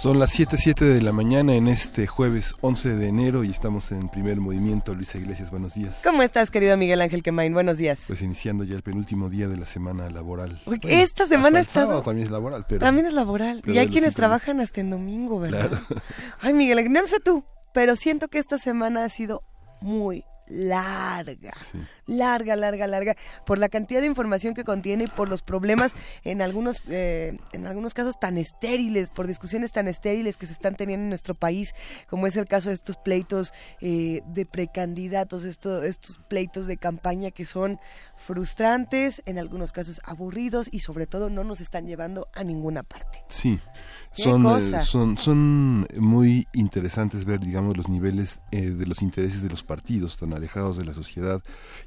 Son las 7.07 de la mañana en este jueves 11 de enero y estamos en primer movimiento. Luisa Iglesias, buenos días. ¿Cómo estás, querido Miguel Ángel Quemain? Buenos días. Pues iniciando ya el penúltimo día de la semana laboral. esta semana es sábado también es laboral, pero... También es laboral. Y hay quienes trabajan hasta en domingo, ¿verdad? Ay, Miguel Ángel, no sé tú, pero siento que esta semana ha sido muy, larga, larga, larga, larga, por la cantidad de información que contiene y por los problemas en algunos, eh, en algunos casos tan estériles, por discusiones tan estériles que se están teniendo en nuestro país, como es el caso de estos pleitos eh, de precandidatos, estos, estos pleitos de campaña que son frustrantes, en algunos casos aburridos y sobre todo no nos están llevando a ninguna parte. Sí. Son, eh, son, son muy interesantes ver, digamos, los niveles eh, de los intereses de los partidos tan alejados de la sociedad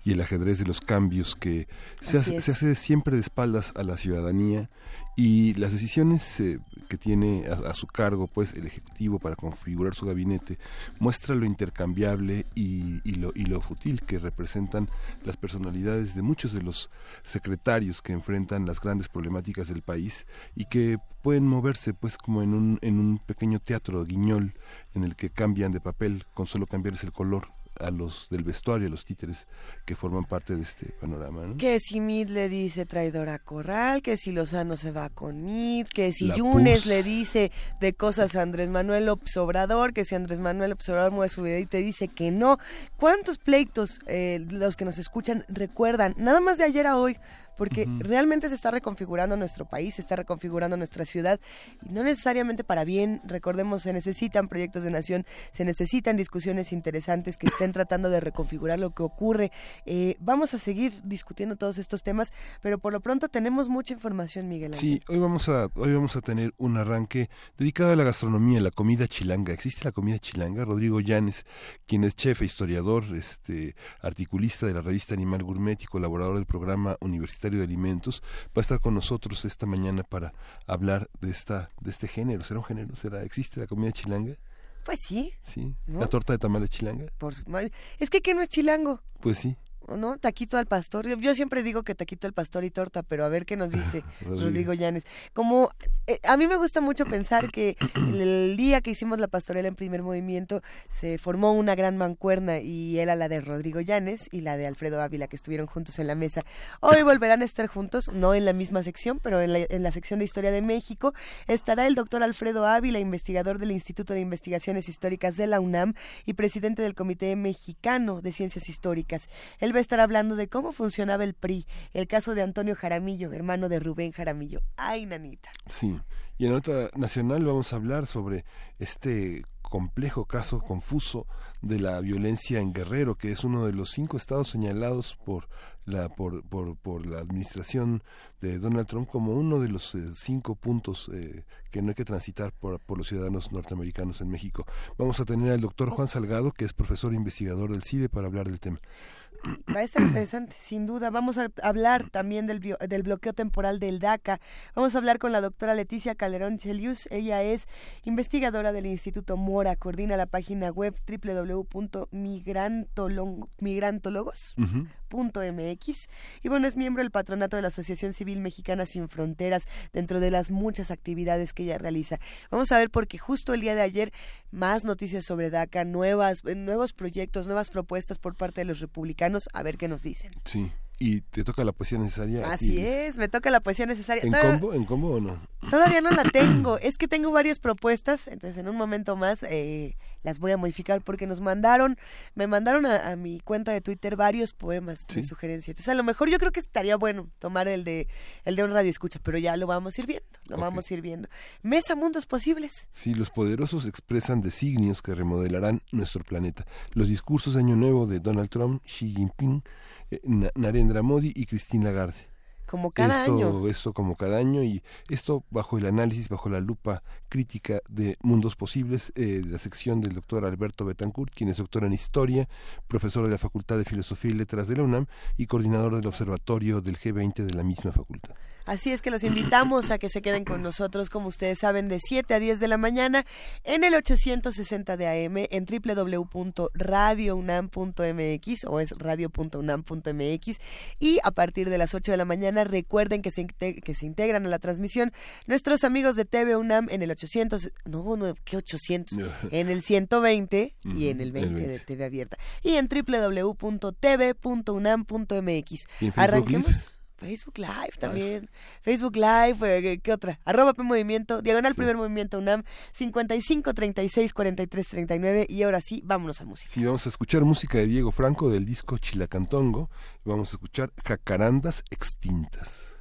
y el ajedrez de los cambios que se hace, se hace, siempre de espaldas a la ciudadanía y las decisiones eh, que tiene a, su cargo pues el ejecutivo para configurar su gabinete muestra lo intercambiable y, y, lo, y lo fútil que representan las personalidades de muchos de los secretarios que enfrentan las grandes problemáticas del país y que pueden moverse pues como en un, en un pequeño teatro guiñol en el que cambian de papel con solo cambiarles el color a los del vestuario, a los títeres que forman parte de este panorama. Que si Mid le dice traidora Corral, que si Lozano se va con Mid, que si Yunes le dice de cosas a Andrés Manuel López Obrador, que si Andrés Manuel López Obrador mueve su vida y te dice que no. ¿Cuántos pleitos eh, los que nos escuchan recuerdan? Nada más de ayer a hoy porque realmente se está reconfigurando nuestro país, se está reconfigurando nuestra ciudad, y no necesariamente para bien, recordemos, se necesitan proyectos de nación, se necesitan discusiones interesantes que estén tratando de reconfigurar lo que ocurre. Eh, vamos a seguir discutiendo todos estos temas, pero por lo pronto tenemos mucha información, Miguel. Sí, hoy vamos a, hoy vamos a tener un arranque dedicado a la gastronomía, la comida chilanga. ¿Existe la comida chilanga? Rodrigo Llanes, quien es chef e historiador, este, articulista de la revista Animal Gourmet y colaborador del programa universitario de Alimentos, va a estar con nosotros esta mañana para hablar de esta de este género. ¿Será un género? ¿Será existe la comida chilanga? Pues sí. Sí. ¿La torta de tamales chilanga? Por, es que ¿qué no es chilango? Pues sí. ¿No? Taquito al pastor. Yo siempre digo que taquito al pastor y torta, pero a ver qué nos dice Rodrigo Llanes. Como eh, a mí me gusta mucho pensar que el, día que hicimos la pastorela en primer movimiento se formó una gran mancuerna y era la de Rodrigo Llanes y la de Alfredo Ávila que estuvieron juntos en la mesa. Hoy volverán a estar juntos, no en la misma sección, pero en la, en la sección de Historia de México estará el doctor Alfredo Ávila, investigador del Instituto de Investigaciones Históricas de la UNAM y presidente del Comité Mexicano de Ciencias Históricas. El va a estar hablando de cómo funcionaba el PRI, el caso de Antonio Jaramillo, hermano de Rubén Jaramillo. Ay, nanita. Sí, y en la nota nacional vamos a hablar sobre este complejo caso confuso de la violencia en Guerrero, que es uno de los cinco estados señalados por la por, por, por la administración de Donald Trump como uno de los eh, cinco puntos eh, que no hay que transitar por, por, los ciudadanos norteamericanos en México. Vamos a tener al doctor Juan Salgado, que es profesor e investigador del CIDE, para hablar del tema. Va a estar interesante, sin duda. Vamos a hablar también del, del bloqueo temporal del DACA. Vamos a hablar con la doctora Leticia Calderón Chelius. Ella es investigadora del Instituto Mora, coordina la página web www.migrantologos.mx y bueno, es miembro del patronato de la Asociación Civil Mexicana Sin Fronteras dentro de las muchas actividades que ella realiza. Vamos a ver porque justo el día de ayer más noticias sobre DACA, nuevas, nuevos proyectos, nuevas propuestas por parte de los republicanos a ver qué nos dicen. Sí. ¿Y te toca la poesía necesaria? Así es, me toca la poesía necesaria. ¿En combo, ¿En combo o no? Todavía no la tengo. Es que tengo varias propuestas, entonces en un momento más eh, las voy a modificar porque nos mandaron, me mandaron a, mi cuenta de Twitter varios poemas de sugerencia. Entonces a lo mejor yo creo que estaría bueno tomar el de el de un radio escucha, pero ya lo vamos a ir viendo, lo vamos a ir viendo. Mesa Mundos Posibles. Sí, los poderosos expresan designios que remodelarán nuestro planeta. Los discursos de Año Nuevo de Donald Trump, Xi Jinping, Narendra Modi y Christine Lagarde. Como cada esto, año. Esto como cada año y esto bajo el análisis, bajo la lupa crítica de Mundos Posibles, eh, de la sección del doctor Alberto Betancourt, quien es doctor en Historia, profesor de la Facultad de Filosofía y Letras de la UNAM y coordinador del Observatorio del G20 de la misma facultad. Así es que los invitamos a que se queden con nosotros, como ustedes saben, de 7 a 10 de la mañana en el 860 de AM, en www.radiounam.mx o es radio.unam.mx y a partir de las 8 de la mañana recuerden que se, que se integran a la transmisión nuestros amigos de TV UNAM en el 800, no, no, ¿qué 800? en el 120 y en el 20, de TV Abierta y en www.tv.unam.mx. Arranquemos. Facebook Live también. Facebook Live, eh, ¿qué otra? Arroba P Movimiento, Diagonal Primer Movimiento UNAM, 55 36 43 39. Y ahora sí, vámonos a música. Sí, vamos a escuchar música de Diego Franco del disco Chilacantongo. Vamos a escuchar Jacarandas Extintas.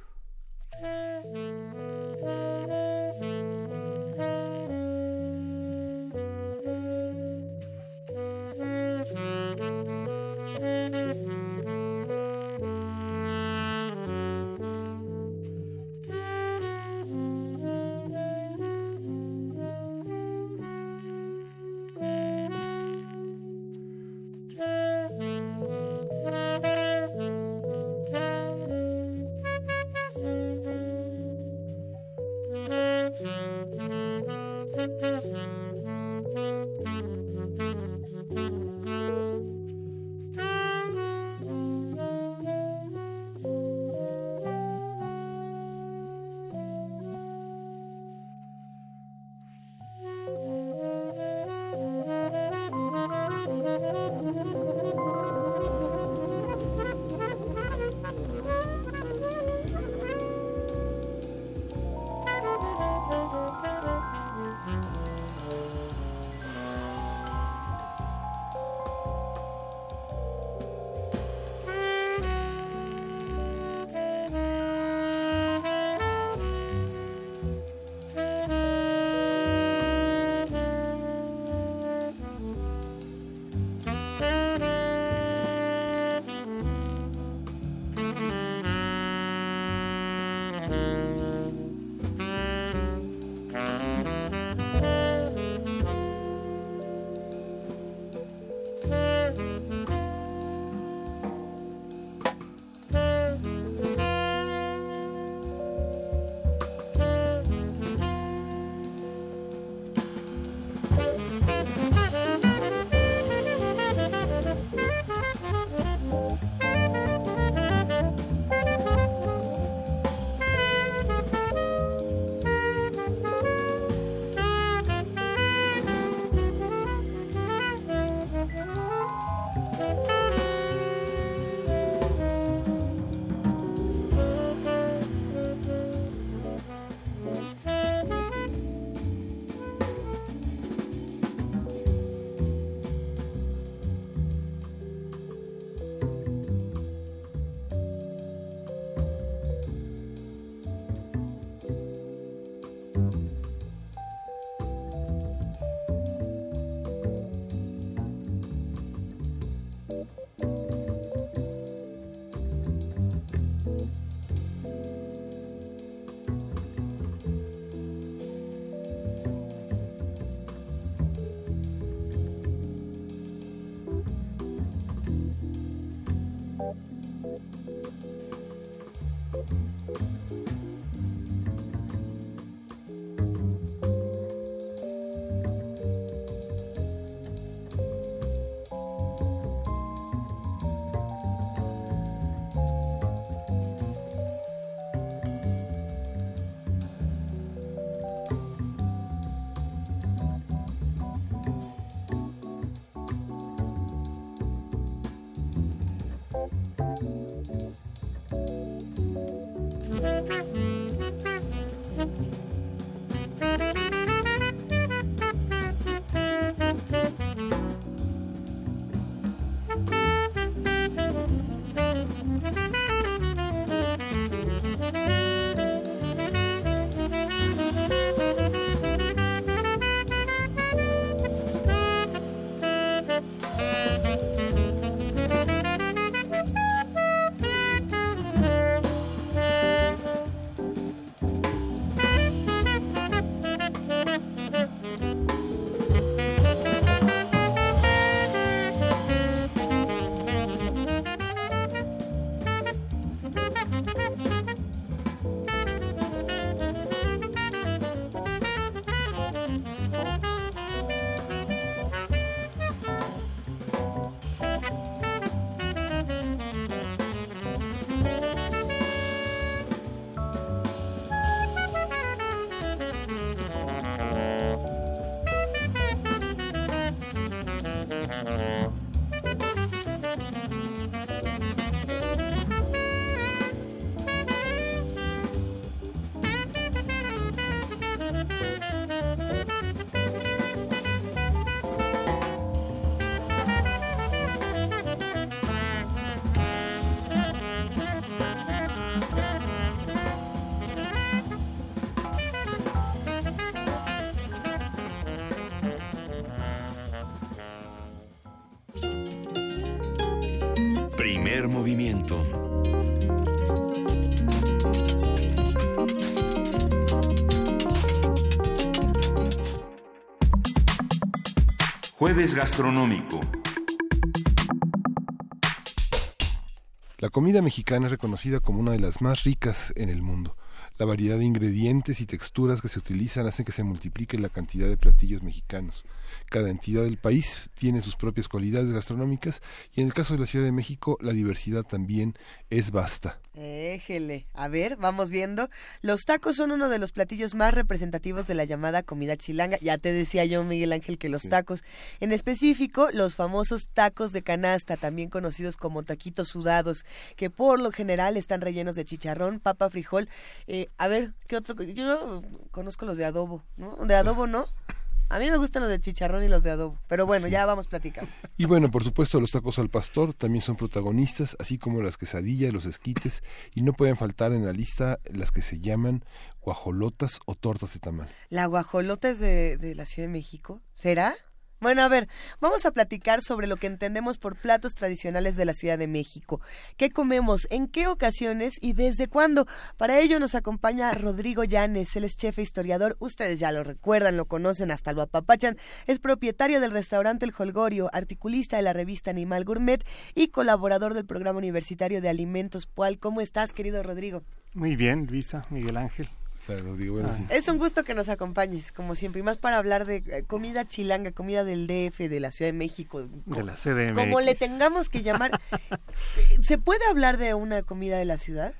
Movimiento. Jueves gastronómico. La comida mexicana es reconocida como una de las más ricas en el mundo. La variedad de ingredientes y texturas que se utilizan hacen que se multiplique la cantidad de platillos mexicanos. Cada entidad del país tiene sus propias cualidades gastronómicas y en el caso de la Ciudad de México la diversidad también es vasta. Éjele. A ver, vamos viendo. Los tacos son uno de los platillos más representativos de la llamada comida chilanga. Ya te decía yo, Miguel Ángel, que los tacos, en específico los famosos tacos de canasta, también conocidos como taquitos sudados, que por lo general están rellenos de chicharrón, papa, frijol. Eh, a ver, ¿qué otro? Yo conozco los de adobo, ¿no? De adobo, ¿no? A mí me gustan los de chicharrón y los de adobo, pero bueno, ya vamos platicando. Y bueno, por supuesto, los tacos al pastor también son protagonistas, así como las quesadillas, los esquites, y no pueden faltar en la lista las que se llaman guajolotas o tortas de tamal. ¿La guajolota es de, de la Ciudad de México? ¿Será? Bueno, a ver, vamos a platicar sobre lo que entendemos por platos tradicionales de la Ciudad de México. ¿Qué comemos? ¿En qué ocasiones? ¿Y desde cuándo? Para ello nos acompaña Rodrigo Llanes, él es chef e historiador. Ustedes ya lo recuerdan, lo conocen, hasta lo apapachan. Es propietario del restaurante El Holgorio, articulista de la revista Animal Gourmet y colaborador del programa universitario de alimentos PUAL. ¿Cómo estás, querido Rodrigo? Muy bien, Luisa, Miguel Ángel. Ah. Es un gusto que nos acompañes, como siempre, y más para hablar de eh, comida chilanga, comida del DF, de la Ciudad de México. De la CDMX. Como le tengamos que llamar. ¿Se puede hablar de una comida de la ciudad?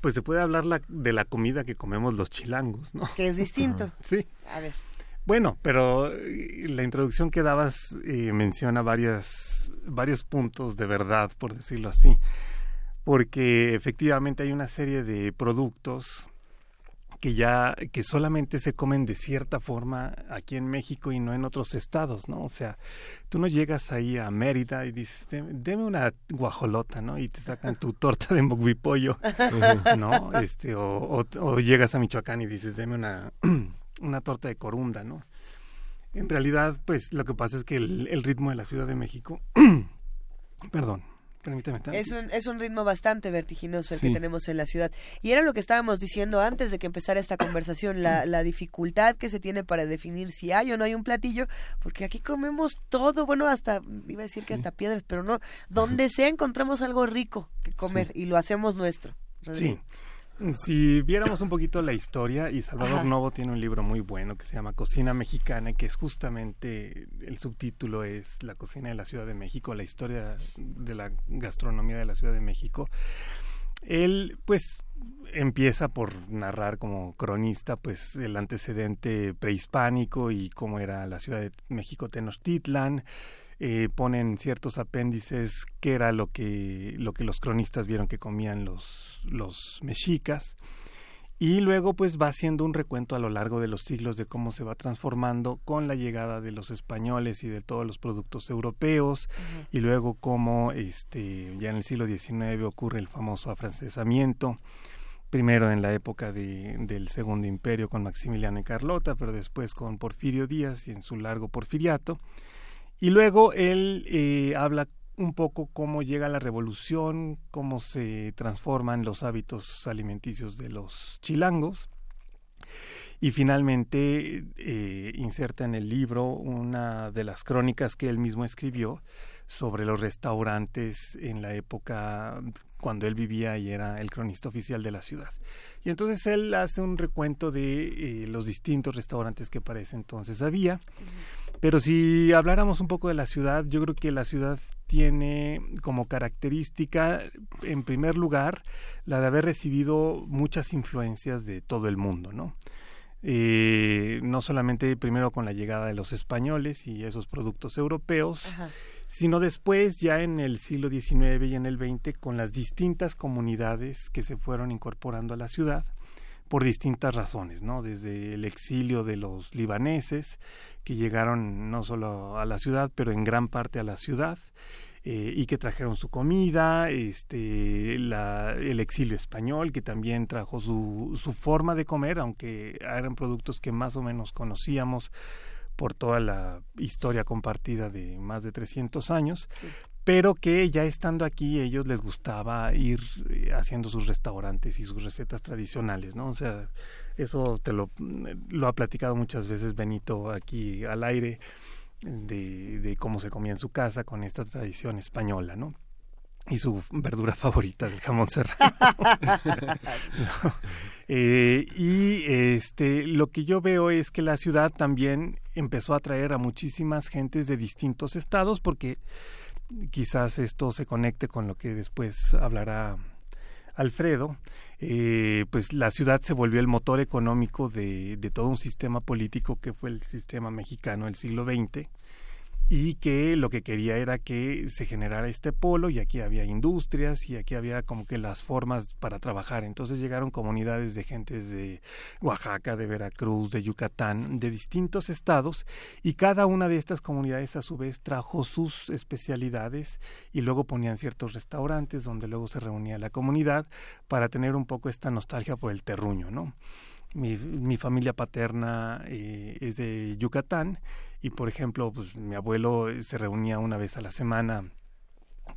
Pues se puede hablar de la comida que comemos los chilangos, ¿no? Que es distinto. sí. A ver. Bueno, pero eh, la introducción que dabas eh, menciona varias, varios puntos de verdad, por decirlo así, porque efectivamente hay una serie de productos que ya que solamente se comen de cierta forma aquí en México y no en otros estados, ¿no? O sea, tú no llegas ahí a Mérida y dices, deme una guajolota, ¿no? Y te sacan tu torta de pollo, ¿no? Este, o, o, llegas a Michoacán y dices, deme una, una torta de corunda, ¿no? En realidad, pues lo que pasa es que el, el ritmo de la Ciudad de México, perdón, es un, es un ritmo bastante vertiginoso el que tenemos en la ciudad. Y era lo que estábamos diciendo antes de que empezara esta conversación, la, la dificultad que se tiene para definir si hay o no hay un platillo, porque aquí comemos todo, bueno, hasta, iba a decir que hasta piedras, pero no, donde sea encontramos algo rico que comer y lo hacemos nuestro. Sí. Si viéramos un poquito la historia, y Salvador Novo tiene un libro muy bueno que se llama Cocina Mexicana, que es justamente, el subtítulo es La cocina de la Ciudad de México, la historia de la gastronomía de la Ciudad de México. Él, pues, empieza por narrar como cronista, pues, el antecedente prehispánico y cómo era la Ciudad de México Tenochtitlan, eh, ponen ciertos apéndices que era lo que, lo que los cronistas vieron que comían los, los mexicas. Y luego pues va haciendo un recuento a lo largo de los siglos de cómo se va transformando con la llegada de los españoles y de todos los productos europeos y luego cómo este, ya en el siglo XIX ocurre el famoso afrancesamiento, primero en la época de, del Segundo Imperio con Maximiliano y Carlota, pero después con Porfirio Díaz y en su largo porfiriato. Y luego él eh, habla un poco cómo llega la revolución, cómo se transforman los hábitos alimenticios de los chilangos. Y finalmente eh, inserta en el libro una de las crónicas que él mismo escribió sobre los restaurantes en la época cuando él vivía y era el cronista oficial de la ciudad. Y entonces él hace un recuento de eh, los distintos restaurantes que para ese entonces había. Pero si habláramos un poco de la ciudad, yo creo que la ciudad tiene como característica, en primer lugar, la de haber recibido muchas influencias de todo el mundo, ¿no? Eh, no solamente primero con la llegada de los españoles y esos productos europeos, sino después ya en el siglo XIX y en el XX con las distintas comunidades que se fueron incorporando a la ciudad por distintas razones, ¿no? Desde el exilio de los libaneses, que llegaron no solo a la ciudad, pero en gran parte a la ciudad, eh, y que trajeron su comida, este, la, el exilio español, que también trajo su, su forma de comer, aunque eran productos que más o menos conocíamos por toda la historia compartida de más de 300 años, pero que ya estando aquí ellos les gustaba ir eh, haciendo sus restaurantes y sus recetas tradicionales, ¿no? O sea, eso te lo, lo ha platicado muchas veces Benito aquí al aire de, de cómo se comía en su casa con esta tradición española, ¿no? y su verdura favorita del jamón serrano. Eh, y este lo que yo veo es que la ciudad también empezó a atraer a muchísimas gentes de distintos estados porque quizás esto se conecte con lo que después hablará Alfredo, eh, pues la ciudad se volvió el motor económico de, de, todo un sistema político que fue el sistema mexicano del siglo XX y que lo que quería era que se generara este polo y aquí había industrias y aquí había como que las formas para trabajar. Entonces llegaron comunidades de gentes de Oaxaca, de Veracruz, de Yucatán, de distintos estados y cada una de estas comunidades a su vez trajo sus especialidades y luego ponían ciertos restaurantes donde luego se reunía la comunidad para tener un poco esta nostalgia por el terruño, ¿no? Mi, mi familia paterna eh, es de Yucatán y por ejemplo, pues mi abuelo se reunía una vez a la semana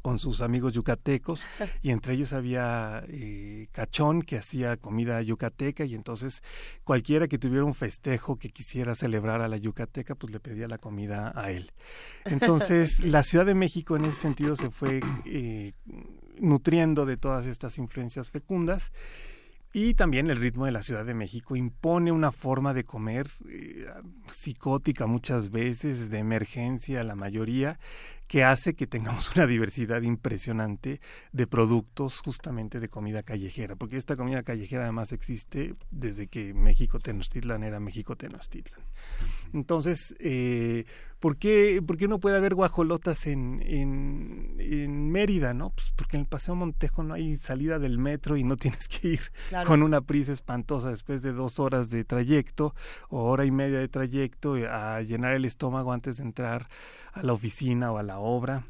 con sus amigos yucatecos y entre ellos había eh, Cachón que hacía comida yucateca y entonces cualquiera que tuviera un festejo que quisiera celebrar a la yucateca pues le pedía la comida a él. Entonces la Ciudad de México en ese sentido se fue eh, nutriendo de todas estas influencias fecundas y también el ritmo de la Ciudad de México impone una forma de comer eh, psicótica muchas veces, de emergencia la mayoría, que hace que tengamos una diversidad impresionante de productos justamente de comida callejera, porque esta comida callejera además existe desde que México Tenochtitlan era México Tenochtitlan. Entonces, eh, ¿por, qué, ¿por qué no puede haber guajolotas en, en, en, Mérida? no Pues porque en el Paseo Montejo no hay salida del metro y no tienes que ir con una prisa espantosa después de dos horas de trayecto o hora y media de trayecto a llenar el estómago antes de entrar a la oficina o a la obra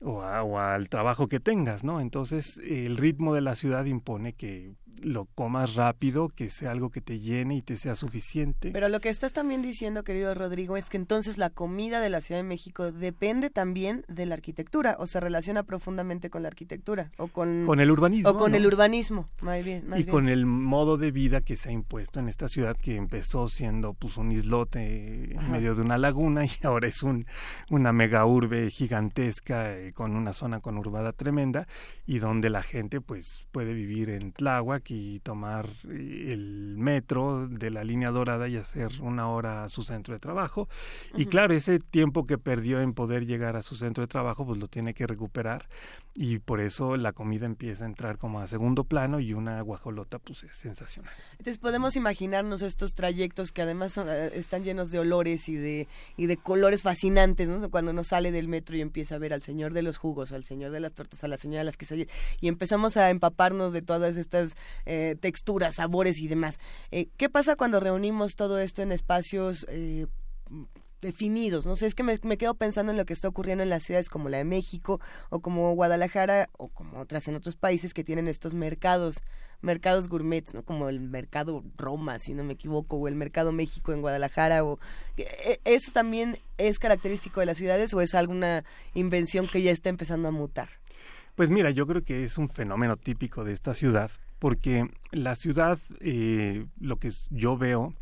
o, o al trabajo que tengas, ¿no? Entonces el ritmo de la ciudad impone que lo comas rápido, que sea algo que te llene y te sea suficiente. Pero lo que estás también diciendo, querido Rodrigo, es que entonces la comida de la Ciudad de México depende también de la arquitectura o se relaciona profundamente con la arquitectura o con, con el urbanismo. O con el urbanismo, más bien. y con el modo de vida que se ha impuesto en esta ciudad que empezó siendo pues un islote en medio de una laguna y ahora es un, una mega urbe gigantesca eh, con una zona conurbada tremenda y donde la gente pues puede vivir en Tláhuac y tomar el metro de la línea dorada y hacer una hora a su centro de trabajo. Y claro, ese tiempo que perdió en poder llegar a su centro de trabajo, pues lo tiene que recuperar y por eso la comida empieza a entrar como a segundo plano y una guajolota pues es sensacional. Entonces podemos imaginarnos estos trayectos que además eh, están llenos de olores y de, y de colores fascinantes, ¿no? Cuando uno sale del metro y empieza a ver al señor de los jugos, al señor de las tortas, a la señora de las quesadillas y empezamos a empaparnos de todas estas eh, texturas, sabores y demás. Eh, ¿Qué pasa cuando reunimos todo esto en espacios definidos? No sé, es que me, quedo pensando en lo que está ocurriendo en las ciudades como la de México o como Guadalajara o como otras en otros países que tienen estos mercados mercados gourmets, ¿no? Como el mercado Roma, si no me equivoco, o el mercado México en Guadalajara, o ¿eso también es característico de las ciudades o es alguna invención que ya está empezando a mutar? Pues mira, yo creo que es un fenómeno típico de esta ciudad, porque la ciudad, eh, lo que yo veo,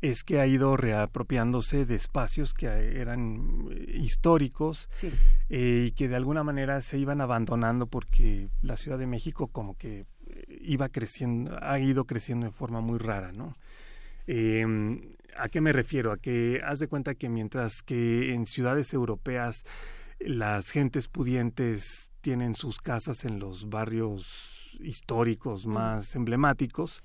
es que ha ido reapropiándose de espacios que eran eh, históricos eh, y que de alguna manera se iban abandonando porque la Ciudad de México como que iba creciendo, ha ido creciendo de forma muy rara, ¿no? Em, ¿A qué me refiero? A que haz de cuenta que mientras que en ciudades europeas las gentes pudientes tienen sus casas en los barrios históricos más emblemáticos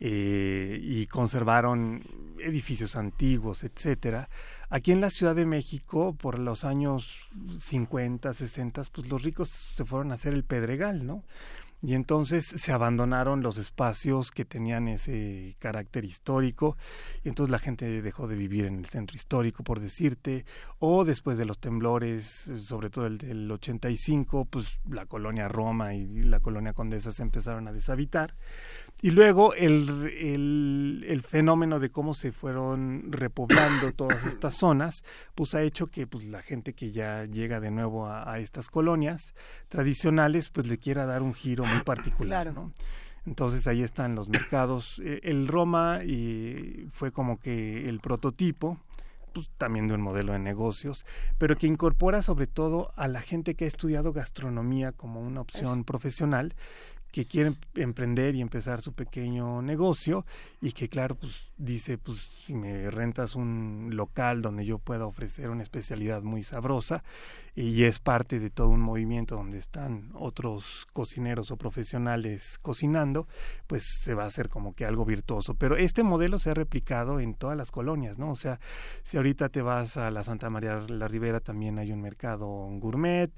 eh, y conservaron edificios antiguos, etcétera. Aquí en la Ciudad de México, por los años 50, 60, pues los ricos se fueron a hacer el Pedregal, ¿no? y entonces se abandonaron los espacios que tenían ese carácter histórico y entonces la gente dejó de vivir en el centro histórico por decirte o después de los temblores sobre todo el del 85 pues la colonia Roma y la colonia Condesa se empezaron a deshabitar Y luego el, el, fenómeno de cómo se fueron repoblando todas estas zonas, pues ha hecho que pues, la gente que ya llega de nuevo a, estas colonias tradicionales, pues le quiera dar un giro muy particular. ¿no? Entonces ahí están los mercados. Eh, el Roma y fue como que el prototipo pues, también de un modelo de negocios, pero que incorpora sobre todo a la gente que ha estudiado gastronomía como una opción profesional que quiere emprender y empezar su pequeño negocio y que claro pues dice pues si me rentas un local donde yo pueda ofrecer una especialidad muy sabrosa y es parte de todo un movimiento donde están otros cocineros o profesionales cocinando pues se va a hacer como que algo virtuoso. Pero este modelo se ha replicado en todas las colonias no o sea si ahorita te vas a la Santa María la Ribera también hay un mercado gourmet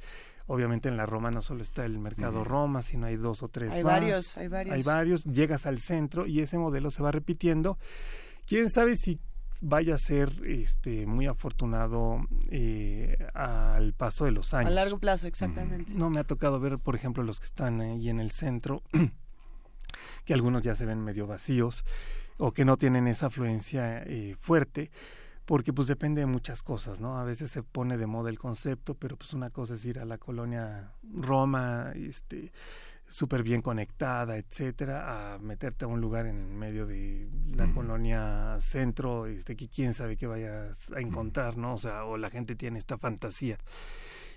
Obviamente en la Roma no solo está el mercado Roma, sino hay dos o tres hay más. Varios, hay varios. Hay varios. Llegas al centro y ese modelo se va repitiendo. Quién sabe si vaya a ser este muy afortunado eh, al paso de los años. A largo plazo, exactamente. No me ha tocado ver, por ejemplo, los que están ahí en el centro, que algunos ya se ven medio vacíos o que no tienen esa afluencia eh, fuerte porque pues depende de muchas cosas, ¿no? A veces se pone de moda el concepto, pero pues una cosa es ir a la colonia Roma, este súper bien conectada, etcétera, a meterte a un lugar en medio de la colonia centro, este que quién sabe qué vayas a encontrar, ¿no? O sea, o la gente tiene esta fantasía.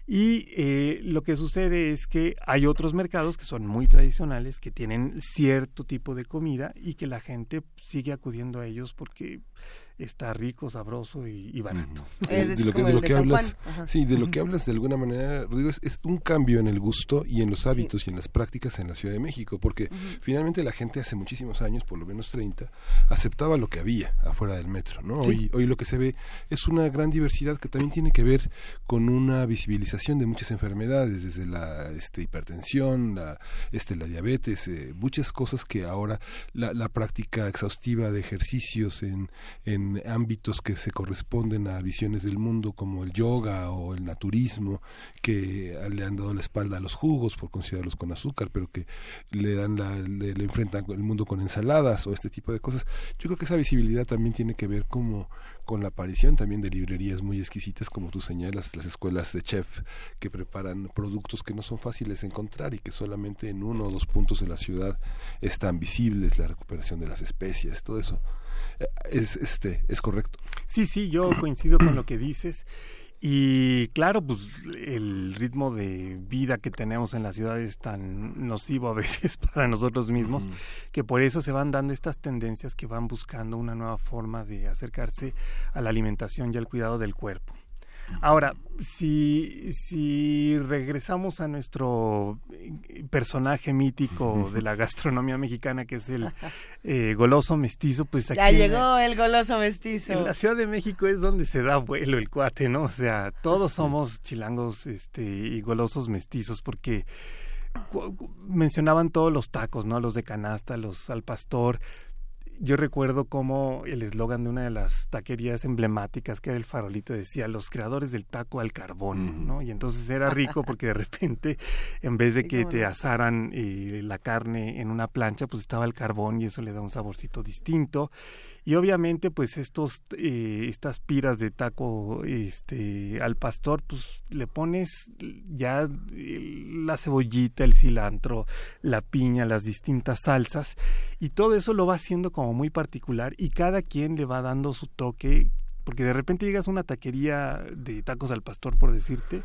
Y eh, lo que sucede es que hay otros mercados que son muy tradicionales, que tienen cierto tipo de comida y que la gente sigue acudiendo a ellos porque está rico, sabroso y, barato. de lo que, de lo que hablas, sí, de lo que hablas de alguna manera, Rodrigo, es, un cambio en el gusto y en los hábitos y en las prácticas en la Ciudad de México, porque finalmente la gente hace muchísimos años, por lo menos 30, aceptaba lo que había afuera del metro, ¿no? Hoy, hoy lo que se ve es una gran diversidad que también tiene que ver con una visibilización de muchas enfermedades, desde la este, hipertensión, la, este, la diabetes, eh, muchas cosas que ahora la, la práctica exhaustiva de ejercicios en, en ámbitos que se corresponden a visiones del mundo como el yoga o el naturismo, que le han dado la espalda a los jugos por considerarlos con azúcar, pero que le dan la, le, enfrentan el mundo con ensaladas o este tipo de cosas. Yo creo que esa visibilidad también tiene que ver como con la aparición también de librerías muy exquisitas, como tú señalas, las escuelas de chef que preparan productos que no son fáciles de encontrar y que solamente en uno o dos puntos de la ciudad están visibles, la recuperación de las especias, todo eso es, este, es correcto. Sí, sí, yo coincido con lo que dices. Y claro, pues el ritmo de vida que tenemos en la ciudad es tan nocivo a veces para nosotros mismos que por eso se van dando estas tendencias que van buscando una nueva forma de acercarse a la alimentación y al cuidado del cuerpo. Ahora, si, si regresamos a nuestro eh, personaje mítico de la gastronomía mexicana, que es el eh, goloso mestizo, pues aquí... Ya llegó el goloso mestizo. En la Ciudad de México es donde se da vuelo el cuate, ¿no? O sea, todos somos chilangos este, y golosos mestizos porque mencionaban todos los tacos, ¿no? Los de canasta, los al pastor, yo recuerdo como el eslogan de una de las taquerías emblemáticas, que era el farolito, decía los creadores del taco al carbón, ¿no? Y entonces era rico porque de repente, en vez de que te asaran eh, la carne en una plancha, pues estaba el carbón y eso le da un saborcito distinto. Y obviamente, pues estos, eh, estas piras de taco este, al pastor, pues le pones ya la cebollita, el cilantro, la piña, las distintas salsas, y todo eso lo va haciendo como muy particular y cada quien le va dando su toque, porque de repente llegas a una taquería de tacos al pastor, por decirte,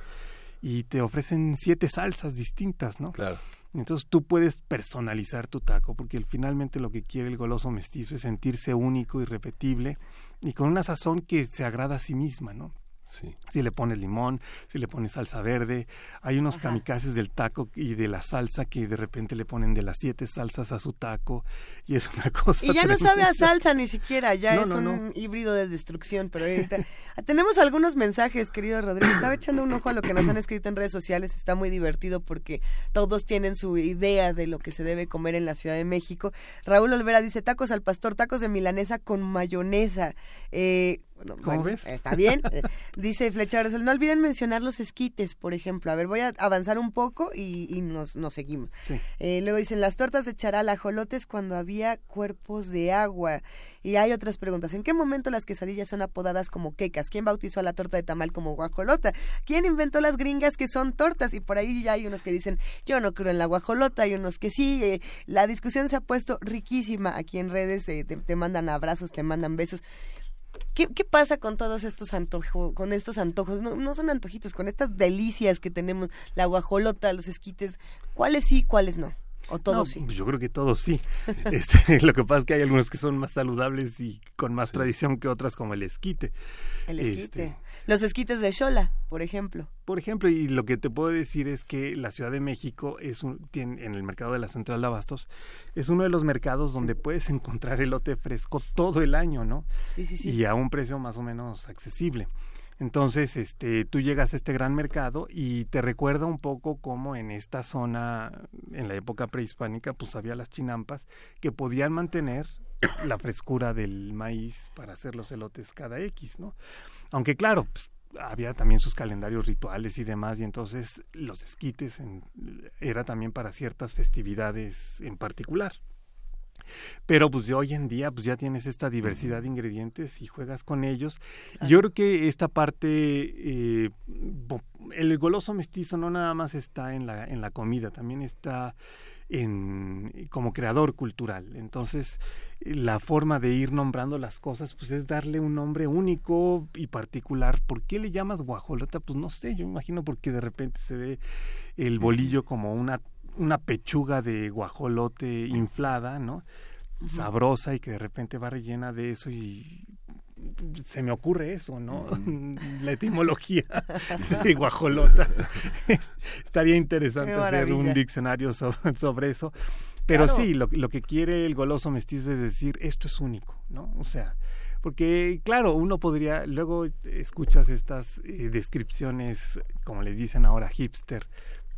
y te ofrecen siete salsas distintas, ¿no? Claro. Entonces tú puedes personalizar tu taco, porque finalmente lo que quiere el goloso mestizo es sentirse único, irrepetible y con una sazón que se agrada a sí misma, ¿no? Si le pones limón, si le pones salsa verde. Hay unos kamikazes del taco y de la salsa que de repente le ponen de las siete salsas a su taco y es una cosa. Y ya no sabe a salsa ni siquiera, ya es un híbrido de destrucción. Pero ahorita tenemos algunos mensajes, querido Rodrigo. Estaba echando un ojo a lo que nos han escrito en redes sociales. Está muy divertido porque todos tienen su idea de lo que se debe comer en la Ciudad de México. Raúl Olvera dice tacos al pastor, tacos de milanesa con mayonesa. Eh, ¿Cómo ves? Está bien. Eh, dice Flecha no olviden mencionar los esquites, por ejemplo. A ver, voy a avanzar un poco y, nos, seguimos. Eh, luego dicen las tortas de charal, ajolotes cuando había cuerpos de agua. Y hay otras preguntas. ¿En qué momento las quesadillas son apodadas como quecas? ¿Quién bautizó a la torta de tamal como guajolota? ¿Quién inventó las gringas que son tortas? Y por ahí ya hay unos que dicen, yo no creo en la guajolota, hay unos que sí. Eh, la discusión se ha puesto riquísima aquí en redes, te, te mandan abrazos, te mandan besos. ¿Qué, ¿Qué, pasa con todos estos antojos, con estos antojos? No, no, son antojitos, con estas delicias que tenemos, la guajolota, los esquites, ¿cuáles sí, cuáles no? ¿O todos sí? Pues yo creo que todos sí. Este, lo que pasa es que hay algunos que son más saludables y con más tradición que otras, como el esquite. El esquite. Este, Los esquites de Xola, por ejemplo. Por ejemplo, y lo que te puedo decir es que la Ciudad de México es un, tiene, en el mercado de la Central de Abastos, es uno de los mercados donde puedes encontrar elote fresco todo el año, ¿no? Sí, sí, sí. Y a un precio más o menos accesible. Entonces, este, tú llegas a este gran mercado y te recuerda un poco cómo en esta zona, en la época prehispánica, pues había las chinampas que podían mantener la frescura del maíz para hacer los elotes cada X, ¿no? Aunque claro, pues, había también sus calendarios rituales y demás, y entonces los esquites era también para ciertas festividades en particular. Pero pues de hoy en día pues ya tienes esta diversidad de ingredientes y juegas con ellos. Yo creo que esta parte, eh, el goloso mestizo no nada más está en la, en la comida, también está en, como creador cultural. Entonces, la forma de ir nombrando las cosas, pues es darle un nombre único y particular. ¿Por qué le llamas guajolota? Pues no sé, yo imagino porque de repente se ve el bolillo como una una pechuga de guajolote inflada, ¿no? Sabrosa y que de repente va rellena de eso y se me ocurre eso, ¿no? La etimología de guajolota. Estaría interesante hacer un diccionario sobre, eso. Pero sí, lo, lo, que quiere el goloso mestizo es decir, esto es único, ¿no? O sea, porque claro, uno podría, luego escuchas estas eh, descripciones, como le dicen ahora, hipster,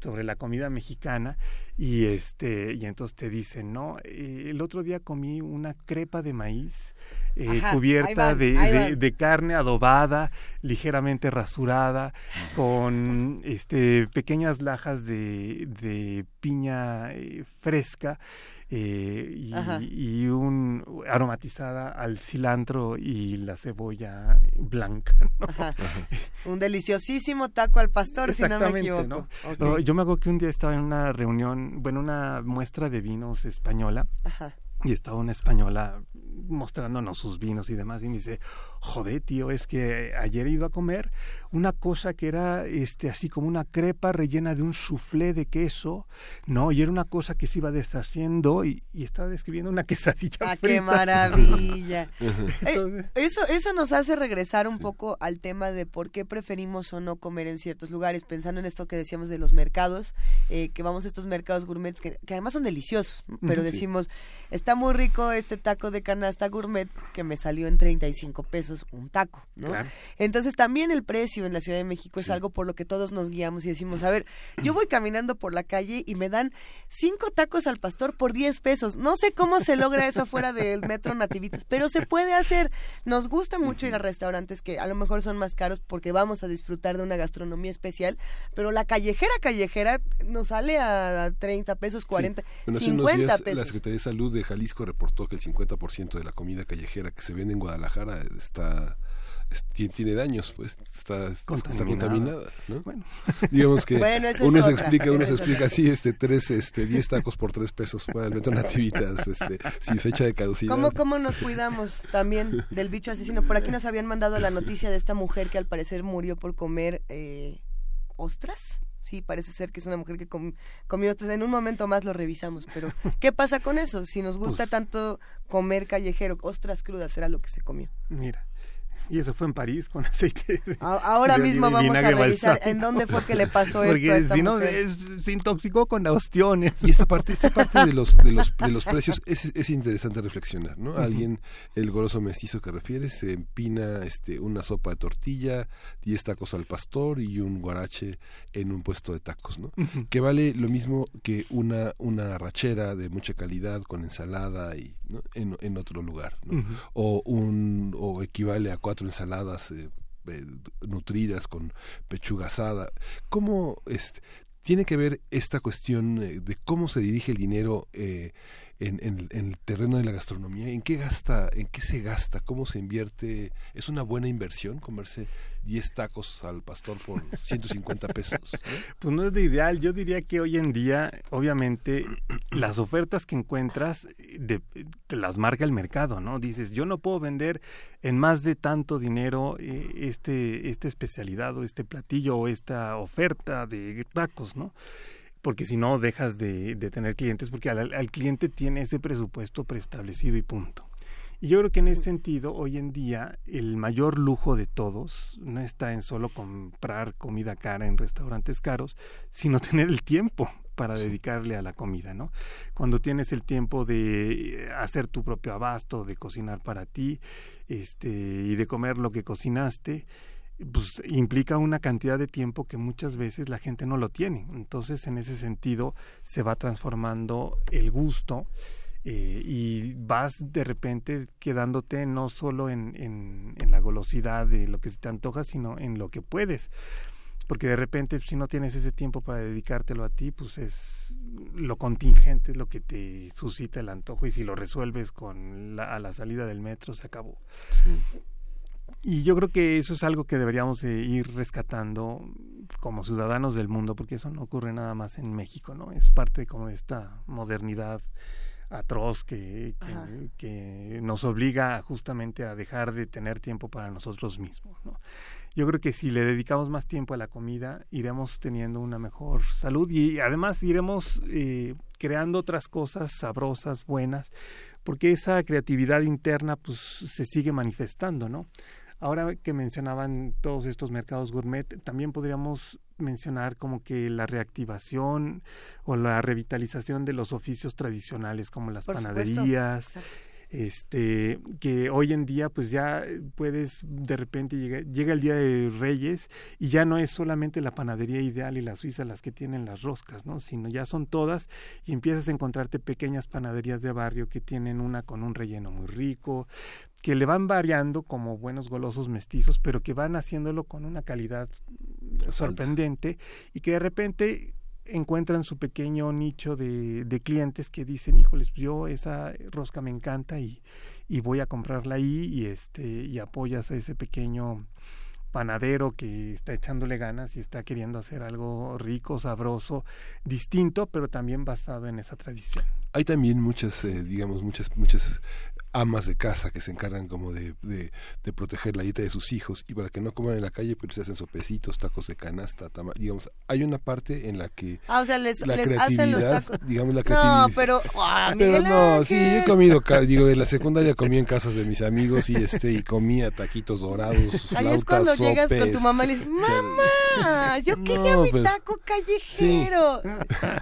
sobre la comida mexicana y este y entonces te dicen no eh, el otro día comí una crepa de maíz eh, cubierta de, de, carne adobada ligeramente rasurada con este pequeñas lajas de, de piña eh, fresca eh, y, un aromatizada al cilantro y la cebolla blanca. Un deliciosísimo taco al pastor, si no me equivoco. yo me acuerdo que un día estaba en una reunión, bueno, una muestra de vinos española. Y estaba una española mostrándonos sus vinos y demás y me dice, joder, tío, es que ayer he ido a comer una cosa que era este así como una crepa rellena de un soufflé de queso, ¿no? Y era una cosa que se iba deshaciendo y, estaba describiendo una quesadilla ¡Ah, qué maravilla! Eh, eso, eso nos hace regresar un poco al tema de por qué preferimos o no comer en ciertos lugares, pensando en esto que decíamos de los mercados, eh, que vamos a estos mercados gourmets que, además son deliciosos, pero decimos, está muy rico este taco de canasta gourmet que me salió en 35 pesos un taco, ¿no? Entonces también el precio en la Ciudad de México es algo por lo que todos nos guiamos y decimos, a ver, yo voy caminando por la calle y me dan cinco tacos al pastor por 10 pesos. No sé cómo se logra eso afuera del metro Nativitas, pero se puede hacer. Nos gusta mucho ir a restaurantes que a lo mejor son más caros porque vamos a disfrutar de una gastronomía especial, pero la callejera callejera nos sale a 30 pesos, 40, 50 pesos. La Secretaría de Salud de Jalisco reportó que el 50% de la comida callejera que se vende en Guadalajara está tiene daños, pues está, contaminada, ¿no? Bueno. Digamos que uno se explica, uno se explica así, este tres, este diez tacos por tres pesos metro nativitas, este, sin fecha de caducidad. ¿Cómo, cómo nos cuidamos también del bicho asesino? Por aquí nos habían mandado la noticia de esta mujer que al parecer murió por comer eh, ostras. Sí, parece ser que es una mujer que comió ostras. En un momento más lo revisamos, pero ¿qué pasa con eso? Si nos gusta pues tanto comer callejero, ostras crudas era lo que se se Mira, y eso fue en París con aceite. Ahora mismo vamos a revisar en dónde fue que le pasó esto. Porque si no, se intoxicó con la ostiones. Y esta parte, esta parte de los, de los, de los precios es, es interesante reflexionar, ¿no? Alguien, el goroso mestizo que refiere, se empina este, una sopa de tortilla, diez tacos al pastor y un guarache en un puesto de tacos, ¿no? Que vale lo mismo que una, una rachera de mucha calidad con ensalada y en, en, otro lugar, o, un, o equivale a cuatro ensaladas eh, eh, nutridas con pechuga asada. ¿Cómo este, tiene que ver esta cuestión de cómo se dirige el dinero eh, en, en, el terreno de la gastronomía? ¿En qué gasta, en qué se gasta? ¿Cómo se invierte? ¿Es una buena inversión comerse 10 tacos al pastor por 150 pesos? Pues no es de ideal. Yo diría que hoy en día, obviamente, las ofertas que encuentras de, te las marca el mercado, ¿no? Dices, yo no puedo vender en más de tanto dinero eh, este, esta especialidad o este platillo o esta oferta de tacos, ¿no? Porque si no dejas de, tener clientes, porque al, cliente tiene ese presupuesto preestablecido y punto. Y yo creo que en ese sentido, hoy en día, el mayor lujo de todos no está en solo comprar comida cara en restaurantes caros, sino tener el tiempo para dedicarle a la comida, ¿no? Cuando tienes el tiempo de hacer tu propio abasto, de cocinar para ti, este, y de comer lo que cocinaste, pues implica una cantidad de tiempo que muchas veces la gente no lo tiene. Entonces, en ese sentido, se va transformando el gusto eh, y vas de repente quedándote no solo en, la golosidad de lo que se te antoja, sino en lo que puedes. Porque de repente, si no tienes ese tiempo para dedicártelo a ti, pues es lo contingente, es lo que te suscita el antojo. Y si lo resuelves con la, a la salida del metro, se acabó. Sí. Y yo creo que eso es algo que deberíamos ir rescatando como ciudadanos del mundo, porque eso no ocurre nada más en México, ¿no? Es parte como de esta modernidad atroz que, que, nos obliga justamente a dejar de tener tiempo para nosotros mismos, ¿no? Yo creo que si le dedicamos más tiempo a la comida, iremos teniendo una mejor salud y además iremos eh, creando otras cosas sabrosas, buenas, porque esa creatividad interna pues se sigue manifestando, ¿no? Ahora que mencionaban todos estos mercados gourmet, también podríamos mencionar como que la reactivación o la revitalización de los oficios tradicionales como las panaderías este que hoy en día pues ya puedes de repente llega, llega el día de Reyes y ya no es solamente la panadería ideal y la suiza las que tienen las roscas no sino ya son todas y empiezas a encontrarte pequeñas panaderías de barrio que tienen una con un relleno muy rico que le van variando como buenos golosos mestizos pero que van haciéndolo con una calidad sorprendente y que de repente encuentran su pequeño nicho de, de clientes que dicen, híjoles, yo esa rosca me encanta y, y voy a comprarla ahí y este y apoyas a ese pequeño panadero que está echándole ganas y está queriendo hacer algo rico, sabroso, distinto, pero también basado en esa tradición. Hay también muchas, eh, digamos, muchas, muchas amas de casa que se encargan como de, de, proteger la dieta de sus hijos y para que no coman en la calle pues se hacen sopecitos, tacos de canasta, digamos, hay una parte en la que ah, o sea, les, hacen los tacos. digamos la creatividad. No, pero, ah, pero no, sí, yo he comido, digo, en la secundaria comí en casas de mis amigos y este y comía taquitos dorados, Ahí es cuando llegas con tu mamá y le dices, "Mamá, yo quería mi taco callejero."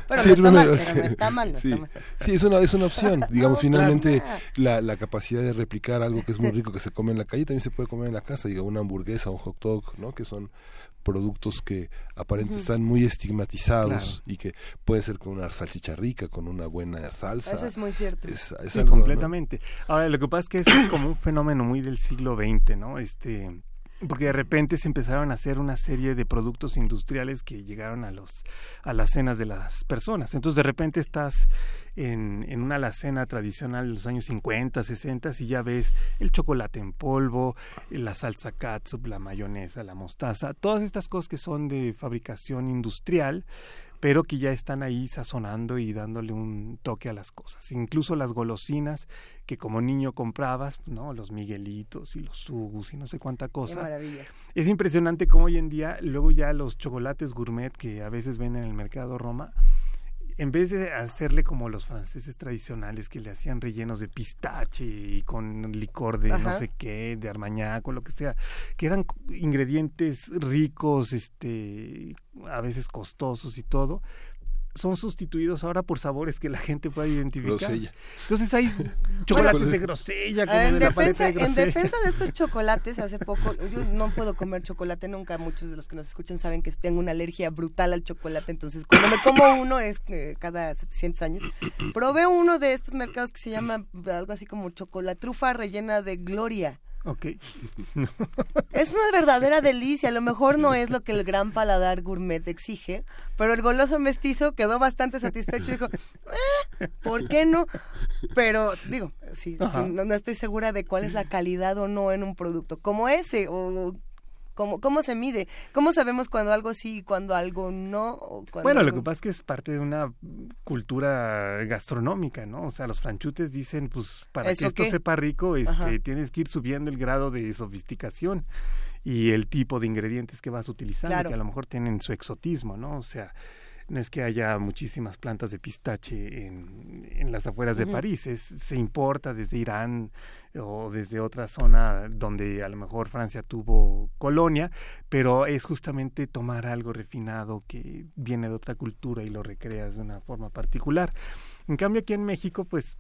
Pero, sí, no, está mal, pero no está mal, no sí, está mal. Sí, es una es una opción, digamos, finalmente la, la capacidad de replicar algo que es muy rico que se come en la calle también se puede comer en la casa, diga una hamburguesa, un hot dog, ¿no? Que son productos que aparentemente están muy estigmatizados y que puede ser con una salchicha rica, con una buena salsa. Eso es muy cierto. Es, completamente. Ahora, lo que pasa es que eso es como un fenómeno muy del siglo XX, ¿no? Este porque de repente se empezaron a hacer una serie de productos industriales que llegaron a los a las cenas de las personas. Entonces de repente estás en, en una alacena tradicional de los años 50, 60 y ya ves el chocolate en polvo, la salsa catsup, la mayonesa, la mostaza, todas estas cosas que son de fabricación industrial pero que ya están ahí sazonando y dándole un toque a las cosas. Incluso las golosinas que como niño comprabas, ¿no? Los Miguelitos y los Sugus y no sé cuánta cosa. Qué maravilla. Es impresionante cómo hoy en día, luego ya los chocolates gourmet que a veces venden en el mercado Roma, en vez de hacerle como los franceses tradicionales que le hacían rellenos de pistache y con licor de no sé qué, de armañac o lo que sea, que eran ingredientes ricos, este, a veces costosos y todo, son sustituidos ahora por sabores que la gente pueda identificar. Entonces hay chocolates de grosella, como en, de defensa, de en defensa de estos chocolates, hace poco, yo no puedo comer chocolate nunca, muchos de los que nos escuchan saben que tengo una alergia brutal al chocolate, entonces cuando me como uno es cada 700 años. Probé uno de estos mercados que se llama algo así como chocolatrufa rellena de gloria. Ok. es una verdadera delicia. A lo mejor no es lo que el gran paladar gourmet exige, pero el goloso mestizo quedó bastante satisfecho y dijo, eh, ¿por qué no? Pero digo, sí, no, no, estoy segura de cuál es la calidad o no en un producto como ese o ¿Cómo, ¿Cómo se mide? ¿Cómo sabemos cuando algo sí y cuando algo no? bueno, lo que pasa es que es parte de una cultura gastronómica, ¿no? O sea, los franchutes dicen, pues, para que esto sepa rico, este, tienes que ir subiendo el grado de sofisticación y el tipo de ingredientes que vas utilizando, que a lo mejor tienen su exotismo, ¿no? O sea, no es que haya muchísimas plantas de pistache en, en las afueras de París, es, se importa desde Irán o desde otra zona donde a lo mejor Francia tuvo colonia, pero es justamente tomar algo refinado que viene de otra cultura y lo recreas de una forma particular. En cambio aquí en México pues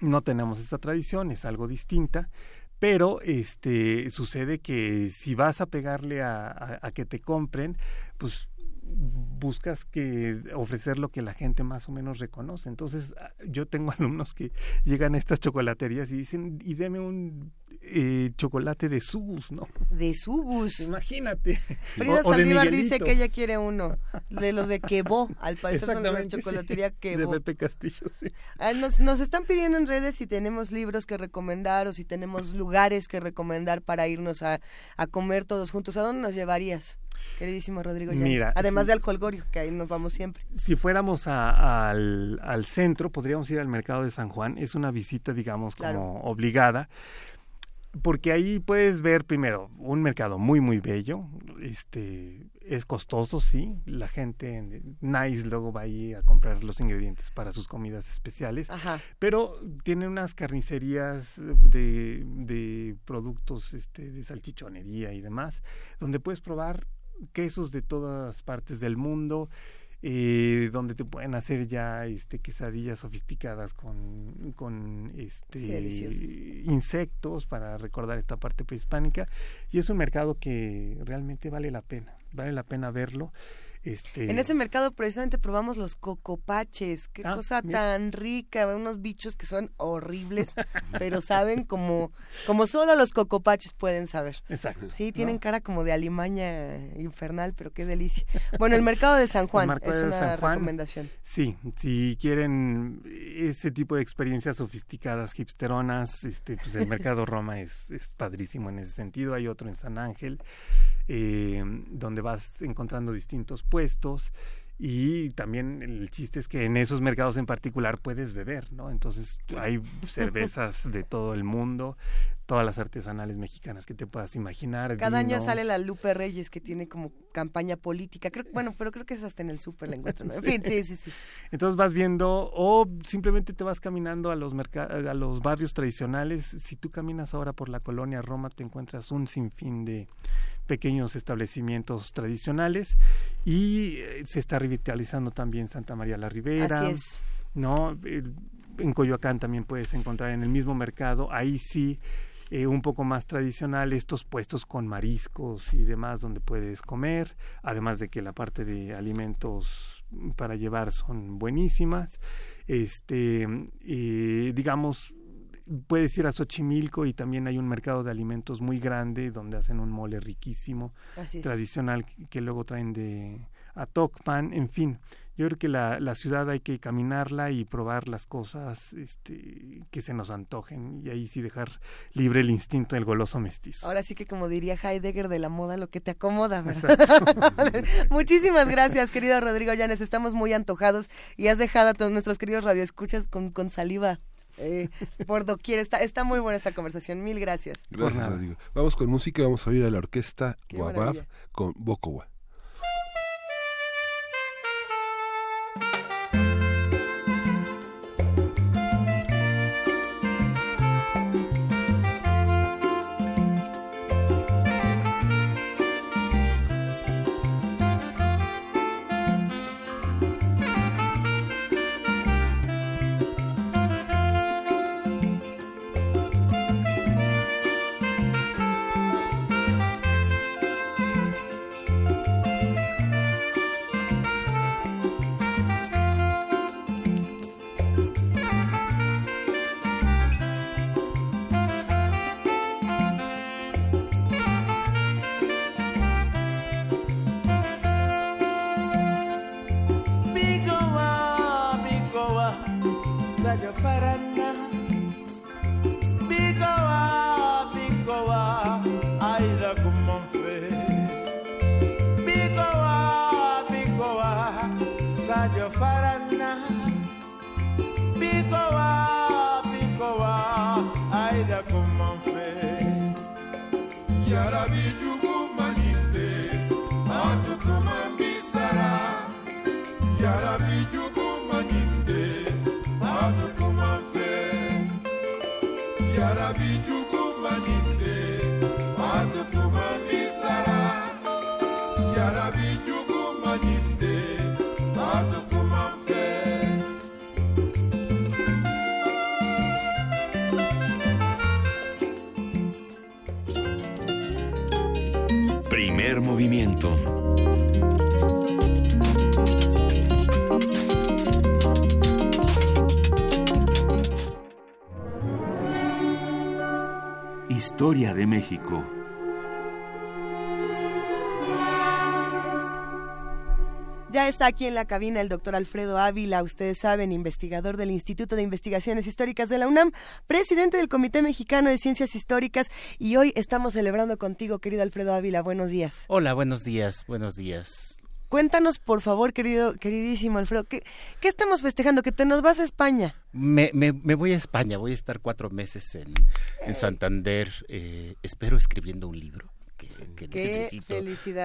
no tenemos esta tradición, es algo distinta, pero este sucede que si vas a pegarle a, a que te compren, pues buscas que ofrecer lo que la gente más o menos reconoce. Entonces, ah, yo tengo alumnos que llegan a estas chocolaterías y dicen, y deme un eh, chocolate de Subus, ¿no? De Subus. Imagínate. Frida Saldívar dice que ella quiere uno, de los de Quebo, al parecer son de la chocolatería Quebo. De Pepe Castillo, sí. Ah, nos, nos están pidiendo en redes si tenemos libros que recomendar o si tenemos lugares que recomendar para irnos a, a comer todos juntos. ¿A dónde nos llevarías? Queridísimo Rodrigo Mira, Además de Alcolgorio, que ahí nos vamos siempre. Si fuéramos al, al, centro, podríamos ir al mercado de San Juan. Es una visita, digamos, como obligada. Porque ahí puedes ver primero un mercado muy, muy bello. Este, es costoso, sí. La gente nice luego va ahí a comprar los ingredientes para sus comidas especiales. Pero tiene unas carnicerías de, de productos este, de salchichonería y demás, donde puedes probar quesos de todas partes del mundo, eh, donde te pueden hacer ya este quesadillas sofisticadas con, con este insectos para recordar esta parte prehispánica. Y es un mercado que realmente vale la pena vale la pena verlo este... En ese mercado precisamente probamos los cocopaches, qué ah, cosa tan rica, unos bichos que son horribles, pero saben como, como solo los cocopaches pueden saber. Exacto. Sí, tienen cara como de alimaña infernal, pero qué delicia. Bueno, el mercado de San Juan es una recomendación. Sí, si quieren ese tipo de experiencias sofisticadas, hipsteronas, este, pues el mercado Roma es, es padrísimo en ese sentido. Hay otro en San Ángel eh, donde vas encontrando distintos puestos y también el chiste es que en esos mercados en particular puedes beber, ¿no? Entonces hay cervezas de todo el mundo, todas las artesanales mexicanas que te puedas imaginar. Cada año sale la Lupe Reyes que tiene como campaña política, creo, bueno, pero creo que es hasta en el súper la encuentro, ¿no? En fin, sí, sí, sí. Entonces vas viendo o simplemente te vas caminando a los a los barrios tradicionales. Si tú caminas ahora por la colonia Roma te encuentras un sinfín de pequeños establecimientos tradicionales y eh, se está revitalizando también Santa María la Ribera. Así es. ¿no? En Coyoacán también puedes encontrar en el mismo mercado, ahí sí, eh, un poco más tradicional, estos puestos con mariscos y demás donde puedes comer, además de que la parte de alimentos para llevar son buenísimas. Este, eh, digamos, puedes ir a Xochimilco y también hay un mercado de alimentos muy grande donde hacen un mole riquísimo, tradicional, que luego traen de Atocpan, en fin. Yo creo que la, la, ciudad hay que caminarla y probar las cosas este, que se nos antojen y ahí sí dejar libre el instinto del goloso mestizo. Ahora sí que como diría Heidegger de la moda, lo que te acomoda, Muchísimas gracias, querido Rodrigo Llanes. Estamos muy antojados y has dejado a todos nuestros queridos radioescuchas con, con saliva eh, por doquier. Está, está muy buena esta conversación. Mil gracias. Gracias. Vamos con música, vamos a oír a la orquesta Guabab con Bocowa. México. Ya está aquí en la cabina el doctor Alfredo Ávila, ustedes saben, investigador del Instituto de Investigaciones Históricas de la UNAM, presidente del Comité Mexicano de Ciencias Históricas y hoy estamos celebrando contigo, querido Alfredo Ávila. Buenos días. Hola, buenos días, buenos días. Cuéntanos, por favor, querido, queridísimo Alfredo, ¿qué, qué estamos festejando? ¿Que te nos vas a España? Me, me, voy a España, voy a estar cuatro meses en, en Santander, eh, espero escribiendo un libro que, necesito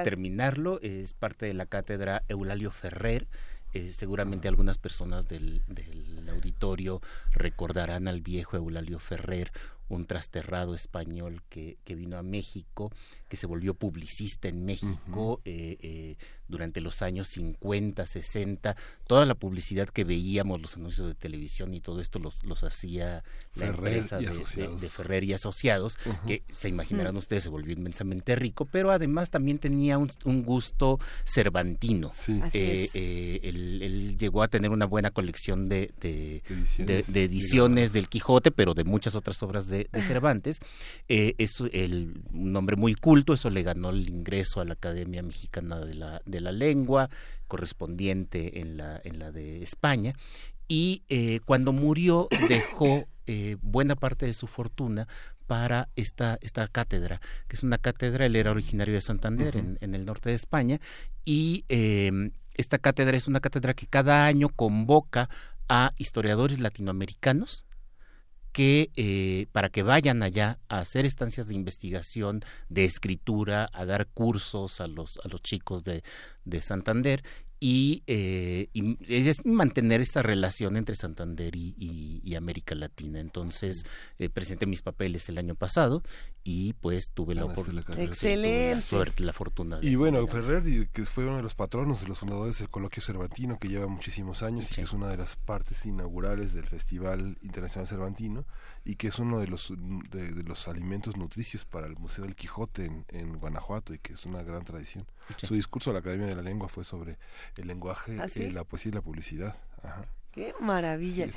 terminarlo. Es parte de la cátedra Eulalio Ferrer. Eh, seguramente algunas personas del, del, auditorio recordarán al viejo Eulalio Ferrer, un trasterrado español que, que vino a México, que se volvió publicista en México eh, eh, durante los años 50, 60. Toda la publicidad que veíamos, los anuncios de televisión y todo esto los, los hacía la empresa de, Ferrer y Asociados, que se imaginarán ustedes se volvió inmensamente rico, pero además también tenía un, gusto cervantino. Eh, él, llegó a tener una buena colección de, de ediciones, del Quijote, pero de muchas otras obras de, Cervantes. es el, un hombre muy culto eso le ganó el ingreso a la Academia Mexicana de la, de la Lengua, correspondiente en la, en la de España, y eh, cuando murió dejó eh, buena parte de su fortuna para esta, esta cátedra, que es una cátedra, él era originario de Santander, en, en, el norte de España, y em, esta cátedra es una cátedra que cada año convoca a historiadores latinoamericanos que eh, para que vayan allá a hacer estancias de investigación, de escritura, a dar cursos a los a los chicos de, de Santander y, eh, es mantener esa relación entre Santander y, América Latina. Entonces, eh, presenté mis papeles el año pasado y pues tuve la, oportunidad, Excelente. la suerte, la fortuna. y bueno, Ferrer, que fue uno de los patronos de los fundadores del Coloquio Cervantino, que lleva muchísimos años y que es una de las partes inaugurales del Festival Internacional Cervantino y que es uno de los, de, los alimentos nutricios para el Museo del Quijote en, Guanajuato y que es una gran tradición. Su discurso a la Academia de la Lengua fue sobre el lenguaje, ¿Ah, eh, la poesía y la publicidad. Qué maravilla.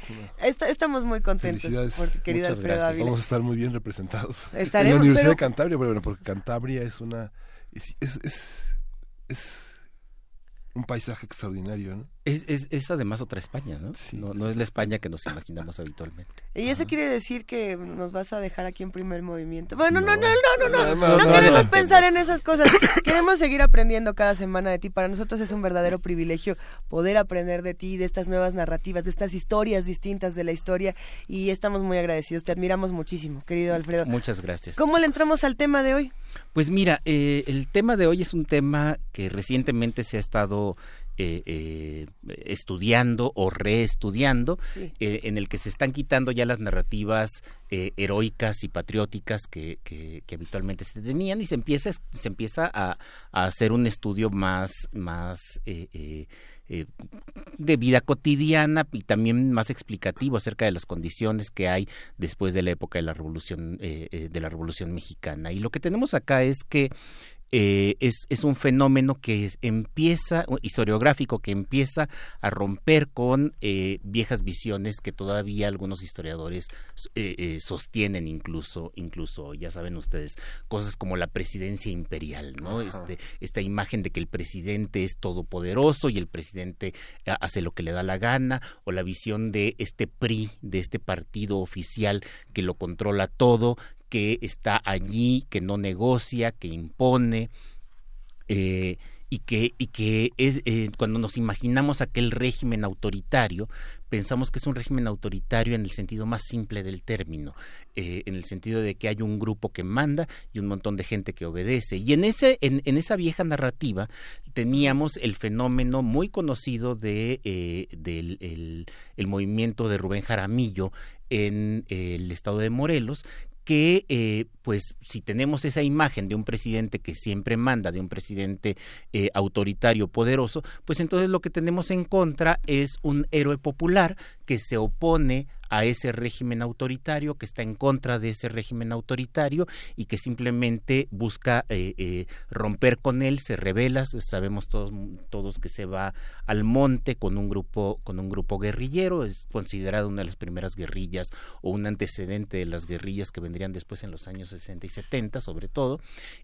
estamos muy contentos, por, querida Vamos a estar muy bien representados. en la Universidad de Cantabria, bueno, porque Cantabria es una... es, es, es un paisaje extraordinario, ¿no? Es, es, es, además otra España, ¿no? no, no es la España que nos imaginamos habitualmente. ¿Y eso quiere decir que nos vas a dejar aquí en primer movimiento? Bueno, no, no, no, no, no, no, queremos pensar en esas cosas. queremos seguir aprendiendo cada semana de ti. Para nosotros es un verdadero privilegio poder aprender de ti, de estas nuevas narrativas, de estas historias distintas de la historia y estamos muy agradecidos. Te admiramos muchísimo, querido Alfredo. Muchas gracias. ¿Cómo le entramos al tema de hoy? Pues mira, eh, el tema de hoy es un tema que recientemente se ha estado eh, eh, estudiando o reestudiando, eh, en el que se están quitando ya las narrativas heroicas y patrióticas que, que, habitualmente se tenían y se empieza, se empieza a, a hacer un estudio más, más de vida cotidiana y también más explicativo acerca de las condiciones que hay después de la época de la revolución de la revolución mexicana. Y lo que tenemos acá es que eh, es, es, un fenómeno que empieza, historiográfico, que empieza a romper con eh, viejas visiones que todavía algunos historiadores eh, sostienen incluso, incluso, ya saben ustedes, cosas como la presidencia imperial, ¿no? Este, esta imagen de que el presidente es todopoderoso y el presidente hace lo que le da la gana, o la visión de este PRI, de este partido oficial que lo controla todo, que está allí, que no negocia, que impone, eh, y que, es, eh, cuando nos imaginamos aquel régimen autoritario, pensamos que es un régimen autoritario en el sentido más simple del término, eh, en el sentido de que hay un grupo que manda y un montón de gente que obedece. Y en, ese, en, esa vieja narrativa teníamos el fenómeno muy conocido de, del el, movimiento de Rubén Jaramillo en el estado de Morelos, que eh, pues si tenemos esa imagen de un presidente que siempre manda, de un presidente eh, autoritario, poderoso, pues entonces lo que tenemos en contra es un héroe popular que se opone a ese régimen autoritario, que está en contra de ese régimen autoritario y que simplemente busca eh, eh, romper con él, se revela, sabemos todos, todos que se va al monte con un grupo, con un grupo guerrillero, es considerado una de las primeras guerrillas o un antecedente de las guerrillas que vendrían después en los años 60 y 70 sobre todo,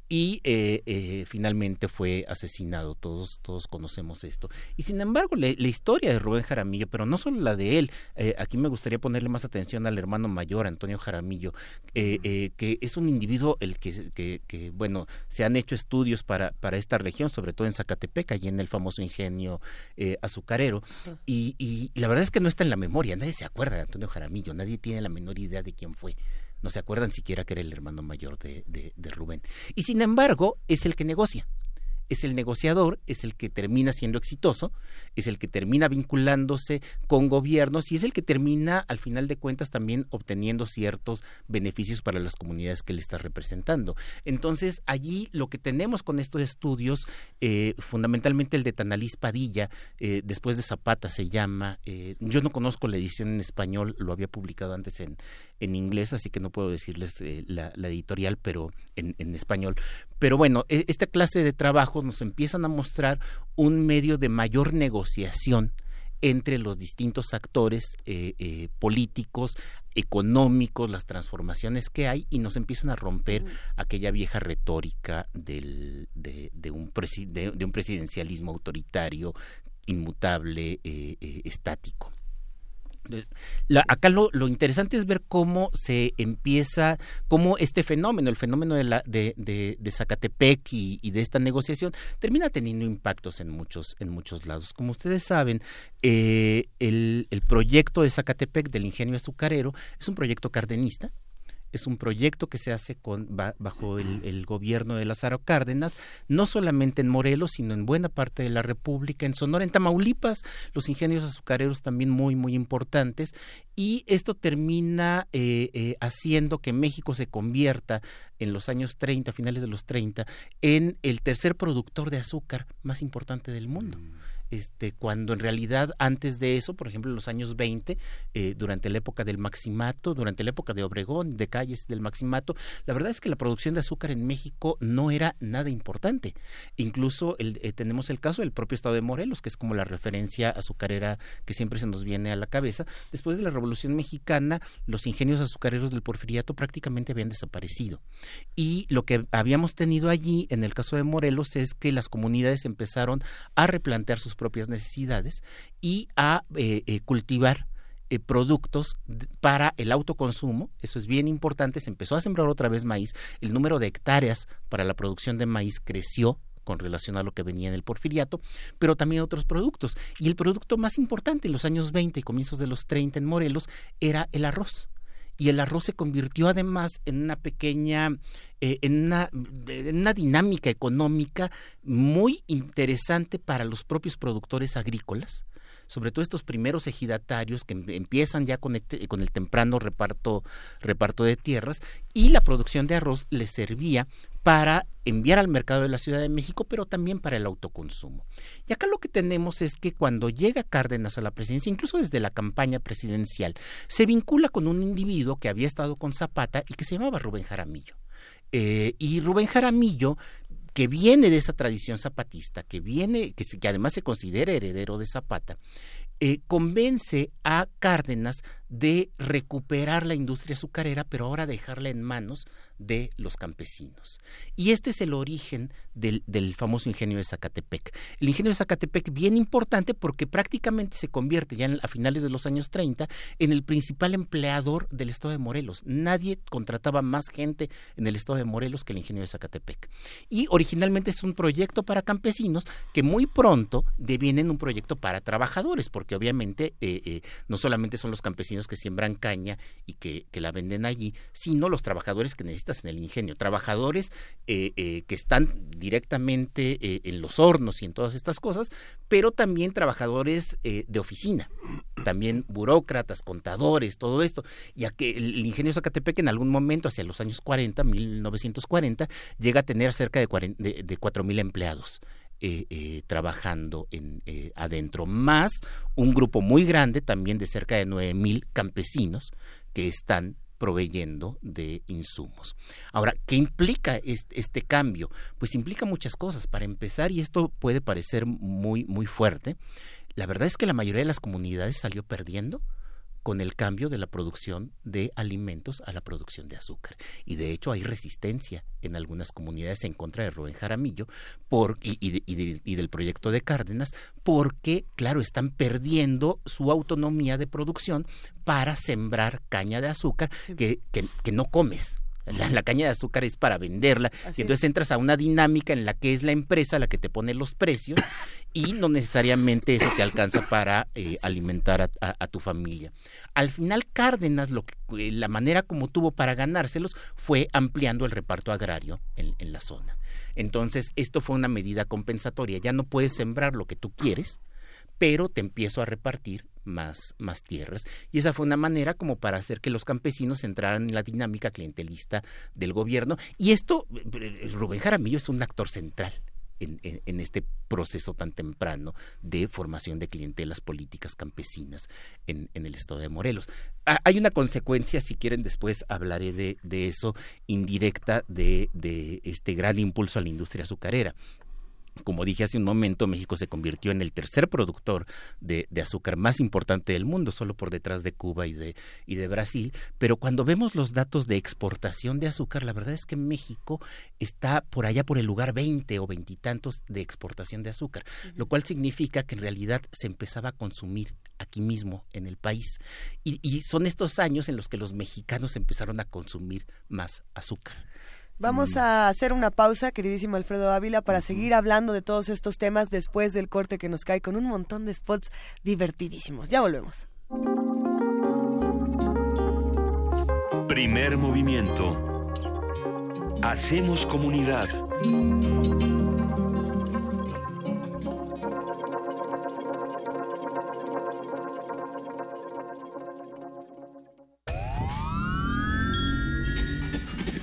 y eh, finalmente fue asesinado, todos, todos conocemos esto. Y sin embargo, la, la historia de Rubén Jaramillo, pero no solo la de él, aquí me gustaría poner ponerle más atención al hermano mayor, Antonio Jaramillo, eh, eh, que es un individuo el que, que, bueno, se han hecho estudios para, para esta región, sobre todo en Zacatepec, allí en el famoso ingenio eh, azucarero, y, y, la verdad es que no está en la memoria, nadie se acuerda de Antonio Jaramillo, nadie tiene la menor idea de quién fue no se acuerdan siquiera que era el hermano mayor de, de, Rubén. Y sin embargo, es el que negocia es el negociador, es el que termina siendo exitoso, es el que termina vinculándose con gobiernos y es el que termina, al final de cuentas, también obteniendo ciertos beneficios para las comunidades que le está representando. Entonces, allí lo que tenemos con estos estudios, eh, fundamentalmente el de Tanalís Padilla, eh, después de Zapata se llama, eh, yo no conozco la edición en español, lo había publicado antes en, en inglés, así que no puedo decirles la, editorial, pero en, en español. Pero bueno, e, esta clase de trabajos nos empiezan a mostrar un medio de mayor negociación entre los distintos actores eh, eh, políticos, económicos, las transformaciones que hay y nos empiezan a romper aquella vieja retórica del, de, un de, un presidencialismo autoritario, inmutable, eh, estático acá lo, interesante es ver cómo se empieza, cómo este fenómeno, el fenómeno de, la, de, de, Zacatepec y, de esta negociación, termina teniendo impactos en muchos, en muchos lados. Como ustedes saben, eh, el proyecto de Zacatepec del ingenio azucarero es un proyecto cardenista, es un proyecto que se hace con, bajo el, gobierno de Lázaro Cárdenas, no solamente en Morelos, sino en buena parte de la República, en Sonora, en Tamaulipas, los ingenios azucareros también muy, muy importantes, y esto termina eh, eh, haciendo que México se convierta en los años 30, finales de los 30, en el tercer productor de azúcar más importante del mundo. Mm este, cuando en realidad antes de eso, por ejemplo, en los años 20, eh, durante la época del Maximato, durante la época de Obregón, de calles del Maximato, la verdad es que la producción de azúcar en México no era nada importante. Incluso eh, tenemos el caso del propio estado de Morelos, que es como la referencia azucarera que siempre se nos viene a la cabeza. Después de la Revolución Mexicana, los ingenios azucareros del Porfiriato prácticamente habían desaparecido. Y lo que habíamos tenido allí, en el caso de Morelos, es que las comunidades empezaron a replantear sus propias necesidades y a eh, eh, cultivar eh, productos para el autoconsumo, eso es bien importante, se empezó a sembrar otra vez maíz, el número de hectáreas para la producción de maíz creció con relación a lo que venía en el porfiriato, pero también otros productos. Y el producto más importante en los años 20 y comienzos de los 30 en Morelos era el arroz y el arroz se convirtió además en una pequeña, eh, en, una, en una dinámica económica muy interesante para los propios productores agrícolas sobre todo estos primeros ejidatarios que em, empiezan ya con el, con el temprano reparto, reparto de tierras y la producción de arroz les servía para enviar al mercado de la Ciudad de México, pero también para el autoconsumo. Y acá lo que tenemos es que cuando llega Cárdenas a la presidencia, incluso desde la campaña presidencial, se vincula con un individuo que había estado con Zapata y que se llamaba Rubén Jaramillo. Eh, y Rubén Jaramillo que viene de esa tradición zapatista, que viene, que, además se considera heredero de Zapata, eh, convence a Cárdenas de recuperar la industria azucarera, pero ahora dejarla en manos de los campesinos. Y este es el origen del, famoso ingenio de Zacatepec. El ingenio de Zacatepec, bien importante porque prácticamente se convierte ya a finales de los años 30 en el principal empleador del estado de Morelos. Nadie contrataba más gente en el estado de Morelos que el ingenio de Zacatepec. Y originalmente es un proyecto para campesinos que muy pronto deviene en un proyecto para trabajadores, porque obviamente eh, eh, no solamente son los campesinos que siembran caña y que, la venden allí, sino los trabajadores que necesitan en el ingenio, trabajadores eh, eh, que están directamente eh, en los hornos y en todas estas cosas, pero también trabajadores de oficina, también burócratas, contadores, todo esto. Y a que el ingenio Zacatepec en algún momento, hacia los años 40, 1940, llega a tener cerca de, cuatro mil empleados. Trabajando en, adentro, más un grupo muy grande también de cerca de nueve mil campesinos que están proveyendo de insumos. Ahora, ¿qué implica este, este, cambio? Pues implica muchas cosas. Para empezar, y esto puede parecer muy, muy fuerte, la verdad es que la mayoría de las comunidades salió perdiendo con el cambio de la producción de alimentos a la producción de azúcar. Y de hecho hay resistencia en algunas comunidades en contra de Rubén Jaramillo por, y, del proyecto de Cárdenas porque, claro, están perdiendo su autonomía de producción para sembrar caña de azúcar que, que no comes. La, caña de azúcar es para venderla. y entonces entras a una dinámica en la que es la empresa la que te pone los precios y no necesariamente eso te alcanza para eh, alimentar a, tu familia. Al final Cárdenas, lo que, eh, la manera como tuvo para ganárselos fue ampliando el reparto agrario en, en la zona. Entonces, esto fue una medida compensatoria. Ya no puedes sembrar lo que tú quieres, pero te empiezo a repartir más, más tierras. Y esa fue una manera como para hacer que los campesinos entraran en la dinámica clientelista del gobierno. Y esto, Rubén Jaramillo es un actor central. En, en, este proceso tan temprano de formación de clientelas políticas campesinas en, en el estado de Morelos. Hay una consecuencia, si quieren después hablaré de, de eso, indirecta de, de este gran impulso a la industria azucarera. Como dije hace un momento, México se convirtió en el tercer productor de, azúcar más importante del mundo, solo por detrás de Cuba y de, y de Brasil. Pero cuando vemos los datos de exportación de azúcar, la verdad es que México está por allá por el lugar 20 o veintitantos de exportación de azúcar, lo cual significa que en realidad se empezaba a consumir aquí mismo en el país. Y, y son estos años en los que los mexicanos empezaron a consumir más azúcar. Vamos a hacer una pausa, queridísimo Alfredo Ávila, para seguir hablando de todos estos temas después del corte que nos cae con un montón de spots divertidísimos. Ya volvemos. Primer movimiento. Hacemos comunidad.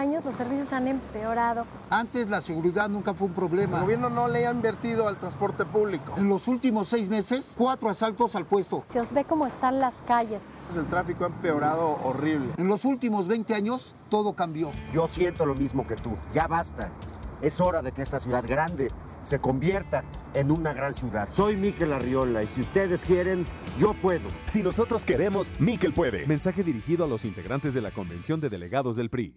En 20 años los servicios han empeorado. Antes la seguridad nunca fue un problema. El gobierno no le ha invertido al transporte público. En los últimos seis meses, cuatro asaltos al puesto. Se os ve cómo están las calles. El tráfico ha empeorado horrible. En los últimos 20 años, todo cambió. Yo siento lo mismo que tú. Ya basta. Es hora de que esta ciudad grande se convierta en una gran ciudad. Soy Miquel Arriola y si ustedes quieren, yo puedo. Si nosotros queremos, Miquel puede. Mensaje dirigido a los integrantes de la Convención de Delegados del PRI.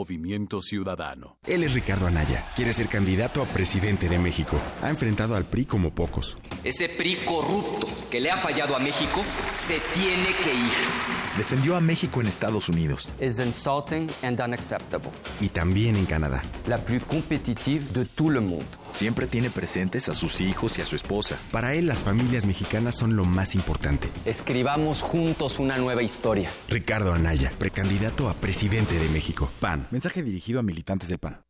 Movimiento Ciudadano. Él es Ricardo Anaya. Quiere ser candidato a presidente de México. Ha enfrentado al PRI como pocos. Ese PRI corrupto que le ha fallado a México se tiene que ir. Defendió a México en Estados Unidos. Es insulting and unacceptable. Y también en Canadá. La plus competitive de todo el mundo. Siempre tiene presentes a sus hijos y a su esposa. Para él, las familias mexicanas son lo más importante. Escribamos juntos una nueva historia. Ricardo Anaya, precandidato a presidente de México. PAN. Mensaje dirigido a militantes del PAN.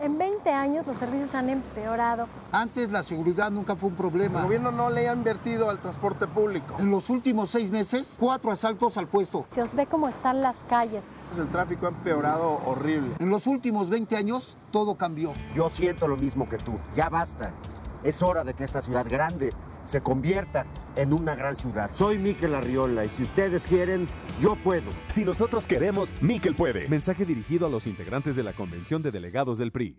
En 20 años los servicios han empeorado. Antes la seguridad nunca fue un problema. El gobierno no le ha invertido al transporte público. En los últimos seis meses, cuatro asaltos al puesto. Se os ve cómo están las calles. El tráfico ha empeorado horrible. En los últimos 20 años, todo cambió. Yo siento lo mismo que tú. Ya basta. Es hora de que esta ciudad grande se convierta en una gran ciudad. Soy Miquel Arriola y si ustedes quieren, yo puedo. Si nosotros queremos, Miquel puede. Mensaje dirigido a los integrantes de la Convención de Delegados del PRI.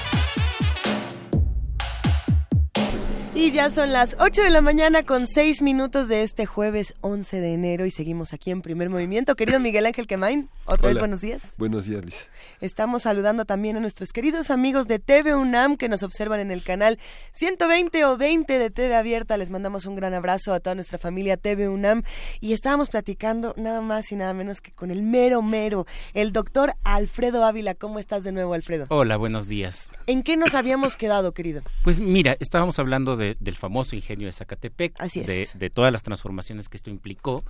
Y ya son las 8 de la mañana con 6 minutos de este jueves 11 de enero y seguimos aquí en primer movimiento. Querido Miguel Ángel Quemain, otra vez buenos días. Buenos días, Lisa. Estamos saludando también a nuestros queridos amigos de TV UNAM que nos observan en el canal 120 o 20 de TV Abierta. Les mandamos un gran abrazo a toda nuestra familia TV UNAM y estábamos platicando nada más y nada menos que con el mero mero, el doctor Alfredo Ávila. ¿Cómo estás de nuevo, Alfredo? Hola, buenos días. ¿En qué nos habíamos quedado, querido? Pues mira, estábamos hablando de del famoso ingenio de Zacatepec, Así de, de, todas las transformaciones que esto implicó.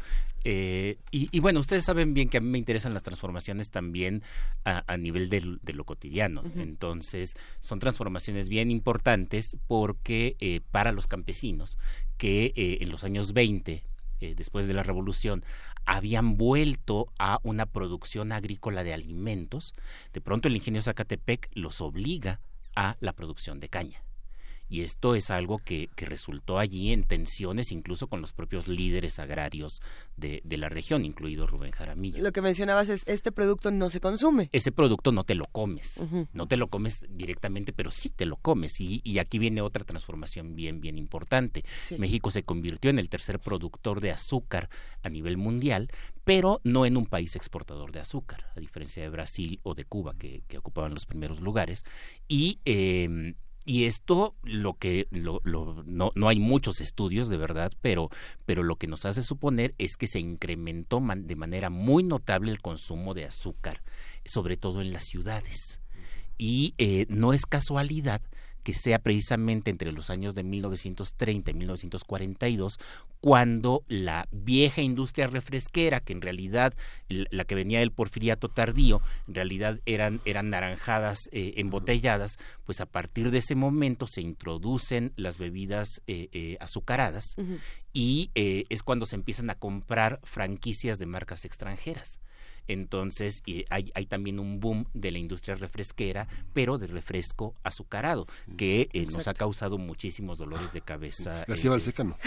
Eh, y, y, bueno, ustedes saben bien que a mí me interesan las transformaciones también a, a nivel de, de, lo cotidiano. Uh -huh. Entonces, son transformaciones bien importantes porque eh, para los campesinos que eh, en los años 20 eh, después de la revolución, habían vuelto a una producción agrícola de alimentos, de pronto el ingenio Zacatepec los obliga a la producción de caña y esto es algo que, que resultó allí en tensiones incluso con los propios líderes agrarios de, de, la región, incluido Rubén Jaramillo. Lo que mencionabas es, este producto no se consume. Ese producto no te lo comes, no te lo comes directamente, pero sí te lo comes. Y, y aquí viene otra transformación bien, bien importante. México se convirtió en el tercer productor de azúcar a nivel mundial, pero no en un país exportador de azúcar, a diferencia de Brasil o de Cuba, que, que ocupaban los primeros lugares. Y eh, y esto lo que lo, no, no hay muchos estudios de verdad pero pero lo que nos hace suponer es que se incrementó de manera muy notable el consumo de azúcar sobre todo en las ciudades. Y eh, no es casualidad que sea precisamente entre los años de 1930 y 1942 cuando la vieja industria refresquera, que en realidad la que venía del porfiriato tardío, en realidad eran, eran naranjadas eh, embotelladas, pues a partir de ese momento se introducen las bebidas eh, eh, azucaradas y es cuando se empiezan a comprar franquicias de marcas extranjeras. Entonces, hay, hay, también un boom de la industria refresquera, pero de refresco azucarado, que eh, nos ha causado muchísimos dolores de cabeza. García eh, no.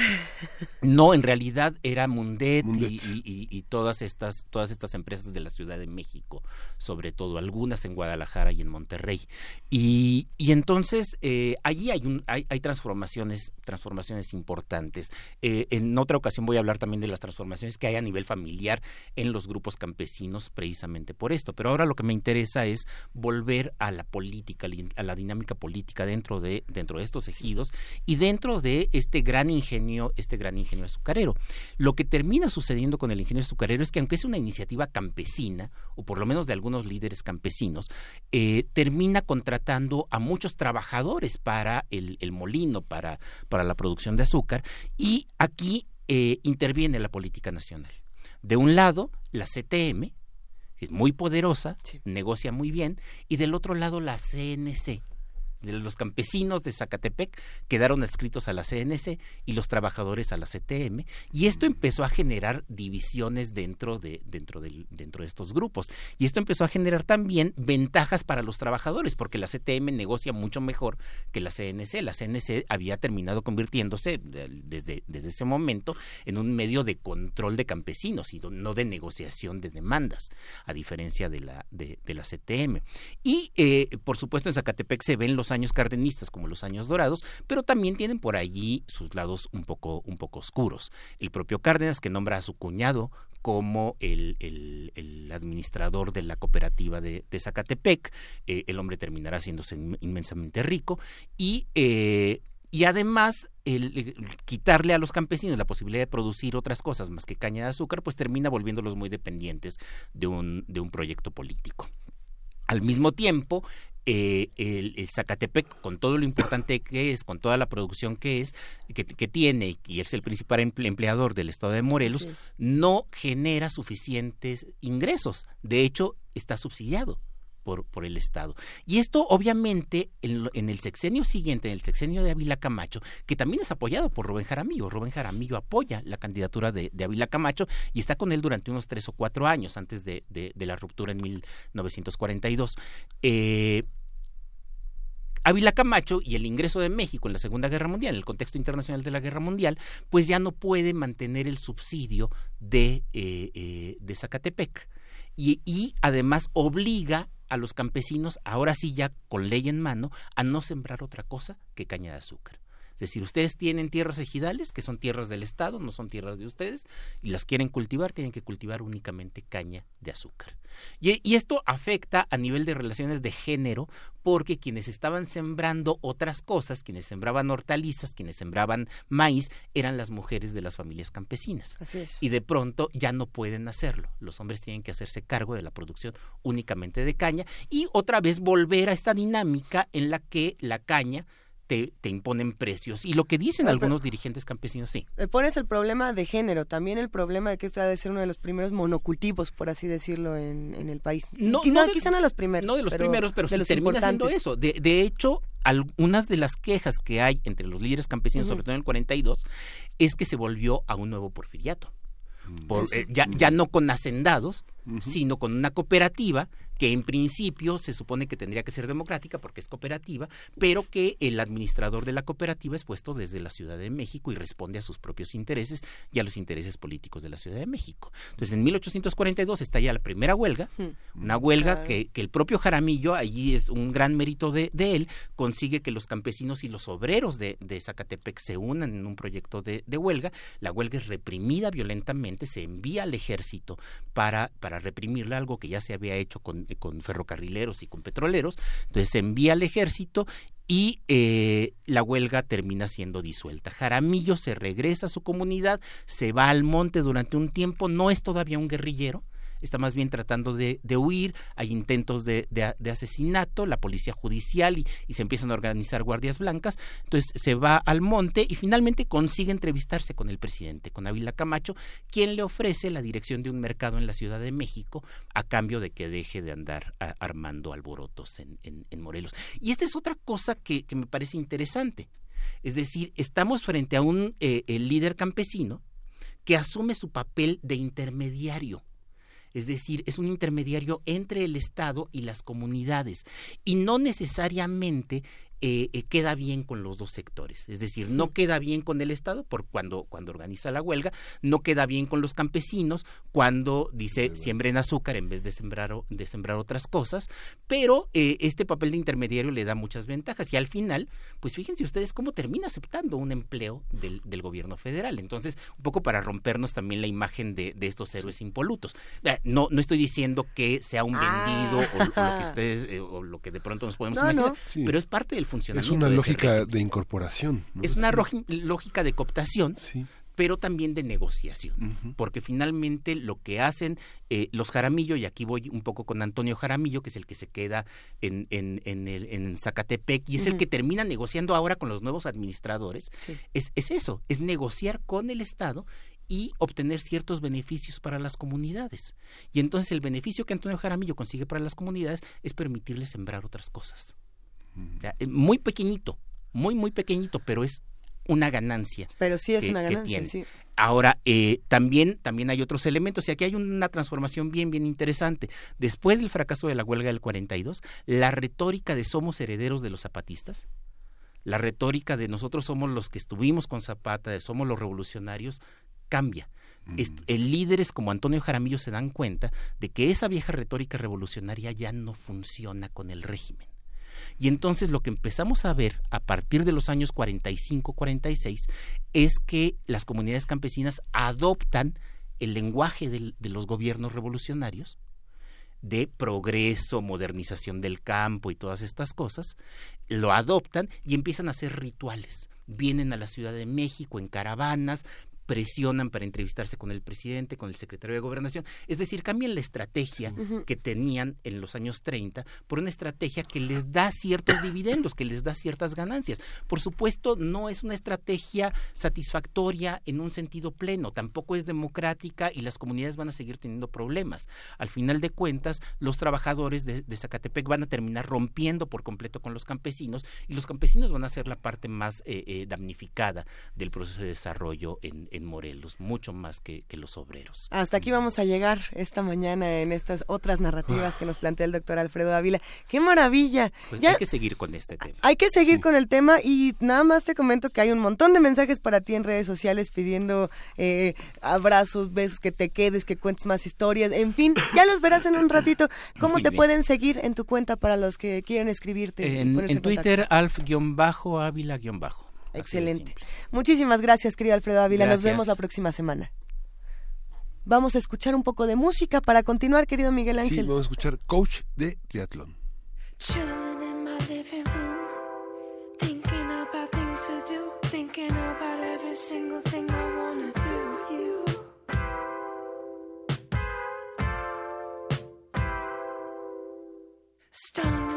No, en realidad era Mundet, Y, todas estas todas estas empresas de la Ciudad de México, sobre todo algunas en Guadalajara y en Monterrey. Y, y entonces eh, allí hay, un, hay, hay transformaciones transformaciones importantes. en otra ocasión voy a hablar también de las transformaciones que hay a nivel familiar en los grupos campesinos precisamente por esto. Pero ahora lo que me interesa es volver a la política, a la dinámica política dentro de, dentro de estos ejidos y dentro de este gran ingenio, este gran ingenio azucarero. Lo que termina sucediendo con el ingenio azucarero es que aunque es una iniciativa campesina, o por lo menos de algunos líderes campesinos, eh, termina contratando a muchos trabajadores para el, molino, para, para la producción de azúcar, y aquí eh, interviene la política nacional. De un lado, la CTM, es muy poderosa, negocia muy bien, y del otro lado la CNC, los campesinos de Zacatepec quedaron adscritos a la CNC y los trabajadores a la CTM y esto empezó a generar divisiones dentro de dentro del, dentro de estos grupos. Y esto empezó a generar también ventajas para los trabajadores porque la CTM negocia mucho mejor que la CNC la CNC había terminado convirtiéndose desde desde ese momento en un medio de control de campesinos y no de negociación de demandas a diferencia de la de, la CTM y eh, por supuesto en Zacatepec se ven los años cardenistas como los años dorados, pero también tienen por allí sus lados un poco, un poco oscuros. El propio Cárdenas, que nombra a su cuñado como el, el, administrador de la cooperativa de, Zacatepec, eh, el hombre terminará haciéndose inmensamente rico y eh, y además quitarle a los campesinos la posibilidad de producir otras cosas más que caña de azúcar, pues termina volviéndolos muy dependientes de un, de un proyecto político. Al mismo tiempo, eh, el, Zacatepec, con todo lo importante que es, con toda la producción que es, que, tiene, y es el principal empleador del estado de Morelos, no genera suficientes ingresos. De hecho, está subsidiado por, el Estado. Y esto, obviamente, en, el sexenio siguiente, en el sexenio de Ávila Camacho, que también es apoyado por Rubén Jaramillo. Rubén Jaramillo apoya la candidatura de, de Ávila Camacho y está con él durante unos tres o cuatro años antes de, la ruptura en 1942. Eh, Ávila Camacho y el ingreso de México en la Segunda Guerra Mundial, en el contexto internacional de la Guerra Mundial, pues ya no puede mantener el subsidio de, eh, eh, Zacatepec. Y, y, además obliga a los campesinos, ahora sí ya con ley en mano, a no sembrar otra cosa que caña de azúcar. Es decir, ustedes tienen tierras ejidales, que son tierras del Estado, no son tierras de ustedes, y las quieren cultivar, tienen que cultivar únicamente caña de azúcar. Y, esto afecta a nivel de relaciones de género, porque quienes estaban sembrando otras cosas, quienes sembraban hortalizas, quienes sembraban maíz, eran las mujeres de las familias campesinas. Así es. Y de pronto ya no pueden hacerlo. Los hombres tienen que hacerse cargo de la producción únicamente de caña y otra vez volver a esta dinámica en la que la caña te, imponen precios. Y lo que dicen algunos dirigentes campesinos, sí. Me pones el problema de género, también el problema de que este ha de ser uno de los primeros monocultivos, por así decirlo, en, en el país. No, no, quizá no los primeros. No de los primeros, pero sí termina siendo eso. De, de hecho, algunas de las quejas que hay entre los líderes campesinos, sobre todo en el 42, es que se volvió a un nuevo porfiriato. Mm. Eh, ya, ya no con hacendados, sino con una cooperativa que en principio se supone que tendría que ser democrática porque es cooperativa, pero que el administrador de la cooperativa es puesto desde la Ciudad de México y responde a sus propios intereses y a los intereses políticos de la Ciudad de México. Entonces, en 1842 está ya la primera huelga, una huelga que, que, el propio Jaramillo, allí es un gran mérito de, de él, consigue que los campesinos y los obreros de, de Zacatepec se unan en un proyecto de, de, huelga. La huelga es reprimida violentamente, se envía al ejército para, para reprimirla, algo que ya se había hecho con, con ferrocarrileros y con petroleros. Entonces se envía al ejército y eh, la huelga termina siendo disuelta. Jaramillo se regresa a su comunidad, se va al monte durante un tiempo, no es todavía un guerrillero, está más bien tratando de, huir, hay intentos de, asesinato, la policía judicial y, y, se empiezan a organizar guardias blancas, entonces se va al monte y finalmente consigue entrevistarse con el presidente, con Ávila Camacho, quien le ofrece la dirección de un mercado en la Ciudad de México a cambio de que deje de andar armando alborotos en, en, Morelos. Y esta es otra cosa que, me parece interesante. Es decir, estamos frente a un eh, líder campesino que asume su papel de intermediario es decir, es un intermediario entre el Estado y las comunidades. Y no necesariamente eh, eh, queda bien con los dos sectores. Es decir, no queda bien con el Estado por cuando, cuando organiza la huelga, no queda bien con los campesinos cuando dice siembren azúcar en vez de sembrar, de sembrar otras cosas, pero eh, este papel de intermediario le da muchas ventajas y al final, pues fíjense ustedes cómo termina aceptando un empleo del, del gobierno federal. Entonces, un poco para rompernos también la imagen de, de estos héroes impolutos. No, no estoy diciendo que sea un vendido o, lo que ah. ustedes o lo que de pronto nos podemos imaginar, pero es parte del es una lógica de incorporación. Es una lógica de cooptación. pero también de negociación, porque finalmente lo que hacen eh, los Jaramillo, y aquí voy un poco con Antonio Jaramillo, que es el que se queda en, en, en, el, en Zacatepec y es el que termina negociando ahora con los nuevos administradores, es, es eso, es negociar con el Estado y obtener ciertos beneficios para las comunidades. Y entonces el beneficio que Antonio Jaramillo consigue para las comunidades es permitirles sembrar otras cosas. Eh, muy pequeñito, muy, muy pequeñito, pero es una ganancia. Pero sí es una ganancia, sí. Ahora, eh, también, también hay otros elementos y aquí hay una transformación bien, bien interesante. Después del fracaso de la huelga del 42, la retórica de somos herederos de los zapatistas, la retórica de nosotros somos los que estuvimos con Zapata, de somos los revolucionarios, cambia. el líderes como Antonio Jaramillo se dan cuenta de que esa vieja retórica revolucionaria ya no funciona con el régimen. Y entonces lo que empezamos a ver a partir de los años 45-46 es que las comunidades campesinas adoptan el lenguaje de, los gobiernos revolucionarios de progreso, modernización del campo y todas estas cosas, lo adoptan y empiezan a hacer rituales. Vienen a la Ciudad de México en caravanas, presionan para entrevistarse con el presidente, con el secretario de Gobernación. Es decir, cambian la estrategia que tenían en los años 30 por una estrategia que les da ciertos dividendos, que les da ciertas ganancias. Por supuesto, no es una estrategia satisfactoria en un sentido pleno, tampoco es democrática y las comunidades van a seguir teniendo problemas. Al final de cuentas, los trabajadores de, Zacatepec van a terminar rompiendo por completo con los campesinos y los campesinos van a ser la parte más eh, eh, damnificada del proceso de desarrollo en, en Morelos, mucho más que, los obreros. Hasta aquí vamos a llegar esta mañana en estas otras narrativas que nos plantea el doctor Alfredo Ávila. ¡Qué maravilla! Pues hay que seguir con este tema. Hay que seguir con el tema y nada más te comento que hay un montón de mensajes para ti en redes sociales pidiendo eh, abrazos, besos, que te quedes, que cuentes más historias, en fin, ya los verás en un ratito. ¿Cómo te pueden seguir en tu cuenta para los que quieren escribirte? En, en Twitter, alf-ávila-bajo. Excelente. Muchísimas gracias, querido Alfredo Ávila. Nos vemos la próxima semana. Vamos a escuchar un poco de música para continuar, querido Miguel Ángel. Sí, vamos a escuchar Coach de Triatlón. you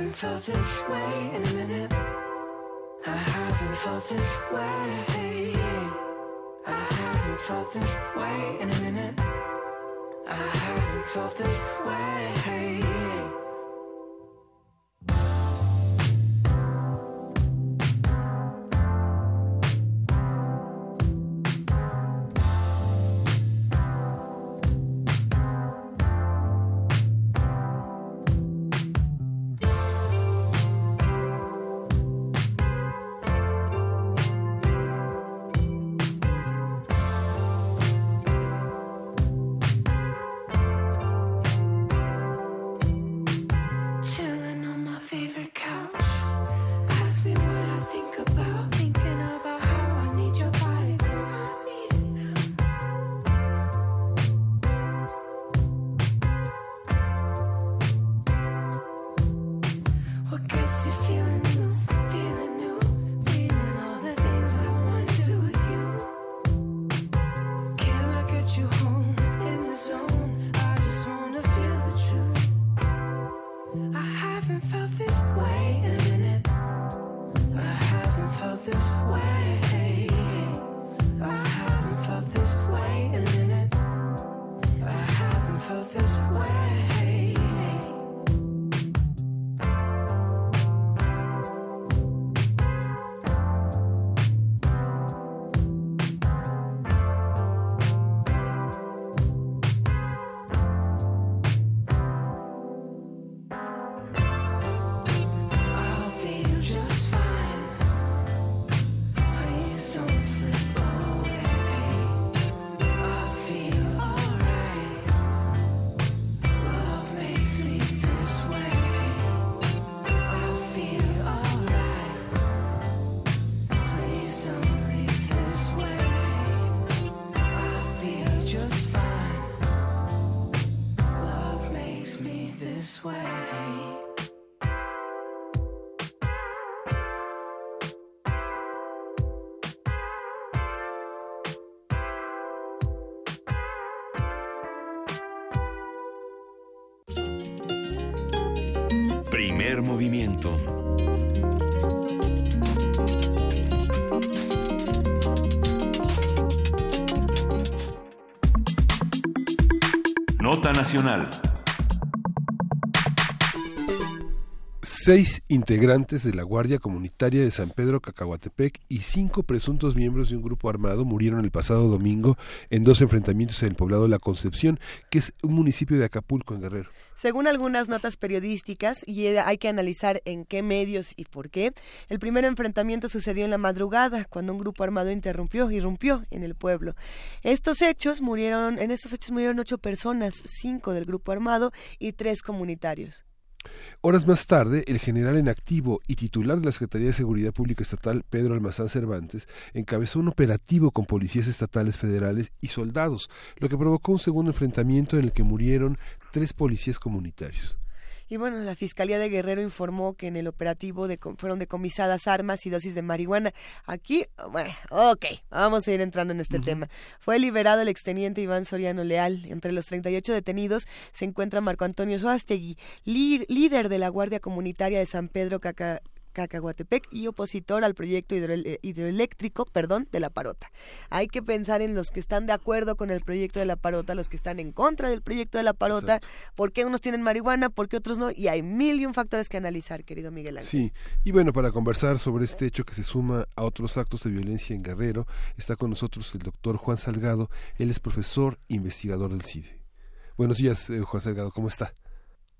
haven't felt this way in a minute. I haven't felt this way. I haven't felt this way in a minute. I haven't felt this way. Movimiento. Nota Nacional. Seis integrantes de la Guardia Comunitaria de San Pedro Cacahuatepec y cinco presuntos miembros de un grupo armado murieron el pasado domingo en dos enfrentamientos en el poblado La Concepción, que es un municipio de Acapulco, en Guerrero. Según algunas notas periodísticas, y hay que analizar en qué medios y por qué, el primer enfrentamiento sucedió en la madrugada, cuando un grupo armado interrumpió, irrumpió en el pueblo. Estos hechos murieron, en estos hechos murieron ocho personas, cinco del grupo armado y tres comunitarios. Horas más tarde, el general en activo y titular de la Secretaría de Seguridad Pública Estatal, Pedro Almazán Cervantes, encabezó un operativo con policías estatales federales y soldados, lo que provocó un segundo enfrentamiento en el que murieron tres policías comunitarios. Y bueno, la Fiscalía de Guerrero informó que en el operativo de, fueron decomisadas armas y dosis de marihuana. Aquí, bueno, ok, vamos a ir entrando en este tema. Fue liberado el exteniente Iván Soriano Leal. Entre los 38 detenidos se encuentra Marco Antonio Suástegui, líder de la Guardia Comunitaria de San Pedro Caca Cacahuatepec y opositor al proyecto eh, hidroeléctrico perdón, de la Parota. Hay que pensar en los que están de acuerdo con el proyecto de la Parota, los que están en contra del proyecto de la Parota, por qué unos tienen marihuana, por qué otros no, y hay mil y un factores que analizar, querido Miguel Ángel. Sí, y bueno, para conversar sobre este hecho que se suma a otros actos de violencia en Guerrero, está con nosotros el doctor Juan Salgado, él es profesor investigador del CIDE. Buenos días, eh, Juan Salgado, ¿cómo está?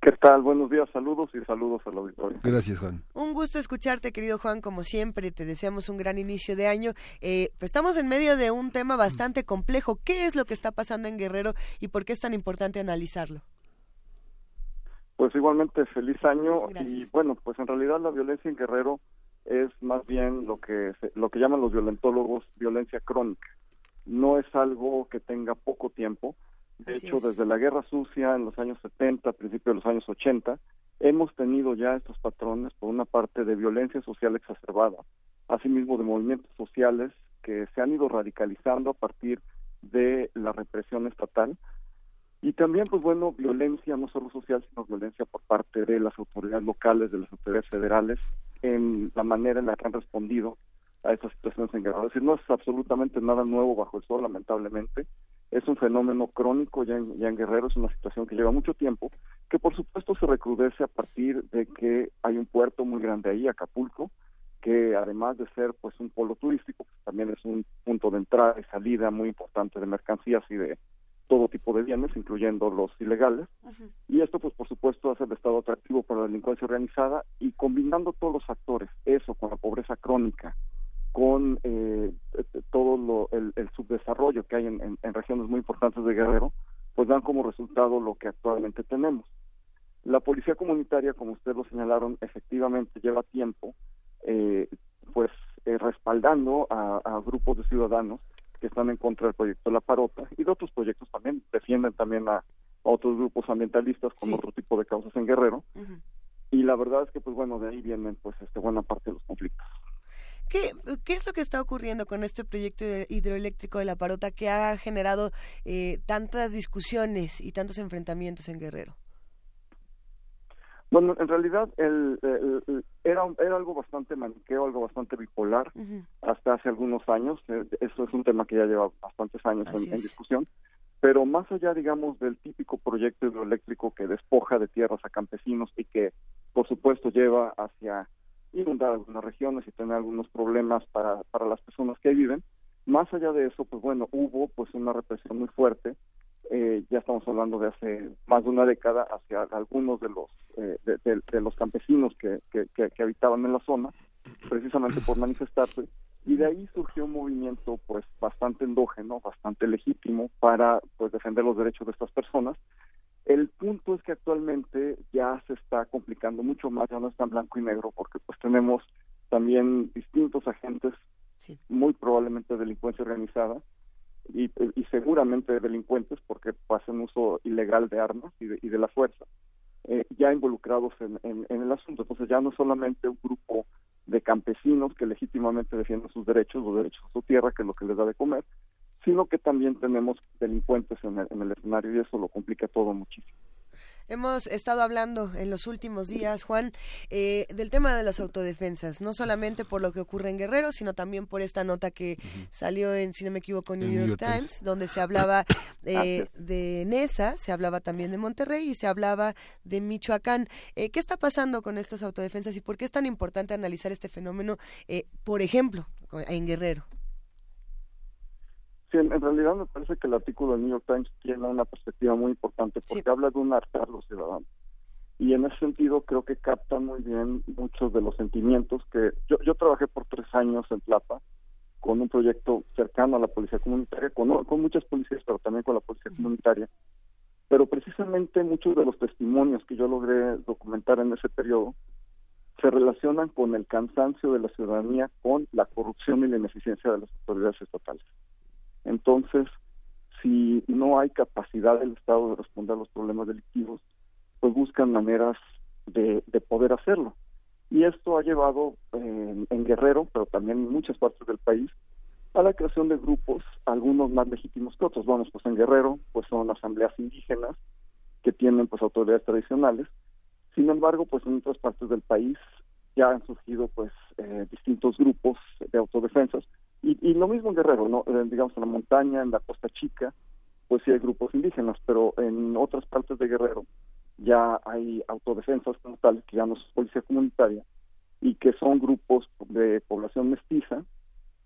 ¿Qué tal? Buenos días, saludos y saludos al auditorio. Gracias, Juan. Un gusto escucharte, querido Juan, como siempre. Te deseamos un gran inicio de año. Eh, pues estamos en medio de un tema bastante complejo. ¿Qué es lo que está pasando en Guerrero y por qué es tan importante analizarlo? Pues igualmente feliz año y bueno, pues en realidad la violencia en Guerrero es más bien lo que lo que llaman los violentólogos violencia crónica. No es algo que tenga poco tiempo de hecho, desde la Guerra Sucia en los años 70, principios de los años 80, hemos tenido ya estos patrones, por una parte, de violencia social exacerbada, asimismo de movimientos sociales que se han ido radicalizando a partir de la represión estatal y también, pues bueno, violencia no solo social, sino violencia por parte de las autoridades locales, de las autoridades federales, en la manera en la que han respondido a estas situaciones en guerra. Es decir, no es absolutamente nada nuevo bajo el sol, lamentablemente es un fenómeno crónico ya en, ya en Guerrero, es una situación que lleva mucho tiempo, que por supuesto se recrudece a partir de que hay un puerto muy grande ahí, Acapulco, que además de ser pues un polo turístico, pues, también es un punto de entrada y salida muy importante de mercancías y de todo tipo de bienes, incluyendo los ilegales. Y esto, pues por supuesto, hace el Estado atractivo para la delincuencia organizada y combinando todos los factores, eso con la pobreza crónica, con eh, todo lo, el, subdesarrollo que hay en, regiones muy importantes de Guerrero, pues dan como resultado lo que actualmente tenemos. La policía comunitaria, como ustedes lo señalaron, efectivamente lleva tiempo, eh, pues eh, respaldando a, grupos de ciudadanos que están en contra del proyecto La Parota y de otros proyectos también, defienden también a, otros grupos ambientalistas con otro tipo de causas en Guerrero. Y la verdad es que, pues bueno, de ahí vienen pues este, buena parte de los conflictos. ¿Qué, ¿Qué, es lo que está ocurriendo con este proyecto hidroeléctrico de la Parota que ha generado eh, tantas discusiones y tantos enfrentamientos en Guerrero? Bueno, en realidad el, era, era algo bastante maniqueo, algo bastante bipolar hasta hace algunos años. Eh, eso es un tema que ya lleva bastantes años en, discusión. Pero más allá, digamos, del típico proyecto hidroeléctrico que despoja de tierras a campesinos y que, por supuesto, lleva hacia inundar algunas regiones y tener algunos problemas para, para las personas que viven. Más allá de eso, pues bueno, hubo pues una represión muy fuerte. Eh, ya estamos hablando de hace más de una década hacia algunos de los eh, de, los campesinos que, que, que, habitaban en la zona, precisamente por manifestarse. Y de ahí surgió un movimiento pues bastante endógeno, bastante legítimo para pues defender los derechos de estas personas el punto es que actualmente ya se está complicando mucho más, ya no está en blanco y negro, porque pues tenemos también distintos agentes, muy probablemente delincuencia organizada, y, seguramente delincuentes porque hacen uso ilegal de armas y de, la fuerza, eh, ya involucrados en, el asunto. Entonces ya no es solamente un grupo de campesinos que legítimamente defienden sus derechos, los derechos de su tierra, que es lo que les da de comer, sino que también tenemos delincuentes en el, escenario y eso lo complica todo muchísimo. Hemos estado hablando en los últimos días, Juan, eh, del tema de las autodefensas, no solamente por lo que ocurre en Guerrero, sino también por esta nota que salió en, si no me equivoco, New, York, Times, donde se hablaba eh, de Nesa, se hablaba también de Monterrey y se hablaba de Michoacán. Eh, ¿Qué está pasando con estas autodefensas y por qué es tan importante analizar este fenómeno, por ejemplo, en Guerrero? Sí, en, realidad me parece que el artículo del New York Times tiene una perspectiva muy importante porque habla de un hartar los ciudadanos. Y en ese sentido creo que capta muy bien muchos de los sentimientos que yo, yo trabajé por tres años en Plata con un proyecto cercano a la policía comunitaria, con, con muchas policías, pero también con la policía comunitaria. Pero precisamente muchos de los testimonios que yo logré documentar en ese periodo se relacionan con el cansancio de la ciudadanía con la corrupción y la ineficiencia de las autoridades estatales. Entonces, si no hay capacidad del Estado de responder a los problemas delictivos, pues buscan maneras de, poder hacerlo. Y esto ha llevado en, Guerrero, pero también en muchas partes del país, a la creación de grupos, algunos más legítimos que otros. Bueno, pues en Guerrero, pues son asambleas indígenas que tienen pues autoridades tradicionales. Sin embargo, pues en otras partes del país ya han surgido pues eh, distintos grupos de autodefensas y, lo mismo en Guerrero, ¿no? Digamos en la montaña, en la Costa Chica, pues sí hay grupos indígenas, pero en otras partes de Guerrero ya hay autodefensas como tal, que ya no es policía comunitaria, y que son grupos de población mestiza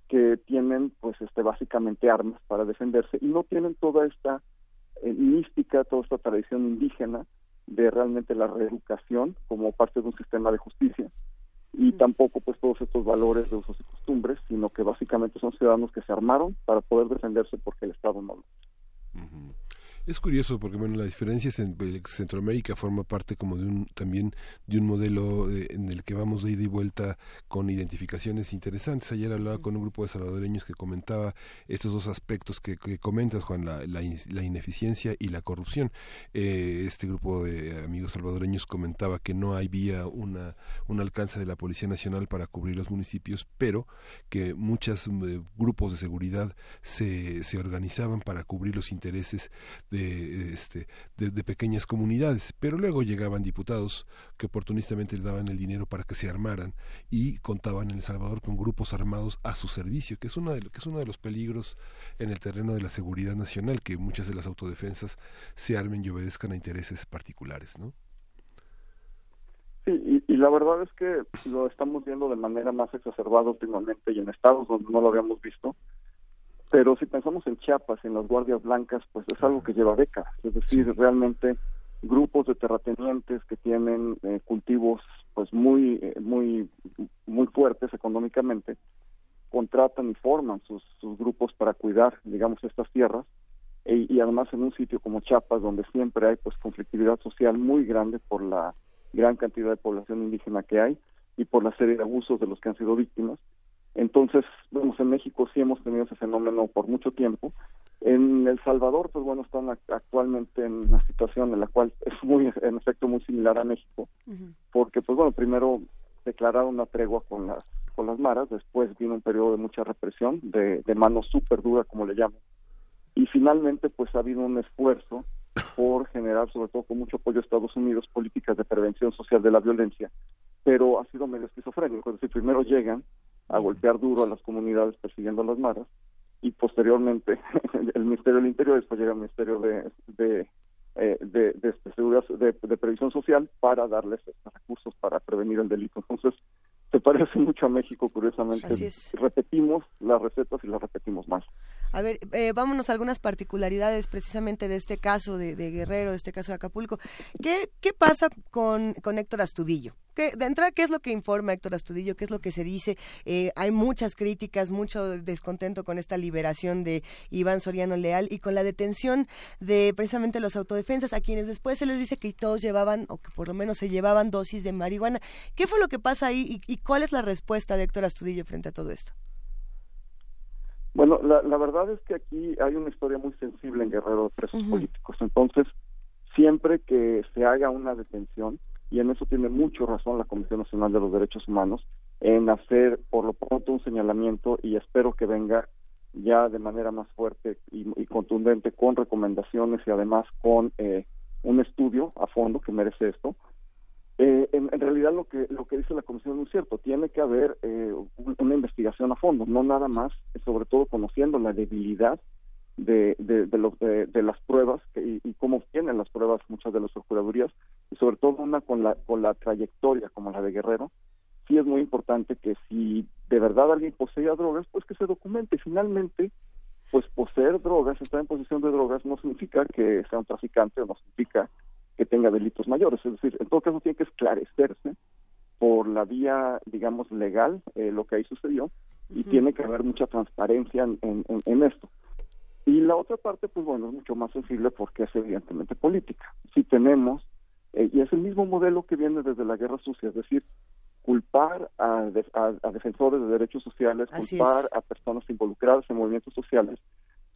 que tienen pues este básicamente armas para defenderse y no tienen toda esta eh, mística, toda esta tradición indígena de realmente la reeducación como parte de un sistema de justicia y tampoco pues todos estos valores de usos y costumbres, sino que básicamente son ciudadanos que se armaron para poder defenderse porque el Estado no lo. Es curioso porque bueno, la diferencia es en Centroamérica forma parte como de un también de un modelo eh, en el que vamos de ida y vuelta con identificaciones interesantes. Ayer hablaba con un grupo de salvadoreños que comentaba estos dos aspectos que, comentas, Juan, la, la, ineficiencia y la corrupción. Eh, este grupo de amigos salvadoreños comentaba que no había una, un alcance de la Policía Nacional para cubrir los municipios, pero que muchos eh, grupos de seguridad se, se organizaban para cubrir los intereses de, este, de, pequeñas comunidades, pero luego llegaban diputados que oportunistamente le daban el dinero para que se armaran y contaban en El Salvador con grupos armados a su servicio, que es, una de, que es uno de los peligros en el terreno de la seguridad nacional, que muchas de las autodefensas se armen y obedezcan a intereses particulares, ¿no? Sí, y, la verdad es que lo estamos viendo de manera más exacerbada últimamente y en estados donde no lo habíamos visto, pero si pensamos en Chiapas, en las guardias blancas, pues es algo que lleva décadas, es decir, realmente grupos de terratenientes que tienen eh, cultivos pues muy eh, muy muy fuertes económicamente contratan y forman sus, sus grupos para cuidar digamos estas tierras. E, y además en un sitio como Chiapas donde siempre hay pues conflictividad social muy grande por la gran cantidad de población indígena que hay y por la serie de abusos de los que han sido víctimas. Entonces, vemos en México sí hemos tenido ese fenómeno por mucho tiempo. En El Salvador, pues bueno, están actualmente en una situación en la cual es muy, en efecto, muy similar a México, porque, pues bueno, primero declararon una tregua con las con las maras, después vino un periodo de mucha represión, de, de mano súper dura, como le llamo, y finalmente, pues ha habido un esfuerzo por generar, sobre todo con mucho apoyo de Estados Unidos, políticas de prevención social de la violencia, pero ha sido medio esquizofrénico, es decir, primero llegan a golpear duro a las comunidades persiguiendo a las maras, y posteriormente el Ministerio del Interior, después llega el Ministerio de, de eh, de, de, de, previsión social para darles recursos para prevenir el delito. Entonces, se parece mucho a México, curiosamente. Repetimos las recetas y las repetimos más. A ver, eh, vámonos a algunas particularidades precisamente de este caso de, Guerrero, de este caso de Acapulco. ¿Qué, qué pasa con, con Héctor Astudillo? ¿Qué, de entrada, ¿qué es lo que informa Héctor Astudillo? ¿Qué es lo que se dice? Eh, hay muchas críticas, mucho descontento con esta liberación de Iván Soriano Leal y con la detención de precisamente los autodefensas, a quienes después se les dice que todos llevaban, o que por lo menos se llevaban dosis de marihuana. ¿Qué fue lo que pasa ahí y, cuál es la respuesta de Héctor Astudillo frente a todo esto? Bueno, la, verdad es que aquí hay una historia muy sensible en Guerrero de presos políticos. Entonces, siempre que se haga una detención, y en eso tiene mucho razón la Comisión Nacional de los Derechos Humanos, en hacer por lo pronto un señalamiento y espero que venga ya de manera más fuerte y, contundente con recomendaciones y además con eh, un estudio a fondo que merece esto. Eh, en, realidad lo que lo que dice la comisión es cierto, tiene que haber eh, una investigación a fondo, no nada más, sobre todo conociendo la debilidad de, de, de, de, las pruebas y, cómo obtienen las pruebas muchas de las procuradurías y sobre todo una con la con la trayectoria como la de Guerrero sí es muy importante que si de verdad alguien poseía drogas pues que se documente. Finalmente pues poseer drogas estar en posesión de drogas no significa que sea un traficante o no significa que tenga delitos mayores. Es decir en todo caso tiene que esclarecerse por la vía digamos legal eh, lo que ahí sucedió y tiene que haber mucha transparencia en, en, en esto y la otra parte, pues bueno, es mucho más sensible porque es evidentemente política. Si tenemos, eh, y es el mismo modelo que viene desde la guerra sucia, es decir, culpar a, a, defensores de derechos sociales, culpar a personas involucradas en movimientos sociales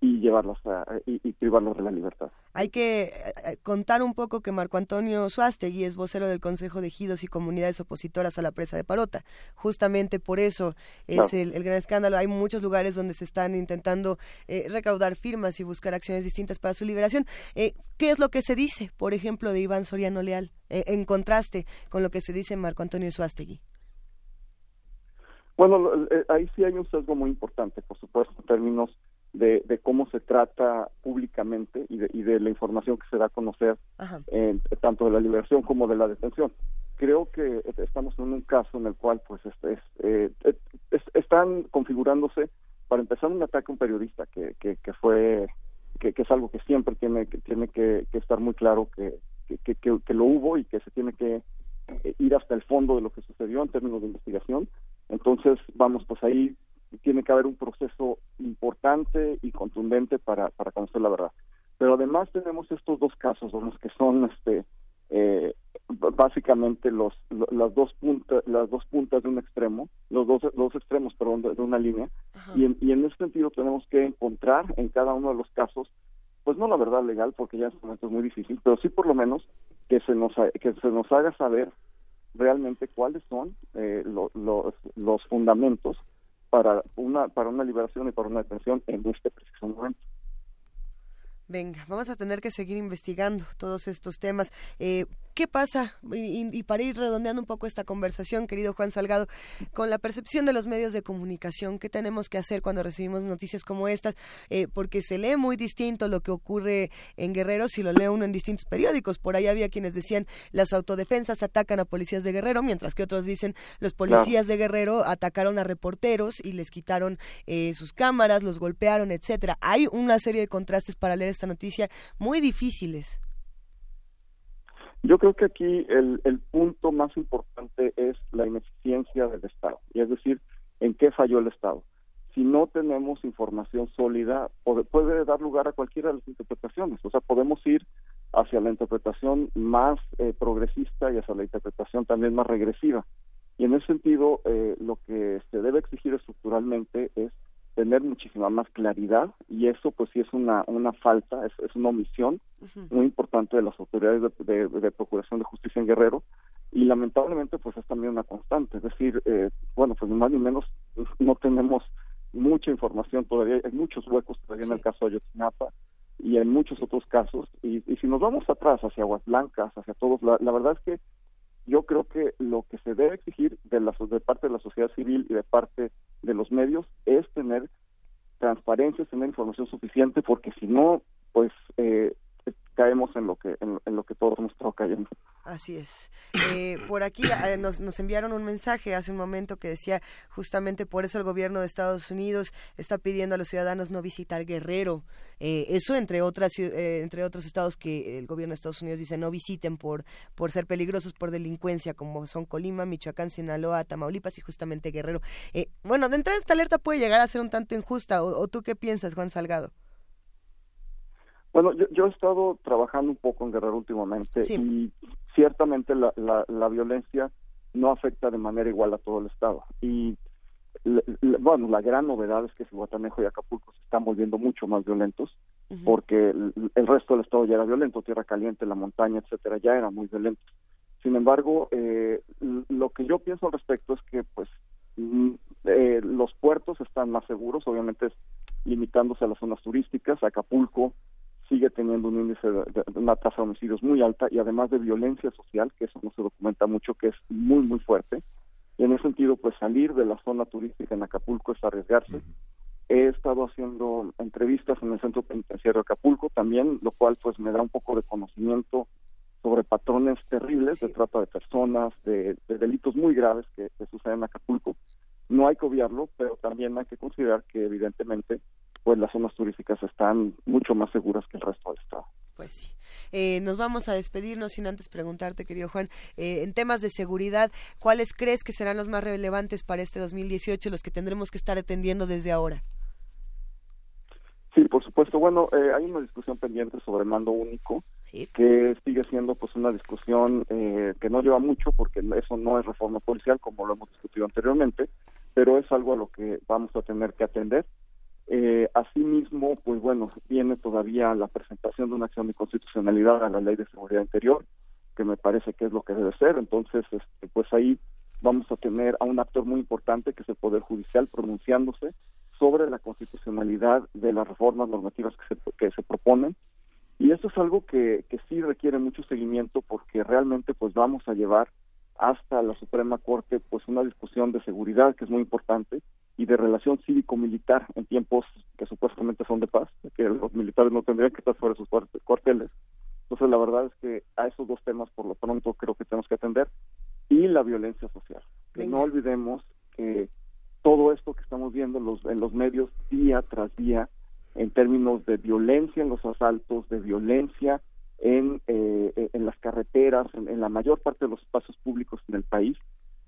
y llevarlos a, y, y, privarlos de la libertad. Hay que eh, contar un poco que Marco Antonio Suástegui es vocero del Consejo de Ejidos y Comunidades Opositoras a la Presa de Parota. Justamente por eso es el, gran escándalo. Hay muchos lugares donde se están intentando eh, recaudar firmas y buscar acciones distintas para su liberación. Eh, ¿Qué es lo que se dice, por ejemplo, de Iván Soriano Leal, en contraste con lo que se dice Marco Antonio Suástegui? Bueno, ahí sí hay un sesgo muy importante, por supuesto, en términos de, cómo se trata públicamente y de, y de, la información que se da a conocer tanto de la liberación como de la detención. Creo que estamos en un caso en el cual pues es, eh, están configurándose para empezar un ataque a un periodista que, que, que fue que, es algo que siempre tiene que tiene que, estar muy claro que, que, que, lo hubo y que se tiene que eh, ir hasta el fondo de lo que sucedió en términos de investigación. Entonces, vamos, pues ahí tiene que haber un proceso importante y contundente para, para conocer la verdad. Pero además tenemos estos dos casos, los que son este eh, básicamente los las dos puntas las dos puntas de un extremo los dos dos extremos perdón de, una línea. Y en, y en ese sentido tenemos que encontrar en cada uno de los casos pues no la verdad legal porque ya en este momento es muy difícil pero sí por lo menos que se nos que se nos haga saber realmente cuáles son eh, los los fundamentos para una, para una liberación y para una detención en este preciso momento. Venga, vamos a tener que seguir investigando todos estos temas. Eh, ¿Qué pasa? Y, para ir redondeando un poco esta conversación, querido Juan Salgado, con la percepción de los medios de comunicación, ¿qué tenemos que hacer cuando recibimos noticias como estas? Eh, porque se lee muy distinto lo que ocurre en Guerrero si lo lee uno en distintos periódicos. Por ahí había quienes decían las autodefensas atacan a policías de Guerrero, mientras que otros dicen los policías de Guerrero atacaron a reporteros y les quitaron eh, sus cámaras, los golpearon, etcétera. Hay una serie de contrastes para leer esta noticia muy difíciles. Yo creo que aquí el, el punto más importante es la ineficiencia del Estado, y es decir, en qué falló el Estado. si no tenemos información sólida, puede, dar lugar a cualquiera de las interpretaciones. O sea, podemos ir hacia la interpretación más eh, progresista y hacia la interpretación también más regresiva. Y en ese sentido, eh, lo que se debe exigir estructuralmente es tener muchísima más claridad y eso pues sí es una, una falta, es, una omisión muy importante de las autoridades de, Procuración de Justicia en Guerrero y lamentablemente pues es también una constante, es decir, eh, bueno, pues ni más ni menos no tenemos mucha información todavía, hay muchos huecos todavía en el caso de Ayotzinapa y en muchos otros casos y, si nos vamos atrás hacia Aguas Blancas, hacia todos, la, verdad es que yo creo que lo que se debe exigir de, la, de parte de la sociedad civil y de parte de los medios es tener transparencia, tener información suficiente, porque si no, pues eh, caemos en lo que en, lo que todos hemos estado cayendo. Así es. Eh, por aquí eh, nos, nos enviaron un mensaje hace un momento que decía justamente por eso el gobierno de Estados Unidos está pidiendo a los ciudadanos no visitar Guerrero. Eh, eso entre otras entre otros estados que el gobierno de Estados Unidos dice no visiten por por ser peligrosos por delincuencia como son Colima, Michoacán, Sinaloa, Tamaulipas y justamente Guerrero. bueno, de entrada esta alerta puede llegar a ser un tanto injusta. ¿O, o tú qué piensas, Juan Salgado? Bueno, yo, he estado trabajando un poco en Guerrero últimamente y ciertamente la, la, violencia no afecta de manera igual a todo el estado. Y bueno, la gran novedad es que Cihuatanejo y Acapulco se están volviendo mucho más violentos porque el, resto del estado ya era violento, Tierra Caliente, la montaña, etcétera, ya eran muy violentos. Sin embargo, eh, lo que yo pienso al respecto es que pues mm, eh, los puertos están más seguros, obviamente limitándose a las zonas turísticas, Acapulco, sigue teniendo un índice de, una tasa de homicidios muy alta y además de violencia social, que eso no se documenta mucho, que es muy, muy fuerte. Y en ese sentido, pues salir de la zona turística en Acapulco es arriesgarse. He estado haciendo entrevistas en el centro penitenciario de Acapulco también, lo cual pues me da un poco de conocimiento sobre patrones terribles de trata de personas, de, delitos muy graves que, que suceden en Acapulco. No hay que obviarlo, pero también hay que considerar que evidentemente pues las zonas turísticas están mucho más seguras que el resto del estado. Pues sí. Eh, nos vamos a despedirnos sin antes preguntarte, querido Juan, eh, en temas de seguridad, ¿cuáles crees que serán los más relevantes para este 2018, los que tendremos que estar atendiendo desde ahora? Sí, por supuesto. Bueno, eh, hay una discusión pendiente sobre el mando único, que sigue siendo pues una discusión que no lleva mucho, porque eso no es reforma policial, como lo hemos discutido anteriormente, pero es algo a lo que vamos a tener que atender. Eh, asimismo, pues bueno, viene todavía la presentación de una acción de constitucionalidad a la Ley de Seguridad Interior, que me parece que es lo que debe ser. Entonces, este, pues ahí vamos a tener a un actor muy importante, que es el Poder Judicial, pronunciándose sobre la constitucionalidad de las reformas normativas que se, que se proponen. Y eso es algo que, que sí requiere mucho seguimiento porque realmente pues vamos a llevar hasta la Suprema Corte pues una discusión de seguridad que es muy importante y de relación cívico-militar en tiempos que supuestamente son de paz, que los militares no tendrían que estar sobre sus cuarteles. Entonces, la verdad es que a esos dos temas, por lo pronto, creo que tenemos que atender. Y la violencia social. Que no olvidemos que todo esto que estamos viendo en los, en los medios día tras día, en términos de violencia en los asaltos, de violencia en, eh, en las carreteras, en la mayor parte de los espacios públicos en el país,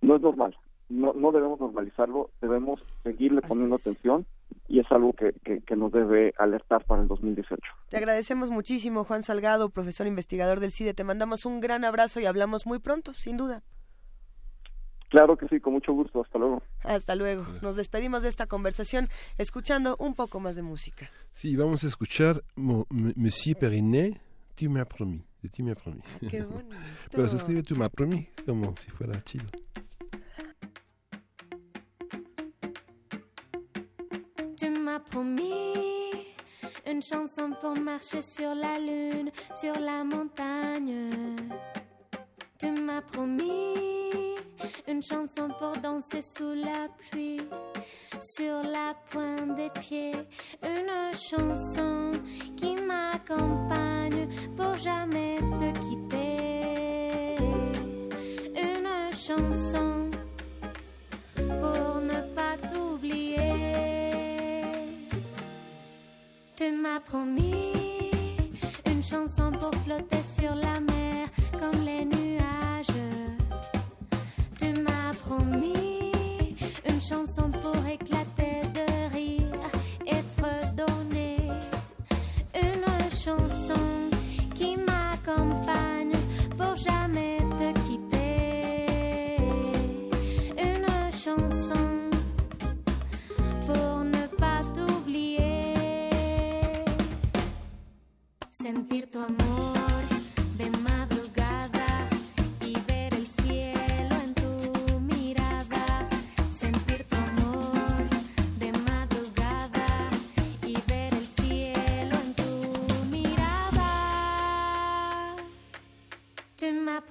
no es normal no, no debemos normalizarlo, debemos seguirle poniendo atención y es algo que, que, nos debe alertar para el 2018. Te agradecemos muchísimo, Juan Salgado, profesor investigador del CIDE. Te mandamos un gran abrazo y hablamos muy pronto, sin duda. Claro que sí, con mucho gusto. Hasta luego. Hasta luego. Nos despedimos de esta conversación escuchando un poco más de música. Sí, vamos a escuchar Monsieur Perinet, Tu m'as promis, de Tu m'as promis. Ah, qué bonito. Pero se escribe Tu m'as promis, como si fuera chido. M'as promis une chanson pour marcher sur la lune, sur la montagne. Tu m'as promis une chanson pour danser sous la pluie, sur la pointe des pieds. Une chanson qui m'accompagne pour jamais te quitter. Une chanson Tu m'as promis une chanson pour flotter sur la mer comme les nuages. Tu m'as promis une chanson pour éclater tu amor de madrugada y ver el cielo en tu mirada, sentir tu amor de madrugada y ver el cielo en tu mirada. Tu m'as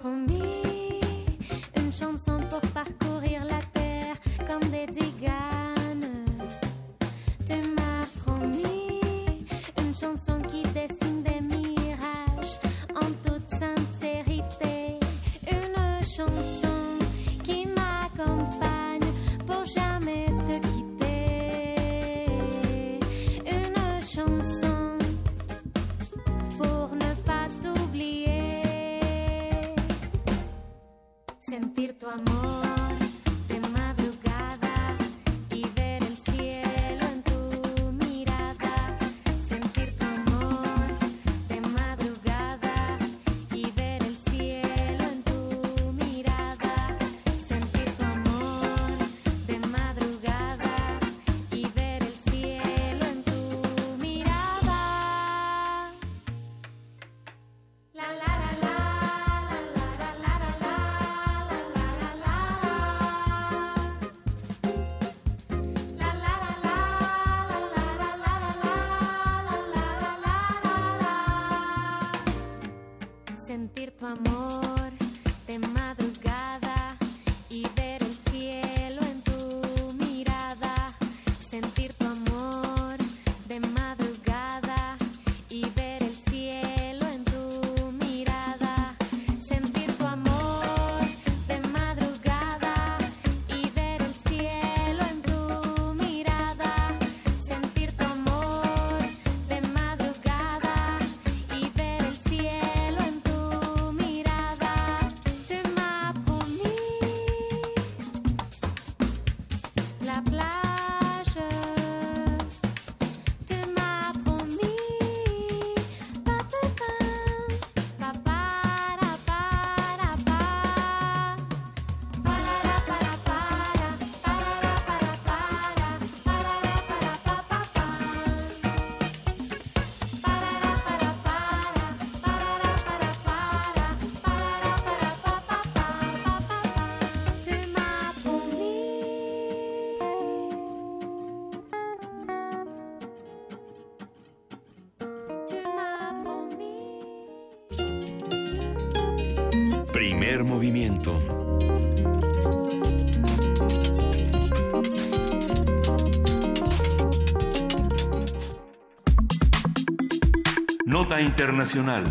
Nota Internacional.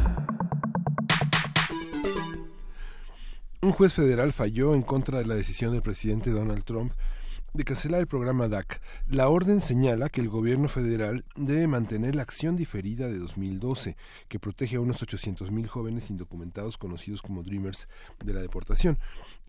Un juez federal falló en contra de la decisión del presidente Donald Trump de cancelar el programa DAC. La orden señala que el gobierno federal debe mantener la acción diferida de 2012, que protege a unos 800.000 jóvenes indocumentados conocidos como Dreamers de la deportación,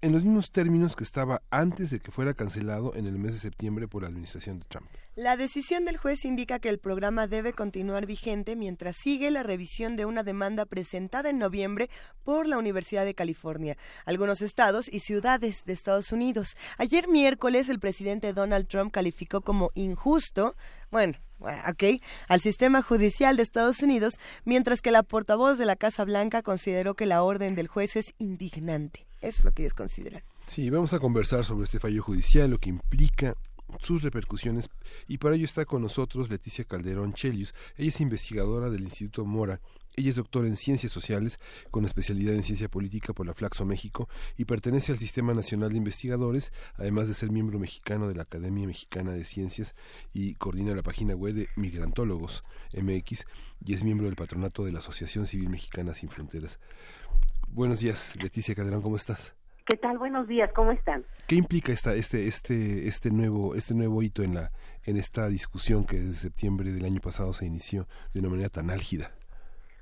en los mismos términos que estaba antes de que fuera cancelado en el mes de septiembre por la administración de Trump. La decisión del juez indica que el programa debe continuar vigente mientras sigue la revisión de una demanda presentada en noviembre por la Universidad de California, algunos estados y ciudades de Estados Unidos. Ayer miércoles el presidente Donald Trump calificó como injusto, bueno, al sistema judicial de Estados Unidos, mientras que la portavoz de la Casa Blanca consideró que la orden del juez es indignante. Eso es lo que ellos consideran. Sí, vamos a conversar sobre este fallo judicial, lo que implica sus repercusiones y para ello está con nosotros Leticia Calderón Chelius. Ella es investigadora del Instituto Mora. Ella es doctora en Ciencias Sociales con especialidad en Ciencia Política por la Flaxo México y pertenece al Sistema Nacional de Investigadores, además de ser miembro mexicano de la Academia Mexicana de Ciencias y coordina la página web de Migrantólogos MX y es miembro del patronato de la Asociación Civil Mexicana Sin Fronteras. Buenos días, Leticia Calderón, ¿cómo estás? ¿Qué tal? Buenos días, ¿cómo están? ¿Qué implica esta, este, este, este nuevo, este nuevo hito en la, en esta discusión que desde septiembre del año pasado se inició de una manera tan álgida?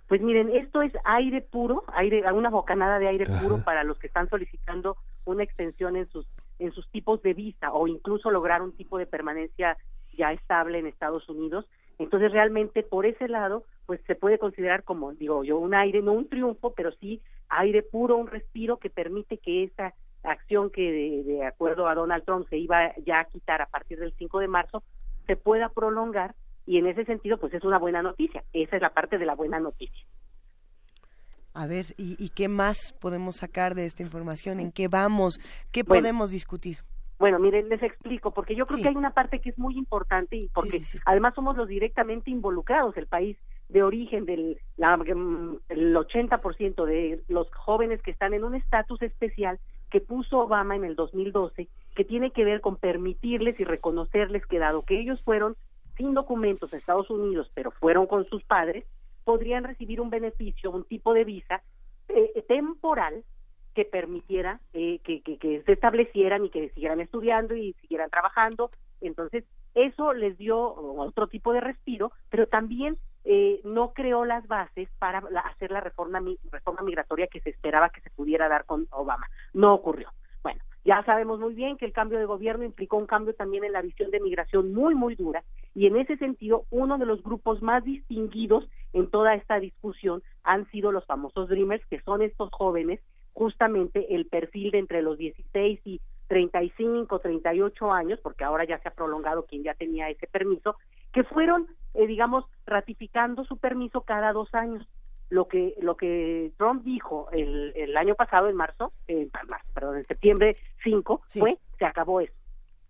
Pues miren, esto es aire puro, aire, una bocanada de aire puro para los que están solicitando una extensión en sus, en sus tipos de visa o incluso lograr un tipo de permanencia ya estable en Estados Unidos. Entonces realmente por ese lado, pues se puede considerar como, digo yo, un aire, no un triunfo, pero sí aire puro, un respiro que permite que esa acción que de, acuerdo a Donald Trump se iba ya a quitar a partir del 5 de marzo se pueda prolongar y en ese sentido pues es una buena noticia. Esa es la parte de la buena noticia. A ver, ¿y, qué más podemos sacar de esta información? ¿En qué vamos? ¿Qué podemos discutir? Bueno, miren, les explico, porque yo creo que hay una parte que es muy importante y porque además somos los directamente involucrados, el país de origen del la, mm, el 80% de los jóvenes que están en un estatus especial que puso Obama en el 2012, que tiene que ver con permitirles y reconocerles que dado que ellos fueron sin documentos a Estados Unidos, pero fueron con sus padres, podrían recibir un beneficio, un tipo de visa eh, temporal que permitiera eh, que, se establecieran y que siguieran estudiando y siguieran trabajando. Entonces, eso les dio otro tipo de respiro, pero también eh, no creó las bases para hacer la reforma, reforma migratoria que se esperaba que se pudiera dar con Obama. No ocurrió. Bueno, ya sabemos muy bien que el cambio de gobierno implicó un cambio también en la visión de migración muy, muy dura y en ese sentido uno de los grupos más distinguidos en toda esta discusión han sido los famosos Dreamers, que son estos jóvenes justamente el perfil de entre los 16 y 35, 38 años, porque ahora ya se ha prolongado quien ya tenía ese permiso, que fueron, eh, digamos, ratificando su permiso cada dos años. Lo que lo que Trump dijo el, el año pasado, en marzo, eh, perdón, en septiembre 5, fue, se acabó eso.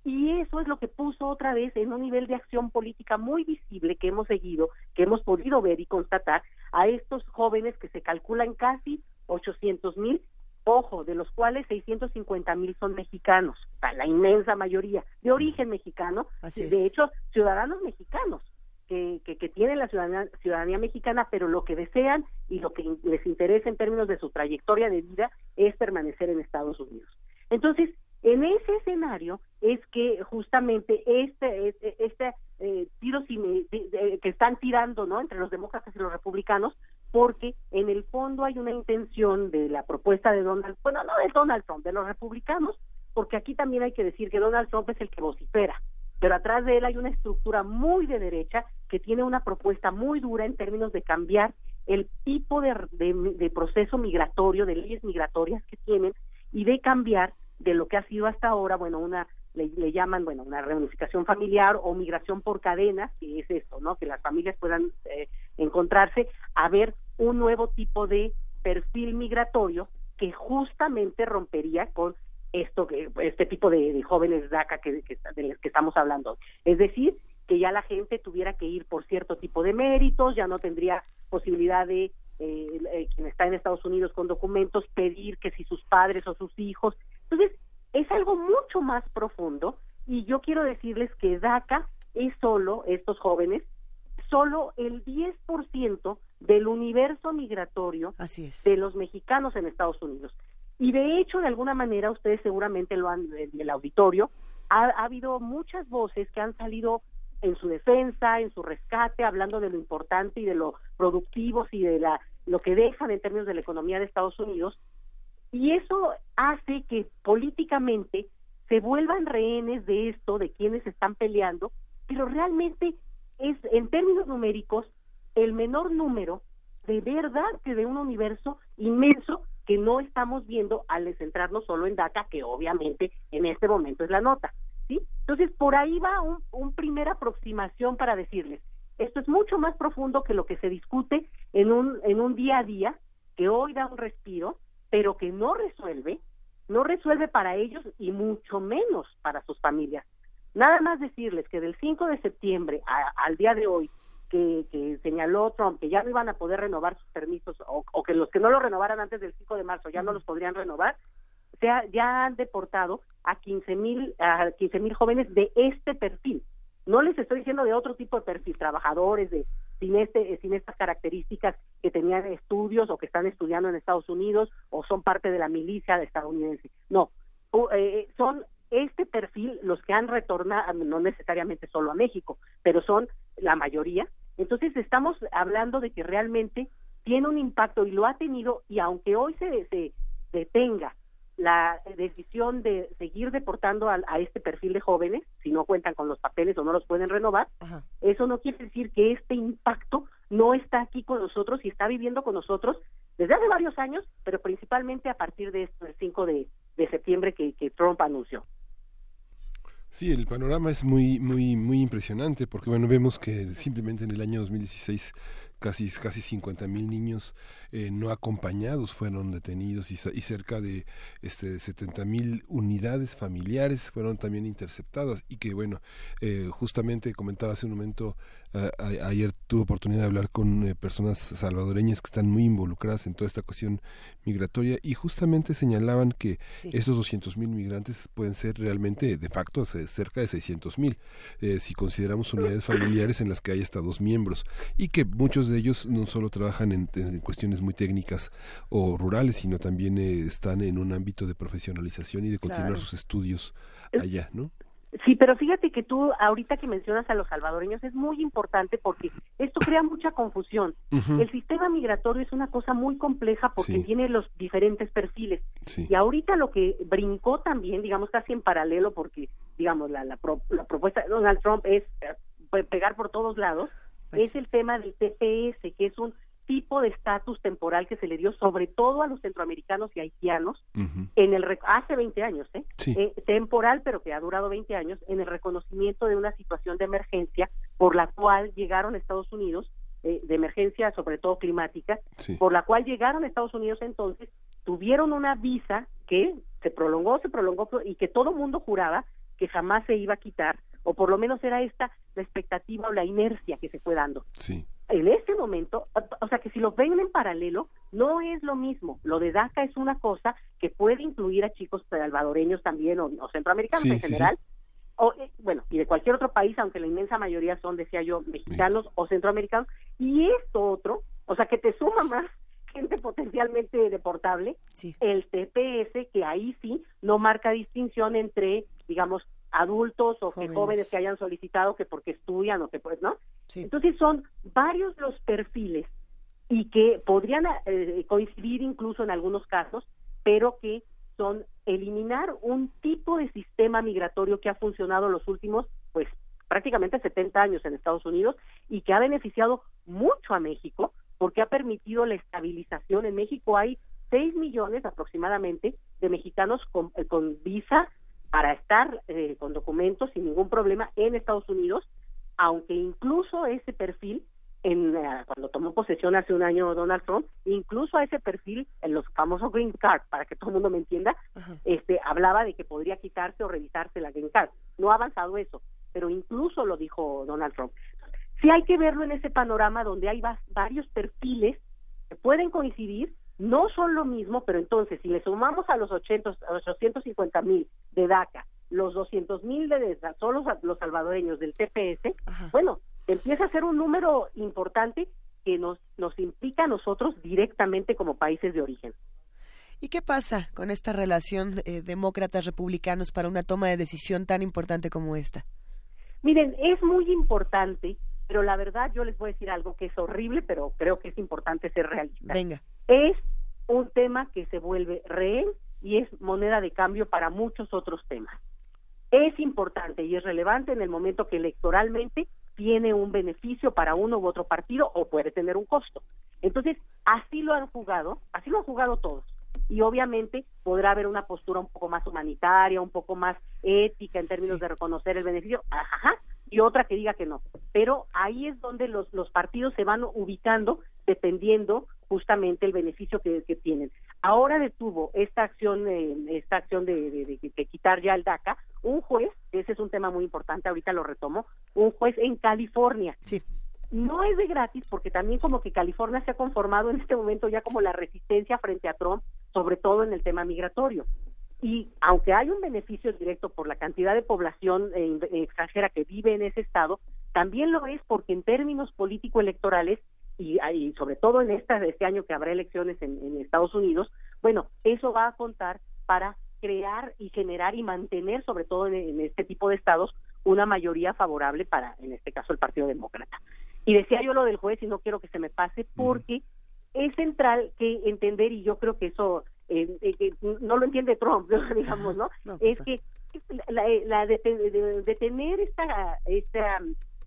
Y eso es lo que puso otra vez en un nivel de acción política muy visible que hemos seguido, que hemos podido ver y constatar a estos jóvenes que se calculan casi 800 mil ojo, de los cuales 650 mil son mexicanos, la inmensa mayoría, de origen mexicano, de hecho, ciudadanos mexicanos. Que, que, que, tienen la ciudadanía, ciudadanía mexicana, pero lo que desean y lo que les interesa en términos de su trayectoria de vida es permanecer en Estados Unidos. Entonces, en ese escenario es que justamente este, este, este eh, tiros que están tirando no entre los demócratas y los republicanos porque en el fondo hay una intención de la propuesta de Donald, bueno, no de Donald Trump, de los republicanos, porque aquí también hay que decir que Donald Trump es el que vocifera, pero atrás de él hay una estructura muy de derecha que tiene una propuesta muy dura en términos de cambiar el tipo de, de, proceso migratorio, de leyes migratorias que tienen y de cambiar de lo que ha sido hasta ahora, bueno, una le, llaman, bueno, una reunificación familiar o migración por cadenas, que es esto, ¿no? Que las familias puedan eh, encontrarse a ver un nuevo tipo de perfil migratorio que justamente rompería con esto que este tipo de, jóvenes DACA que, que, de los que estamos hablando. Es decir, que ya la gente tuviera que ir por cierto tipo de méritos, ya no tendría posibilidad de eh, eh, quien está en Estados Unidos con documentos pedir que si sus padres o sus hijos. Entonces, es algo mucho más profundo y yo quiero decirles que DACA es solo, estos jóvenes, solo el 10% del universo migratorio de los mexicanos en Estados Unidos. Y de hecho, de alguna manera, ustedes seguramente lo han, en el auditorio, ha, habido muchas voces que han salido en su defensa, en su rescate, hablando de lo importante y de lo productivos y de la, lo que dejan en términos de la economía de Estados Unidos. Y eso hace que políticamente se vuelvan rehenes de esto, de quienes están peleando, pero realmente es, en términos numéricos, el menor número de verdad que de un universo inmenso que no estamos viendo al centrarnos solo en DACA, que obviamente en este momento es la nota. ¿sí? Entonces, por ahí va un, primera aproximación para decirles, esto es mucho más profundo que lo que se discute en un, en un día a día, que hoy da un respiro, pero que no resuelve, no resuelve para ellos y mucho menos para sus familias. Nada más decirles que del 5 de septiembre al día de hoy, que, que, señaló Trump que ya no iban a poder renovar sus permisos o, que los que no lo renovaran antes del 5 de marzo ya no los podrían renovar, sea, ya han deportado a 15 mil a 15 mil jóvenes de este perfil. No les estoy diciendo de otro tipo de perfil, trabajadores de sin este sin estas características que tenían estudios o que están estudiando en Estados Unidos o son parte de la milicia estadounidense. No, eh, son este perfil los que han retornado, no necesariamente solo a México, pero son la mayoría. Entonces estamos hablando de que realmente tiene un impacto y lo ha tenido y aunque hoy se, se detenga la decisión de seguir deportando a, este perfil de jóvenes, si no cuentan con los papeles o no los pueden renovar, eso no quiere decir que este impacto no está aquí con nosotros y está viviendo con nosotros desde hace varios años, pero principalmente a partir de esto, el 5 de, septiembre que Trump anunció. Sí, el panorama es muy, muy, muy impresionante porque, bueno, vemos que simplemente en el año 2016 casi casi 50 mil niños eh, no acompañados fueron detenidos y, y cerca de este 70 mil unidades familiares fueron también interceptadas y que bueno eh, justamente comentaba hace un momento ayer tuve oportunidad de hablar con eh, personas salvadoreñas que están muy involucradas en toda esta cuestión migratoria y justamente señalaban que estos 200 mil migrantes pueden ser realmente de facto cerca de 600 mil si consideramos unidades familiares en las que hay hasta dos miembros y que muchos de ellos no solo trabajan en, en cuestiones muy técnicas o rurales, sino también eh, están en un ámbito de profesionalización y de continuar sus estudios allá, ¿no? Sí, pero fíjate que tú ahorita que mencionas a los salvadoreños es muy importante porque esto crea mucha confusión. El sistema migratorio es una cosa muy compleja porque tiene los diferentes perfiles. Y ahorita lo que brincó también, digamos casi en paralelo porque, digamos, la, la, la propuesta de Donald Trump es eh, pegar por todos lados, pues es el tema del TPS, que es un tipo de estatus temporal que se le dio sobre todo a los centroamericanos y haitianos en el hace 20 años, ¿eh? ¿eh? temporal pero que ha durado 20 años en el reconocimiento de una situación de emergencia por la cual llegaron a Estados Unidos eh, de emergencia sobre todo climática, por la cual llegaron a Estados Unidos entonces tuvieron una visa que se prolongó, se prolongó y que todo mundo juraba que jamás se iba a quitar o por lo menos era esta la expectativa o la inercia que se fue dando. Sí en este momento, o sea que si lo ven en paralelo, no es lo mismo. Lo de DACA es una cosa que puede incluir a chicos salvadoreños también o, centroamericanos en general, o eh, bueno, y de cualquier otro país, aunque la inmensa mayoría son, decía yo, mexicanos o centroamericanos. Y esto otro, o sea que te suma más gente potencialmente deportable, el TPS, que ahí sí no marca distinción entre, digamos, adultos o jóvenes. que jóvenes. que hayan solicitado que porque estudian o que pues no entonces son varios los perfiles y que podrían eh, coincidir incluso en algunos casos pero que son eliminar un tipo de sistema migratorio que ha funcionado los últimos pues prácticamente 70 años en Estados Unidos y que ha beneficiado mucho a México porque ha permitido la estabilización. En México hay 6 millones aproximadamente de mexicanos con, eh, con visa para estar eh, con documentos sin ningún problema en Estados Unidos, aunque incluso ese perfil, en, eh, cuando tomó posesión hace un año Donald Trump, incluso a ese perfil, en los famosos Green Card, para que todo el mundo me entienda, este, hablaba de que podría quitarse o revisarse la Green Card. No ha avanzado eso, pero incluso lo dijo Donald Trump. Sí hay que verlo en ese panorama donde hay varios perfiles que pueden coincidir, no son lo mismo, pero entonces si le sumamos a los 850 mil de DACA, los 200 mil de solo los salvadoreños del TPS, bueno, empieza a ser un número importante que nos, nos implica a nosotros directamente como países de origen. ¿Y qué pasa con esta relación eh, demócratas-republicanos para una toma de decisión tan importante como esta? Miren, es muy importante, pero la verdad yo les voy a decir algo que es horrible, pero creo que es importante ser realista. Venga es un tema que se vuelve rehén y es moneda de cambio para muchos otros temas. Es importante y es relevante en el momento que electoralmente tiene un beneficio para uno u otro partido o puede tener un costo. Entonces, así lo han jugado, así lo han jugado todos. Y obviamente podrá haber una postura un poco más humanitaria, un poco más ética en términos de reconocer el beneficio, ajá, y otra que diga que no. Pero ahí es donde los, los partidos se van ubicando dependiendo justamente el beneficio que, tienen. Ahora detuvo esta acción, eh, esta acción de, quitar ya el DACA, un juez, ese es un tema muy importante, ahorita lo retomo, un juez en California. Sí. No es de gratis porque también como que California se ha conformado en este momento ya como la resistencia frente a Trump, sobre todo en el tema migratorio. Y aunque hay un beneficio directo por la cantidad de población eh, extranjera que vive en ese estado, también lo es porque en términos político-electorales y, sobre todo en esta, este año que habrá elecciones en, Estados Unidos, bueno, eso va a contar para crear y generar y mantener, sobre todo en, este tipo de estados, una mayoría favorable para, en este caso, el Partido Demócrata. Y decía yo lo del juez y no quiero que se me pase porque es central que entender, y yo creo que eso eh, eh, no lo entiende Trump, digamos, ¿no? es que la, la de, de, tener esta, esta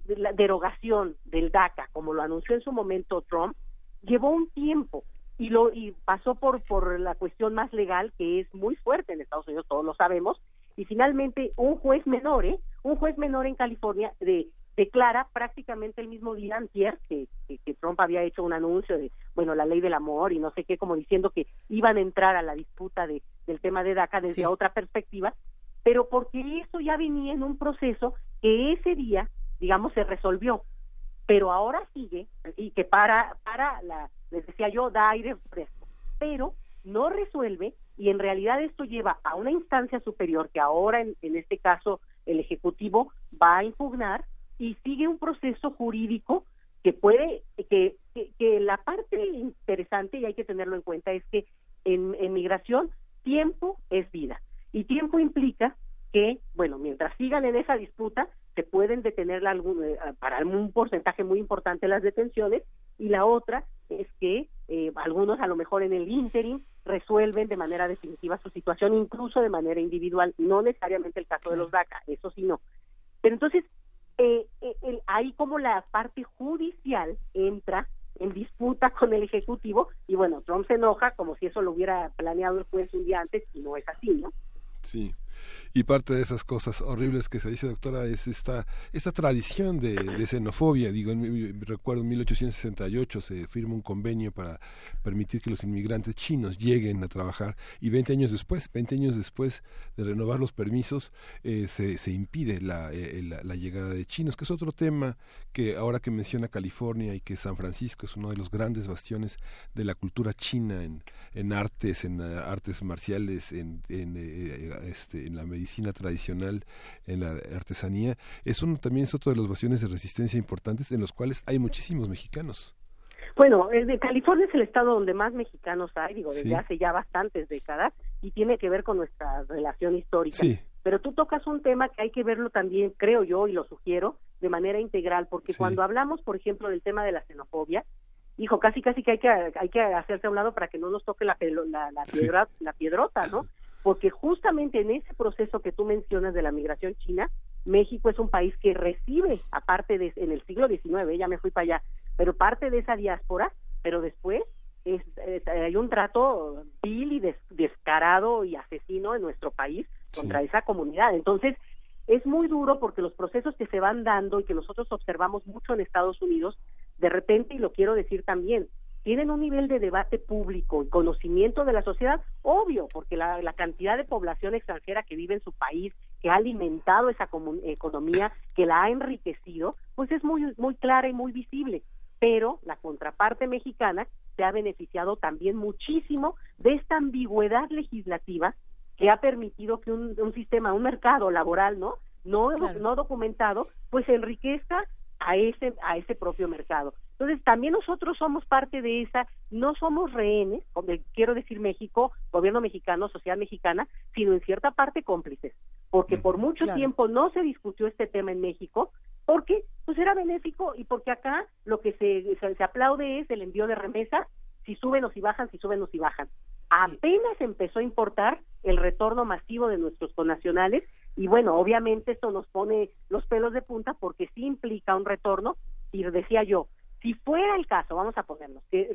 la derogación del DACA, como lo anunció en su momento Trump, llevó un tiempo y lo y pasó por por la cuestión más legal que es muy fuerte en Estados Unidos, todos lo sabemos, y finalmente un juez menor, ¿eh? un juez menor en California de declara prácticamente el mismo día antier que, que, Trump había hecho un anuncio de, bueno, la ley del amor y no sé qué, como diciendo que iban a entrar a la disputa de, del tema de DACA desde otra perspectiva, pero porque eso ya venía en un proceso que ese día, digamos, se resolvió, pero ahora sigue y que para, para la, les decía yo, da aire fresco, pero no resuelve y en realidad esto lleva a una instancia superior que ahora en, en este caso el Ejecutivo va a impugnar y sigue un proceso jurídico que puede, que, que, la parte interesante, y hay que tenerlo en cuenta, es que en, en migración tiempo es vida. Y tiempo implica que, bueno, mientras sigan en esa disputa, se pueden detener algún, eh, para un porcentaje muy importante las detenciones, y la otra es que eh, algunos a lo mejor en el interim resuelven de manera definitiva su situación, incluso de manera individual, no necesariamente el caso de los DACA, eso sí no. Pero entonces, eh, eh, ahí como la parte judicial entra en disputa con el Ejecutivo y bueno, Trump se enoja como si eso lo hubiera planeado el juez un día antes y no es así, ¿no? Sí. Y parte de esas cosas horribles que se dice, doctora, es esta, esta tradición de, xenofobia. Digo, en, recuerdo en 1868 se firma un convenio para permitir que los inmigrantes chinos lleguen a trabajar y 20 años después, 20 años después de renovar los permisos, eh, se, se, impide eh, la, la, llegada de chinos, que es otro tema que ahora que menciona California y que San Francisco es uno de los grandes bastiones de la cultura china en, en artes, en eh, artes marciales, en, en este, en la medicina tradicional, en la artesanía, es uno, también es otro de los bastiones de resistencia importantes en los cuales hay muchísimos mexicanos. Bueno, el de California es el estado donde más mexicanos hay, digo, desde hace ya bastantes décadas, y tiene que ver con nuestra relación histórica. Sí. Pero tú tocas un tema que hay que verlo también, creo yo, y lo sugiero, de manera integral, porque cuando hablamos, por ejemplo, del tema de la xenofobia, hijo, casi casi que hay que hay que hacerse a un lado para que no nos toque la, la, la, piedra, la piedrota, ¿no? porque justamente en ese proceso que tú mencionas de la migración china, México es un país que recibe, aparte de en el siglo XIX, ya me fui para allá, pero parte de esa diáspora, pero después es, hay un trato vil y descarado y asesino en nuestro país contra esa comunidad. Entonces, es muy duro porque los procesos que se van dando y que nosotros observamos mucho en Estados Unidos, de repente, y lo quiero decir también, tienen un nivel de debate público y conocimiento de la sociedad, obvio, porque la, cantidad de población extranjera que vive en su país, que ha alimentado esa economía, que la ha enriquecido, pues es muy, muy clara y muy visible. Pero la contraparte mexicana se ha beneficiado también muchísimo de esta ambigüedad legislativa que ha permitido que un, un sistema, un mercado laboral, ¿no? No, no documentado, pues enriquezca a ese, a ese propio mercado. Entonces, también nosotros somos parte de esa, no somos rehenes, quiero decir México, gobierno mexicano, sociedad mexicana, sino en cierta parte cómplices, porque por mucho tiempo no se discutió este tema en México, porque pues era benéfico y porque acá lo que se, se, aplaude es el envío de remesas, si suben o si bajan, si suben o si bajan. Apenas empezó a importar el retorno masivo de nuestros connacionales y bueno, obviamente esto nos pone los pelos de punta porque sí implica un retorno y decía yo, si fuera el caso, vamos a ponernos, que,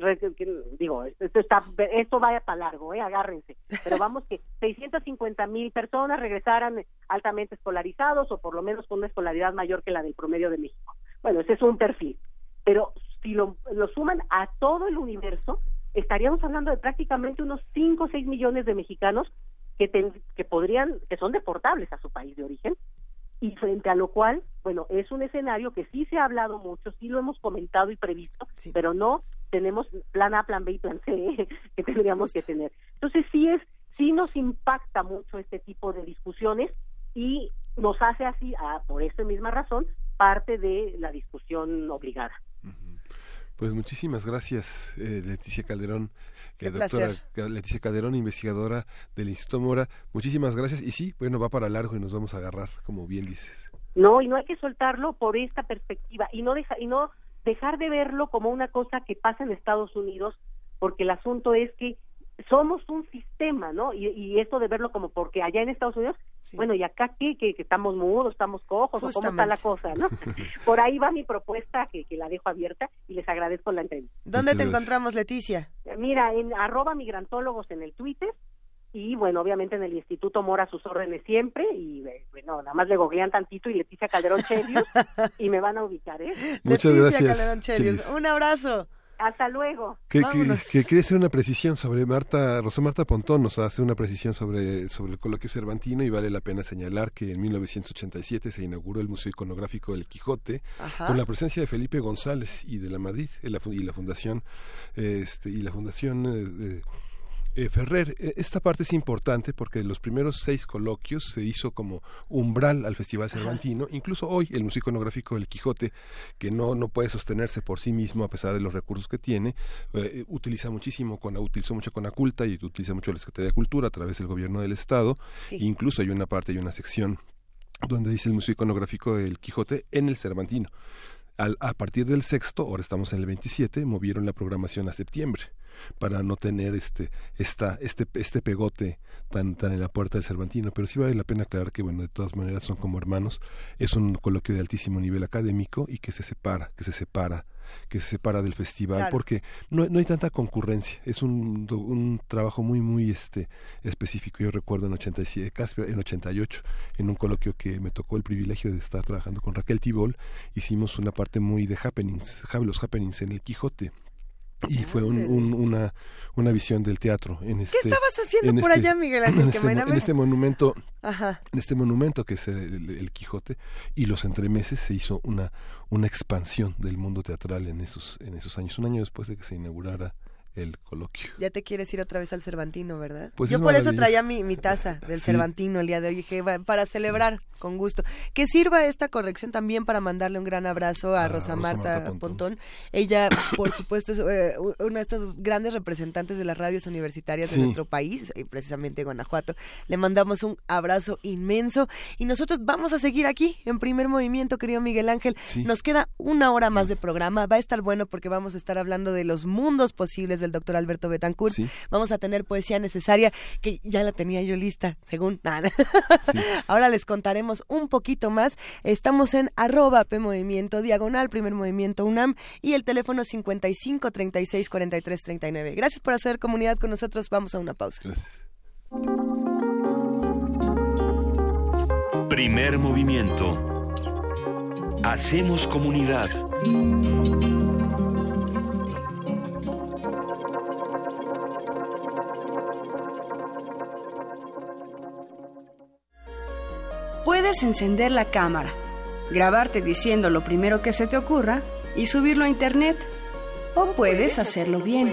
digo, esto está, esto vaya para largo, eh, agárrense, pero vamos que 650 mil personas regresaran altamente escolarizados o por lo menos con una escolaridad mayor que la del promedio de México. Bueno, ese es un perfil, pero si lo, suman a todo el universo, estaríamos hablando de prácticamente unos 5 o 6 millones de mexicanos que, que podrían, que son deportables a su país de origen, y frente a lo cual, bueno, es un escenario que sí se ha hablado mucho, sí lo hemos comentado y previsto, pero no tenemos plan A, plan B y plan C que tendríamos que tener. Entonces sí es, sí nos impacta mucho este tipo de discusiones y nos hace así, ah, por esa misma razón, parte de la discusión obligada. Pues muchísimas gracias, eh, Leticia Calderón, eh, doctora Leticia Calderón, investigadora del Instituto Mora. Muchísimas gracias. Y sí, bueno, va para largo y nos vamos a agarrar, como bien dices. No, y no hay que soltarlo por esta perspectiva y no, deja, y no dejar de verlo como una cosa que pasa en Estados Unidos, porque el asunto es que somos un sistema, ¿no? Y, y esto de verlo como porque allá en Estados Unidos, bueno, ¿y acá qué? Que, estamos mudos, estamos cojos, o cómo está la cosa, ¿no? Por ahí va mi propuesta, que, que la dejo abierta y les agradezco la entrevista. ¿Dónde te encontramos, Leticia? Mira, en arroba migrantólogos en el Twitter y bueno, obviamente en el Instituto Mora sus órdenes siempre y bueno, nada más le googlean tantito y Leticia Calderón Chelius y me van a ubicar, ¿eh? Muchas Leticia gracias. Un abrazo. Hasta luego. Que, que, hacer una precisión sobre Marta, Rosa Marta Pontón nos hace una precisión sobre, sobre el coloquio cervantino y vale la pena señalar que en 1987 se inauguró el Museo Iconográfico del Quijote con la presencia de Felipe González y de la Madrid y la, y la fundación este, y la fundación eh, eh, Ferrer, eh, esta parte es importante porque los primeros seis coloquios se hizo como umbral al Festival Cervantino. Incluso hoy el Museo Iconográfico del Quijote, que no, no puede sostenerse por sí mismo a pesar de los recursos que tiene, eh, utiliza muchísimo, con, utilizó mucho con Aculta y utiliza mucho la Secretaría de Cultura a través del gobierno del Estado. incluso hay una parte y una sección donde dice el Museo Iconográfico del Quijote en el Cervantino. Al, a partir del sexto, ahora estamos en el 27, movieron la programación a septiembre para no tener este esta este este pegote tan tan en la puerta del Cervantino. Pero sí vale la pena aclarar que bueno de todas maneras son como hermanos. Es un coloquio de altísimo nivel académico y que se separa que se separa que se separa del festival porque no, no hay tanta concurrencia. Es un, un trabajo muy muy este específico. Yo recuerdo en 87 casi en 88 en un coloquio que me tocó el privilegio de estar trabajando con Raquel Tibol hicimos una parte muy de happenings los happenings en el Quijote y fue una, una visión del teatro en este ¿Qué estabas haciendo por este allá Miguel Ángel? En este, en este monumento en este monumento que es el, Quijote y los entremeses se hizo una una expansión del mundo teatral en esos en esos años. Un año después de que se inaugurara el coloquio. Ya te quieres ir otra vez al Cervantino, ¿verdad? Pues Yo por eso traía mi, mi taza del Cervantino el día de hoy, dije, para celebrar con gusto. Que sirva esta corrección también para mandarle un gran abrazo a, Rosa, Marta, Pontón. Ella, por supuesto, es eh, una de estas grandes representantes de las radios universitarias de nuestro país, y precisamente Guanajuato. Le mandamos un abrazo inmenso y nosotros vamos a seguir aquí en primer movimiento, querido Miguel Ángel. Nos queda una hora más de programa, va a estar bueno porque vamos a estar hablando de los mundos posibles de el doctor Alberto Betancourt. Vamos a tener poesía necesaria, que ya la tenía yo lista, según. Ahora les contaremos un poquito más. Estamos en arroba P Movimiento, diagonal, primer movimiento UNAM, y el teléfono 55 36 43 39. Gracias por hacer comunidad con nosotros. Vamos a una pausa. Primer movimiento. Hacemos comunidad. Puedes encender la cámara, grabarte diciendo lo primero que se te ocurra y subirlo a internet. O puedes hacerlo bien.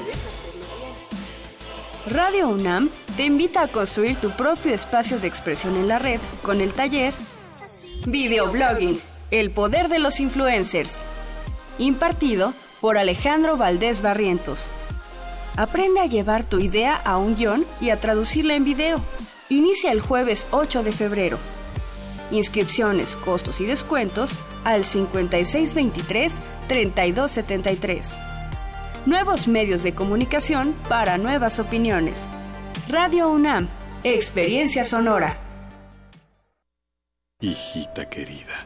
Radio UNAM te invita a construir tu propio espacio de expresión en la red con el taller Videoblogging, el poder de los influencers, impartido por Alejandro Valdés Barrientos. Aprende a llevar tu idea a un guion y a traducirla en video. Inicia el jueves 8 de febrero. Inscripciones, costos y descuentos al 5623-3273. Nuevos medios de comunicación para nuevas opiniones. Radio UNAM, Experiencia Sonora. Hijita querida,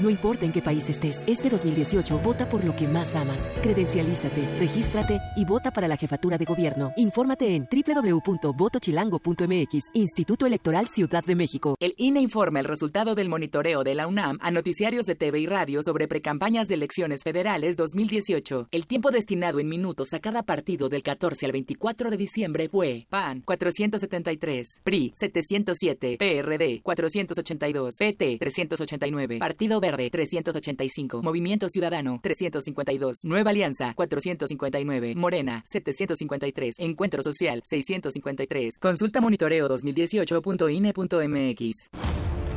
No importa en qué país estés, este 2018 vota por lo que más amas. Credencialízate, regístrate y vota para la jefatura de gobierno. Infórmate en www.votochilango.mx, Instituto Electoral Ciudad de México. El INE informa el resultado del monitoreo de la UNAM a noticiarios de TV y radio sobre precampañas de elecciones federales 2018. El tiempo destinado en minutos a cada partido del 14 al 24 de diciembre fue PAN 473, PRI 707, PRD 482, PT 389, Partido Verde 385, Movimiento Ciudadano 352, Nueva Alianza 459, Morena 753, Encuentro Social 653. Consulta monitoreo 2018.ine.mx.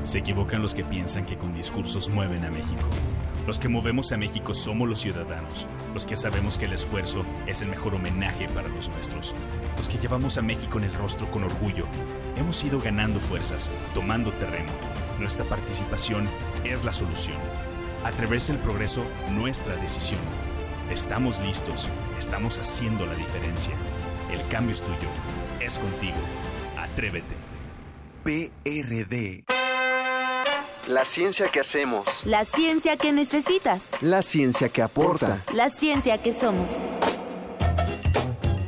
Se equivocan los que piensan que con discursos mueven a México. Los que movemos a México somos los ciudadanos, los que sabemos que el esfuerzo es el mejor homenaje para los nuestros, los que llevamos a México en el rostro con orgullo. Hemos ido ganando fuerzas, tomando terreno nuestra participación es la solución. Atreverse el progreso, nuestra decisión. Estamos listos, estamos haciendo la diferencia. El cambio es tuyo. es contigo. Atrévete. PRD. La ciencia que hacemos. La ciencia que necesitas. La ciencia que aporta. La ciencia que somos.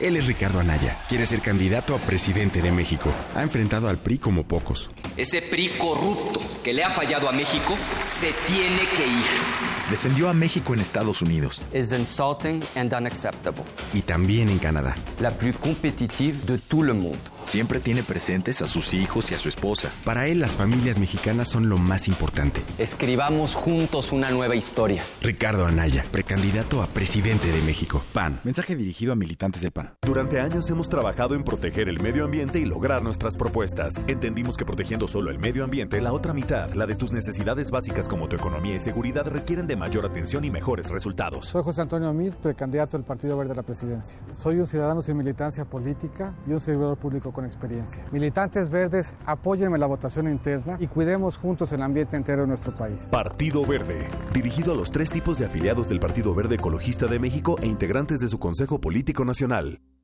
Él es Ricardo Anaya. Quiere ser candidato a presidente de México. Ha enfrentado al PRI como pocos. Ese PRI corrupto que le ha fallado a México se tiene que ir. Defendió a México en Estados Unidos. Es insulting and unacceptable. Y también en Canadá. La plus competitive de todo el mundo. Siempre tiene presentes a sus hijos y a su esposa. Para él, las familias mexicanas son lo más importante. Escribamos juntos una nueva historia. Ricardo Anaya, precandidato a presidente de México. PAN. Mensaje dirigido a militantes del PAN. Durante años hemos trabajado en proteger el medio ambiente y lograr nuestras propuestas. Entendimos que protegiendo solo el medio ambiente, la otra mitad, la de tus necesidades básicas como tu economía y seguridad, requieren de mayor atención y mejores resultados. Soy José Antonio Mid, precandidato del Partido Verde a la presidencia. Soy un ciudadano sin militancia política y un servidor público con experiencia. Militantes verdes, apóyenme la votación interna y cuidemos juntos el ambiente entero de nuestro país. Partido Verde, dirigido a los tres tipos de afiliados del Partido Verde Ecologista de México e integrantes de su Consejo Político Nacional.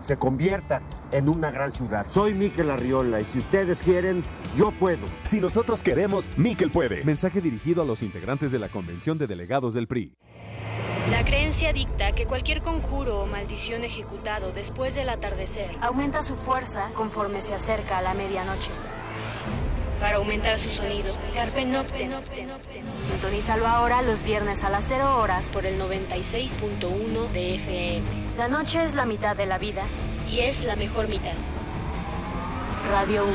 se convierta en una gran ciudad. Soy Miquel Arriola y si ustedes quieren, yo puedo. Si nosotros queremos, Miquel puede. Mensaje dirigido a los integrantes de la Convención de Delegados del PRI. La creencia dicta que cualquier conjuro o maldición ejecutado después del atardecer aumenta su fuerza conforme se acerca a la medianoche. Para aumentar su sonido, Carpe Noctem. Sintonízalo ahora los viernes a las 0 horas por el 96.1 de FM. La noche es la mitad de la vida y es la mejor mitad. Radio 1.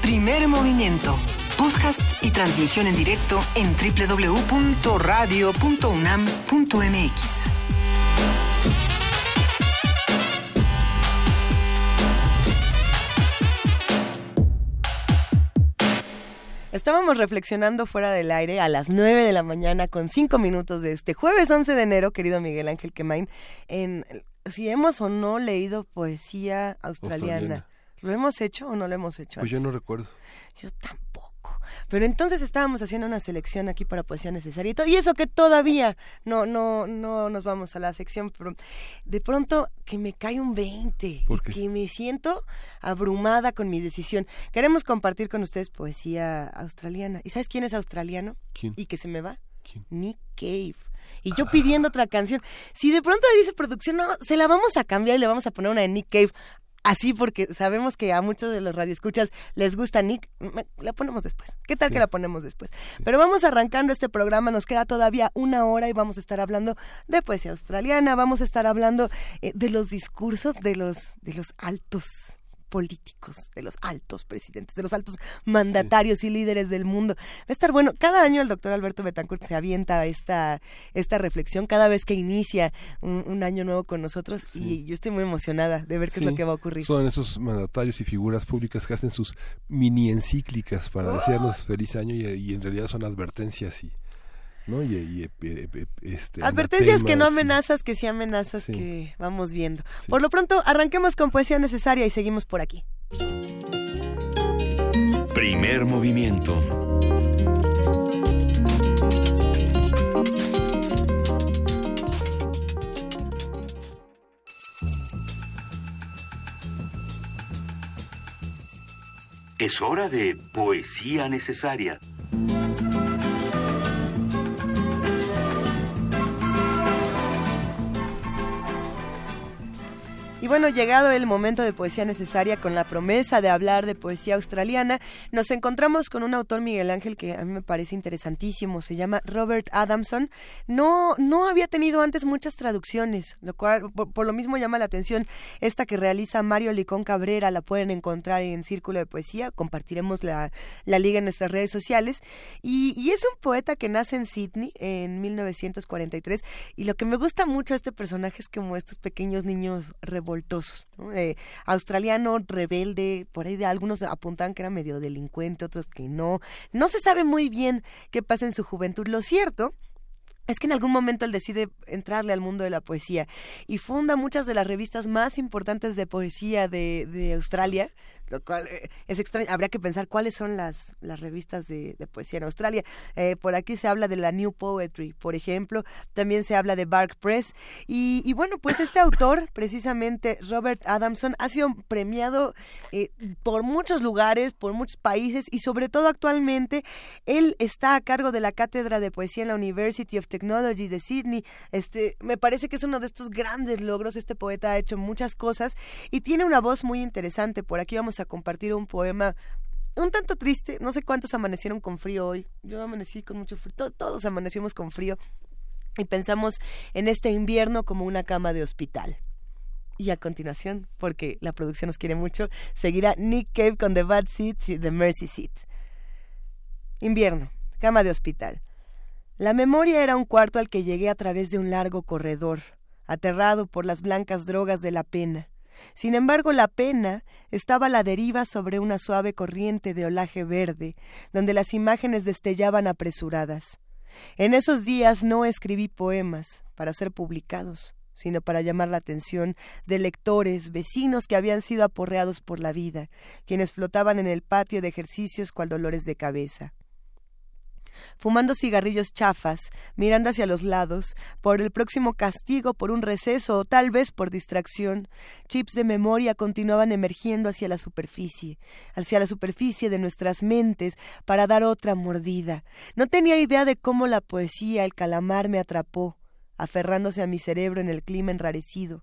Primer movimiento. Podcast y transmisión en directo en www.radio.unam.mx. Estábamos reflexionando fuera del aire a las 9 de la mañana con 5 minutos de este jueves 11 de enero, querido Miguel Ángel Quemain, en si hemos o no leído poesía australiana. australiana. ¿Lo hemos hecho o no lo hemos hecho? Pues yo no recuerdo. Yo tampoco. Pero entonces estábamos haciendo una selección aquí para poesía necesaria y, todo, y eso que todavía no no no nos vamos a la sección, pero de pronto que me cae un 20 y que me siento abrumada con mi decisión. Queremos compartir con ustedes poesía australiana. ¿Y sabes quién es australiano? ¿Quién? ¿Y que se me va? Nick Cave. Y yo pidiendo otra canción. Si de pronto dice producción, no, se la vamos a cambiar y le vamos a poner una de Nick Cave así porque sabemos que a muchos de los radioescuchas les gusta Nick, la ponemos después. ¿Qué tal que la ponemos después? Pero vamos arrancando este programa, nos queda todavía una hora y vamos a estar hablando de poesía australiana, vamos a estar hablando eh, de los discursos de los de los altos políticos, de los altos presidentes, de los altos mandatarios y líderes del mundo. Va a estar bueno. Cada año el doctor Alberto Betancourt se avienta esta, esta reflexión cada vez que inicia un, año nuevo con nosotros y yo estoy muy emocionada de ver qué es lo que va a ocurrir. Son esos mandatarios y figuras públicas que hacen sus mini encíclicas para desearnos feliz año y en realidad son advertencias y ¿no? Y, este, Advertencias que no amenazas, que sí amenazas, que vamos viendo. Por lo pronto, arranquemos con poesía necesaria y seguimos por aquí. Primer movimiento. Es hora de poesía necesaria. Bueno, llegado el momento de poesía necesaria con la promesa de hablar de poesía australiana, nos encontramos con un autor Miguel Ángel que a mí me parece interesantísimo, se llama Robert Adamson. No, no había tenido antes muchas traducciones, lo cual por, lo mismo llama la atención esta que realiza Mario Licón Cabrera, la pueden encontrar en Círculo de Poesía, compartiremos la, la liga en nuestras redes sociales. Y, es un poeta que nace en Sydney en 1943 y lo que me gusta mucho de este personaje es como estos pequeños niños revoltosos, australiano rebelde, por ahí de algunos apuntaban que era medio delincuente, otros que no. No se sabe muy bien qué pasa en su juventud. Lo cierto es que en algún momento él decide entrarle al mundo de la poesía y funda muchas de las revistas más importantes de poesía de, de Australia, lo cual eh, es extraño. Habría que pensar cuáles son las, las revistas de, poesía en Australia. Eh, por aquí se habla de la New Poetry, por ejemplo. También se habla de Bark Press. Y, bueno, pues este autor, precisamente Robert Adamson, ha sido premiado eh, por muchos lugares, por muchos países y sobre todo actualmente él está a cargo de la cátedra de poesía en la University of Technology de Sydney. Este, me parece que es uno de estos grandes logros. Este poeta ha hecho muchas cosas y tiene una voz muy interesante. Por aquí vamos a compartir un poema un tanto triste. No sé cuántos amanecieron con frío hoy. Yo amanecí con mucho frío. Todos amanecimos con frío. Y pensamos en este invierno como una cama de hospital. Y a continuación, porque la producción nos quiere mucho, seguirá Nick Cave con The Bad Seats y The Mercy Seat. Invierno, cama de hospital. La memoria era un cuarto al que llegué a través de un largo corredor, aterrado por las blancas drogas de la pena. Sin embargo, la pena estaba a la deriva sobre una suave corriente de olaje verde, donde las imágenes destellaban apresuradas. En esos días no escribí poemas para ser publicados, sino para llamar la atención de lectores, vecinos que habían sido aporreados por la vida, quienes flotaban en el patio de ejercicios cual dolores de cabeza fumando cigarrillos chafas, mirando hacia los lados, por el próximo castigo, por un receso o tal vez por distracción, chips de memoria continuaban emergiendo hacia la superficie, hacia la superficie de nuestras mentes para dar otra mordida. No tenía idea de cómo la poesía, el calamar me atrapó, aferrándose a mi cerebro en el clima enrarecido.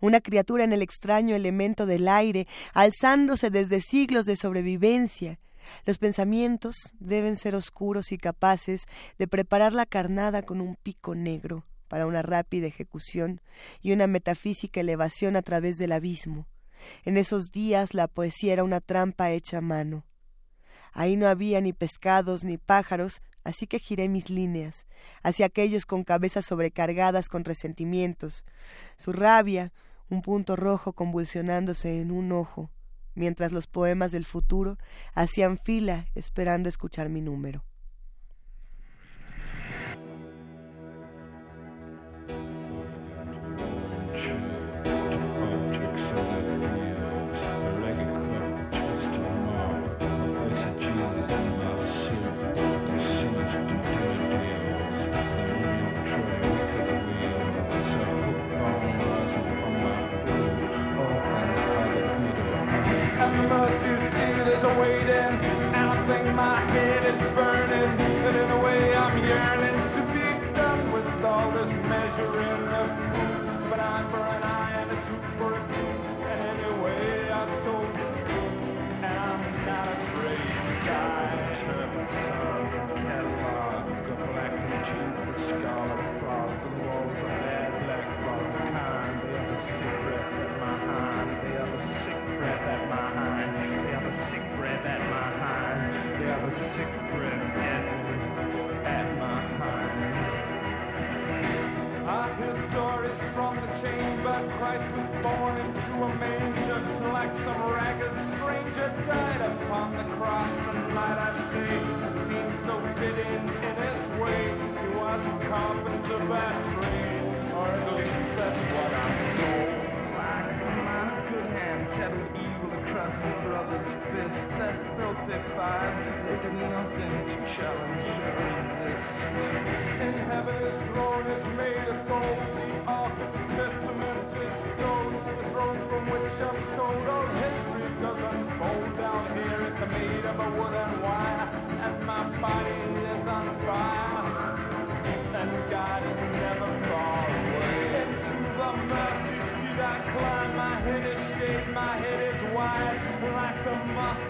Una criatura en el extraño elemento del aire, alzándose desde siglos de sobrevivencia, los pensamientos deben ser oscuros y capaces de preparar la carnada con un pico negro para una rápida ejecución y una metafísica elevación a través del abismo. En esos días la poesía era una trampa hecha a mano. Ahí no había ni pescados ni pájaros, así que giré mis líneas hacia aquellos con cabezas sobrecargadas con resentimientos, su rabia, un punto rojo convulsionándose en un ojo, mientras los poemas del futuro hacían fila esperando escuchar mi número.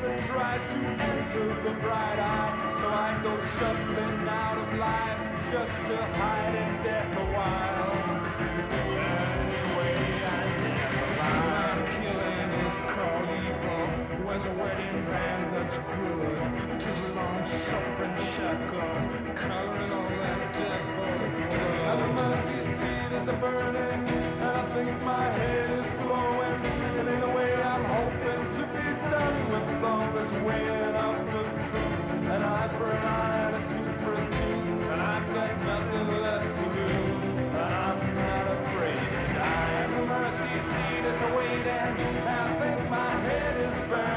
That tries to enter the bright eye. So I go shuffling out of life just to hide in death a while. Anyway, I never lie. Killing is called evil. Where's a wedding band that's good? Tis a long suffering shackle, coloring all that devil. And the mercy seat is a burning, and I think my head is glowing. In a way, hoping to be done with all this weighing up of truth. And eye for an eye and a tooth for a tooth, and I've got nothing left to lose. And I'm not afraid to die. And the mercy seat is waiting, and I think my head is burning.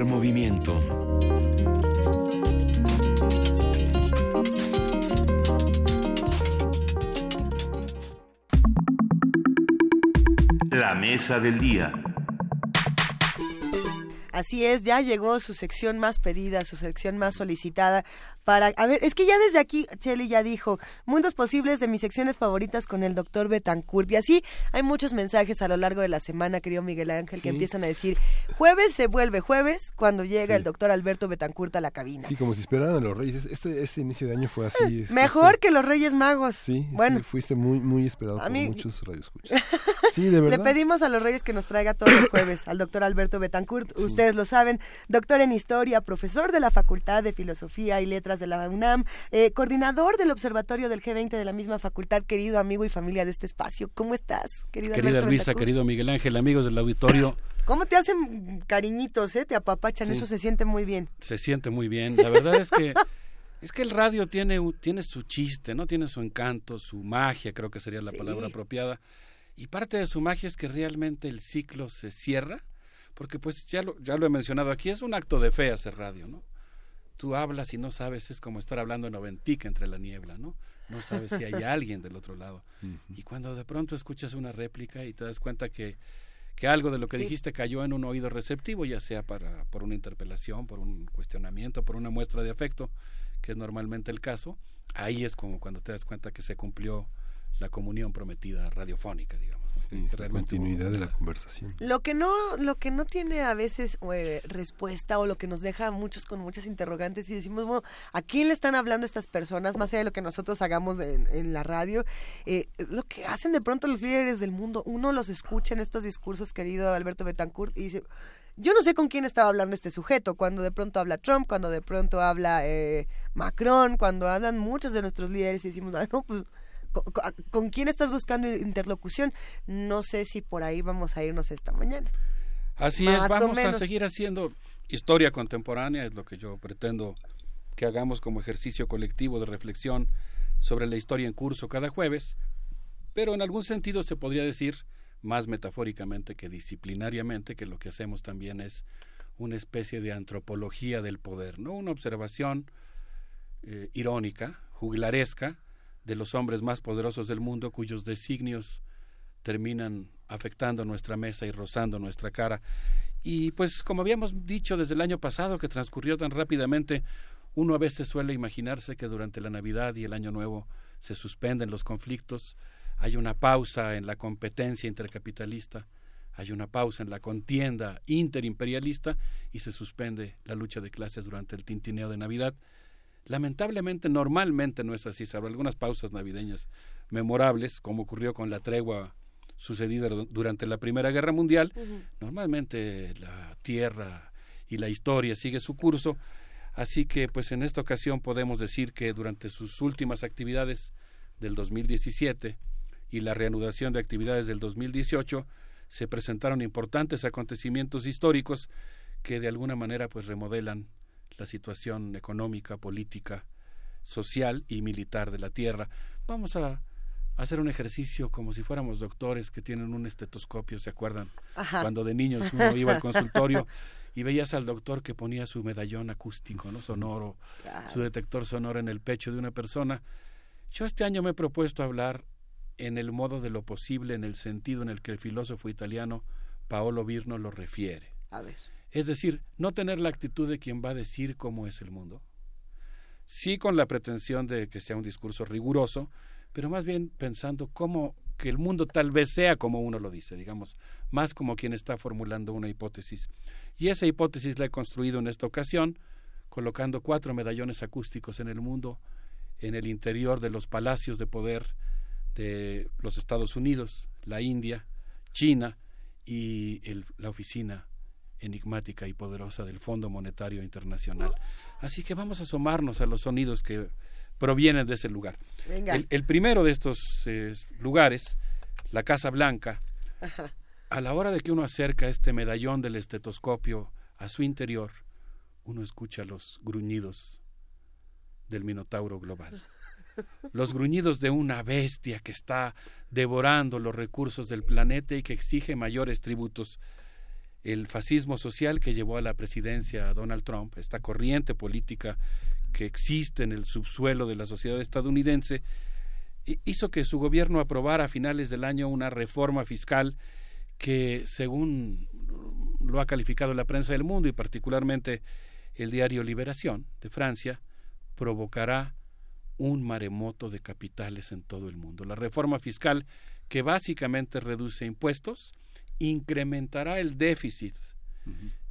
Primer movimiento. La mesa del día. Así es, ya llegó su sección más pedida, su sección más solicitada para... A ver, es que ya desde aquí, Cheli ya dijo, mundos posibles de mis secciones favoritas con el doctor Betancourt. Y así hay muchos mensajes a lo largo de la semana, querido Miguel Ángel, que empiezan a decir, jueves se vuelve jueves cuando llega el doctor Alberto Betancourt a la cabina. Sí, como si esperaran a los reyes. Este, este inicio de año fue así. Mejor que los Reyes Magos. Sí, bueno, sí, fuiste muy, muy esperado A por mí- muchos radioescuchas. Sí, de verdad. Le pedimos a los Reyes que nos traiga todos los jueves al doctor Alberto Betancourt. Ustedes lo saben, doctor en Historia, profesor de la Facultad de Filosofía y Letras de la UNAM, eh, coordinador del Observatorio del G20 de la misma facultad, querido amigo y familia de este espacio. ¿Cómo estás, querido Querida Alberto Luisa, querido Miguel Ángel, amigos del auditorio, ¿Cómo te hacen cariñitos, eh? Te apapachan, Sí. eso se siente muy bien. se siente muy bien. La verdad es que es que el radio tiene tiene su chiste, no tiene su encanto, su magia, creo que sería la Sí. palabra apropiada. Y parte de su magia es que realmente el ciclo se cierra, porque pues ya lo ya lo he mencionado aquí, es un acto de fe hacer radio, ¿no? Tú hablas y no sabes, es como estar hablando en Oventica entre la niebla, ¿no? No sabes si hay alguien del otro lado. Y cuando de pronto escuchas una réplica y te das cuenta que, que algo de lo que Sí. dijiste cayó en un oído receptivo, ya sea para, por una interpelación, por un cuestionamiento, por una muestra de afecto, que es normalmente el caso, ahí es como cuando te das cuenta que se cumplió la comunión prometida radiofónica, digamos. ¿No? Sí, Que la realmente continuidad de la conversación. Lo que no, lo que no tiene a veces eh, respuesta o lo que nos deja a muchos con muchas interrogantes y decimos, bueno, ¿a quién le están hablando estas personas? Más allá de lo que nosotros hagamos en, en la radio, eh, lo que hacen de pronto los líderes del mundo, uno los escucha en estos discursos, querido Alberto Betancourt, y dice, yo no sé con quién estaba hablando este sujeto, cuando de pronto habla Trump, cuando de pronto habla eh, Macron, cuando hablan muchos de nuestros líderes y decimos, ah, no, pues, ¿con, quién estás buscando interlocución? No sé si por ahí vamos a irnos esta mañana. Así es, vamos a seguir haciendo historia contemporánea, es lo que yo pretendo que hagamos como ejercicio colectivo de reflexión sobre la historia en curso cada jueves, pero en algún sentido se podría decir más metafóricamente que disciplinariamente, que lo que hacemos también es una especie de antropología del poder, ¿no? Una observación eh, irónica, juglaresca, de los hombres más poderosos del mundo cuyos designios terminan afectando nuestra mesa y rozando nuestra cara. Y pues como habíamos dicho desde el año pasado que transcurrió tan rápidamente, uno a veces suele imaginarse que durante la Navidad y el Año Nuevo se suspenden los conflictos, hay una pausa en la competencia intercapitalista, hay una pausa en la contienda interimperialista y se suspende la lucha de clases durante el tintineo de Navidad. Lamentablemente, normalmente no es así, salvo algunas pausas navideñas memorables, como ocurrió con la tregua sucedida durante la Primera Guerra Mundial. Normalmente la tierra y la historia sigue su curso, así que pues en esta ocasión podemos decir que durante sus últimas actividades del 2017, y la reanudación de actividades del 2018 se presentaron importantes acontecimientos históricos que de alguna manera pues remodelan la situación económica, política, social y militar de la Tierra. Vamos a hacer un ejercicio como si fuéramos doctores que tienen un estetoscopio, ¿se acuerdan? Cuando de niños uno iba al consultorio y veías al doctor que ponía su medallón acústico, ¿no? Sonoro, su detector sonoro en el pecho de una persona. Yo este año me he propuesto hablar en el modo de lo posible, en el sentido en el que el filósofo italiano Paolo Virno lo refiere. Es decir, no tener la actitud de quien va a decir cómo es el mundo, sí con la pretensión de que sea un discurso riguroso, pero más bien pensando cómo que el mundo tal vez sea como uno lo dice, digamos, más como quien está formulando una hipótesis. Y esa hipótesis la he construido en esta ocasión, colocando cuatro medallones acústicos en el mundo, en el interior de los palacios de poder de los Estados Unidos, la India, China y la oficina enigmática y poderosa del Fondo Monetario Internacional. Así que vamos a asomarnos a los sonidos que provienen de ese lugar. El, primero de estos eh, lugares, la Casa Blanca, a la hora de que uno acerca este medallón del estetoscopio a su interior, uno escucha los gruñidos del Minotauro global los gruñidos de una bestia que está devorando los recursos del planeta y que exige mayores tributos. El fascismo social que llevó a la presidencia a Donald Trump, esta corriente política que existe en el subsuelo de la sociedad estadounidense, hizo que su gobierno aprobara a finales del año una reforma fiscal que, según lo ha calificado la prensa del mundo y particularmente el diario Liberación de Francia, provocará un maremoto de capitales en todo el mundo. La reforma fiscal, que básicamente reduce impuestos, incrementará el déficit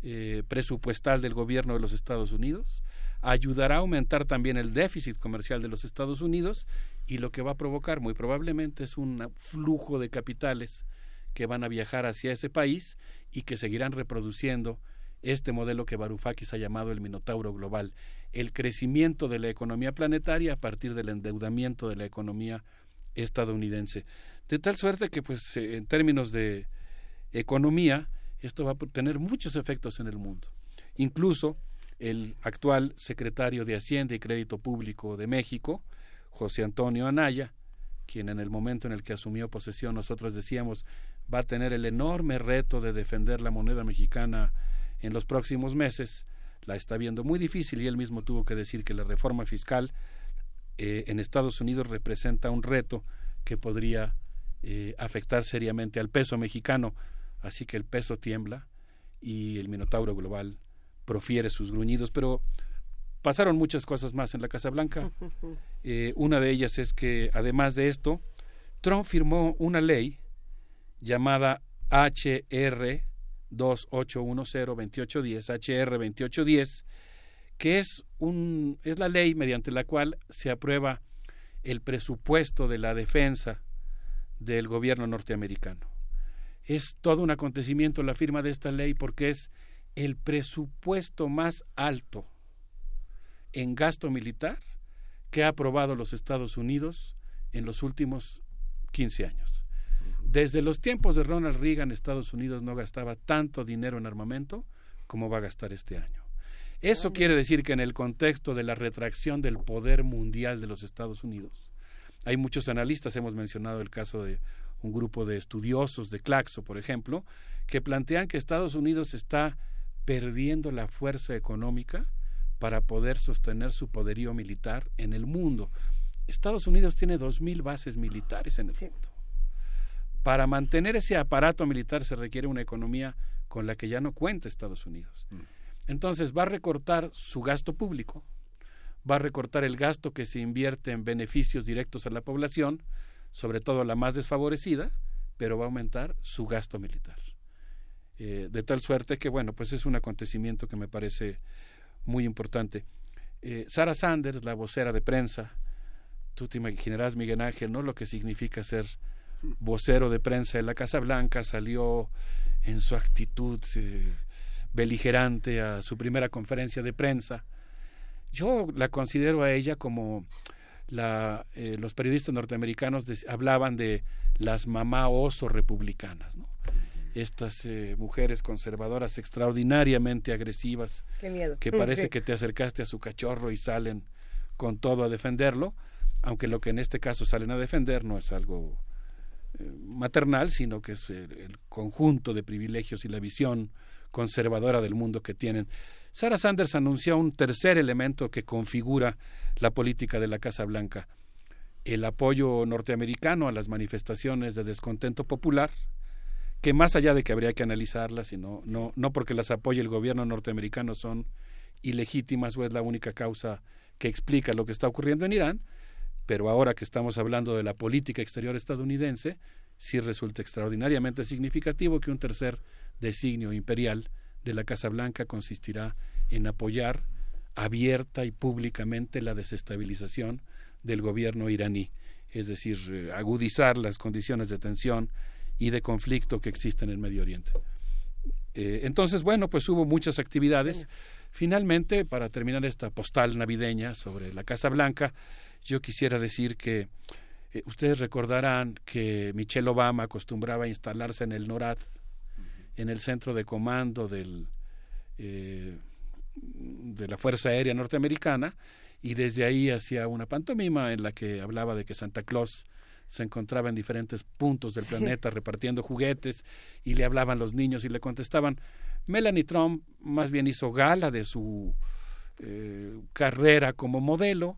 eh, presupuestal del gobierno de los Estados Unidos, ayudará a aumentar también el déficit comercial de los Estados Unidos y lo que va a provocar muy probablemente es un flujo de capitales que van a viajar hacia ese país y que seguirán reproduciendo este modelo que Varoufakis ha llamado el Minotauro global, el crecimiento de la economía planetaria a partir del endeudamiento de la economía estadounidense. De tal suerte que, pues, en términos de economía, esto va a tener muchos efectos en el mundo. Incluso el actual secretario de Hacienda y Crédito Público de México, José Antonio Anaya, quien en el momento en el que asumió posesión nosotros decíamos va a tener el enorme reto de defender la moneda mexicana en los próximos meses, la está viendo muy difícil y él mismo tuvo que decir que la reforma fiscal eh, en Estados Unidos representa un reto que podría eh, afectar seriamente al peso mexicano, así que el peso tiembla y el Minotauro global profiere sus gruñidos, pero pasaron muchas cosas más en la Casa Blanca. Eh, una de ellas es que, además de esto, Trump firmó una ley llamada HR 2810, HR 2810, que es, un, es la ley mediante la cual se aprueba el presupuesto de la defensa del gobierno norteamericano. Es todo un acontecimiento la firma de esta ley porque es el presupuesto más alto en gasto militar que ha aprobado los Estados Unidos en los últimos 15 años. Desde los tiempos de Ronald Reagan, Estados Unidos no gastaba tanto dinero en armamento como va a gastar este año. Eso quiere decir que en el contexto de la retracción del poder mundial de los Estados Unidos, hay muchos analistas, hemos mencionado el caso de un grupo de estudiosos de Claxo, por ejemplo, que plantean que Estados Unidos está perdiendo la fuerza económica para poder sostener su poderío militar en el mundo. Estados Unidos tiene dos mil bases militares en el mundo. Para mantener ese aparato militar se requiere una economía con la que ya no cuenta Estados Unidos. Mm. Entonces va a recortar su gasto público, va a recortar el gasto que se invierte en beneficios directos a la población, sobre todo la más desfavorecida, pero va a aumentar su gasto militar. Eh, de tal suerte que, bueno, pues es un acontecimiento que me parece muy importante. Eh, Sara Sanders, la vocera de prensa, tú te imaginarás, Miguel Ángel, ¿no? Lo que significa ser vocero de prensa de la Casa Blanca, salió en su actitud eh, beligerante a su primera conferencia de prensa. Yo la considero a ella como la, eh, los periodistas norteamericanos hablaban de las mamá oso republicanas, ¿no? estas eh, mujeres conservadoras extraordinariamente agresivas que parece que te acercaste a su cachorro y salen con todo a defenderlo, aunque lo que en este caso salen a defender no es algo eh, maternal, sino que es el, conjunto de privilegios y la visión conservadora del mundo que tienen. Sarah Sanders anunció un tercer elemento que configura la política de la Casa Blanca, el apoyo norteamericano a las manifestaciones de descontento popular, que más allá de que habría que analizarlas, sino no, no porque las apoye el gobierno norteamericano son ilegítimas o es la única causa que explica lo que está ocurriendo en Irán, pero ahora que estamos hablando de la política exterior estadounidense, sí resulta extraordinariamente significativo que un tercer designio imperial de la Casa Blanca consistirá en apoyar abierta y públicamente la desestabilización del gobierno iraní, es decir, eh, agudizar las condiciones de tensión y de conflicto que existe en el Medio Oriente. Eh, entonces, bueno, pues hubo muchas actividades. Finalmente, para terminar esta postal navideña sobre la Casa Blanca, yo quisiera decir que eh, ustedes recordarán que Michelle Obama acostumbraba a instalarse en el NORAD, en el centro de comando del, eh, de la Fuerza Aérea Norteamericana, y desde ahí hacía una pantomima en la que hablaba de que Santa Claus se encontraba en diferentes puntos del planeta repartiendo juguetes y le hablaban los niños y le contestaban. Melanie Trump más bien hizo gala de su eh, carrera como modelo,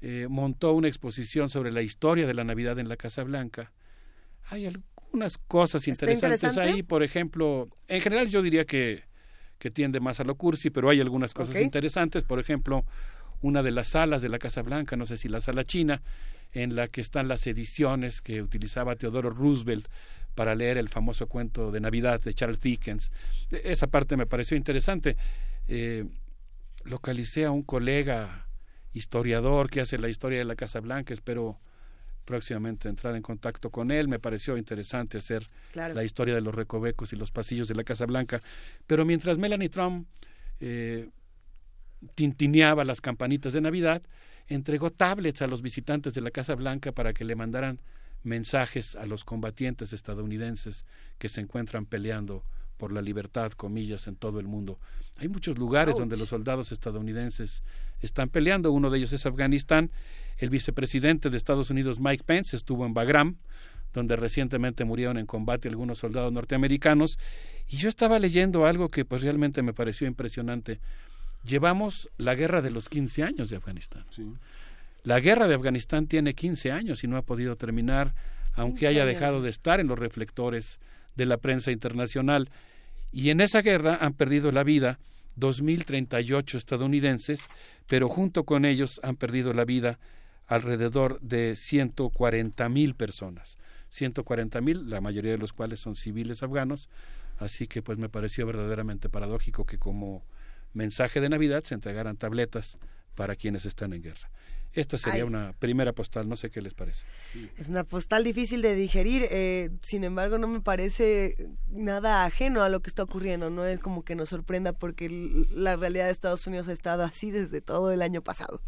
eh, montó una exposición sobre la historia de la Navidad en la Casa Blanca. Hay algunas cosas interesantes ahí, por ejemplo, en general yo diría que, que tiende más a lo cursi, pero hay algunas cosas interesantes, por ejemplo, una de las salas de la Casa Blanca, no sé si la sala china, en la que están las ediciones que utilizaba Teodoro Roosevelt para leer el famoso cuento de Navidad de Charles Dickens. E, esa parte me pareció interesante. Eh, localicé a un colega historiador que hace la historia de la Casa Blanca, espero próximamente entrar en contacto con él. Me pareció interesante hacer la historia de los recovecos y los pasillos de la Casa Blanca. Pero mientras Melanie Trump eh, tintineaba las campanitas de Navidad, entregó tablets a los visitantes de la Casa Blanca para que le mandaran mensajes a los combatientes estadounidenses que se encuentran peleando por la libertad, comillas, en todo el mundo. Hay muchos lugares donde los soldados estadounidenses están peleando. Uno de ellos es Afganistán. El vicepresidente de Estados Unidos, Mike Pence, estuvo en Bagram, donde recientemente murieron en combate algunos soldados norteamericanos. Y yo estaba leyendo algo que pues realmente me pareció impresionante. Llevamos la guerra de los 15 años de Afganistán. La guerra de Afganistán tiene 15 años y no ha podido terminar, aunque haya dejado de estar en los reflectores de la prensa internacional. Y en esa guerra han perdido la vida 2.038 estadounidenses, pero junto con ellos han perdido la vida alrededor de 140.000 personas. 140.000, la mayoría de los cuales son civiles afganos, así que pues me pareció verdaderamente paradójico que como mensaje de Navidad se entregaran tabletas para quienes están en guerra. Esta sería una primera postal, no sé qué les parece. Es una postal difícil de digerir, eh, sin embargo no me parece nada ajeno a lo que está ocurriendo, no es como que nos sorprenda porque la realidad de Estados Unidos ha estado así desde todo el año pasado.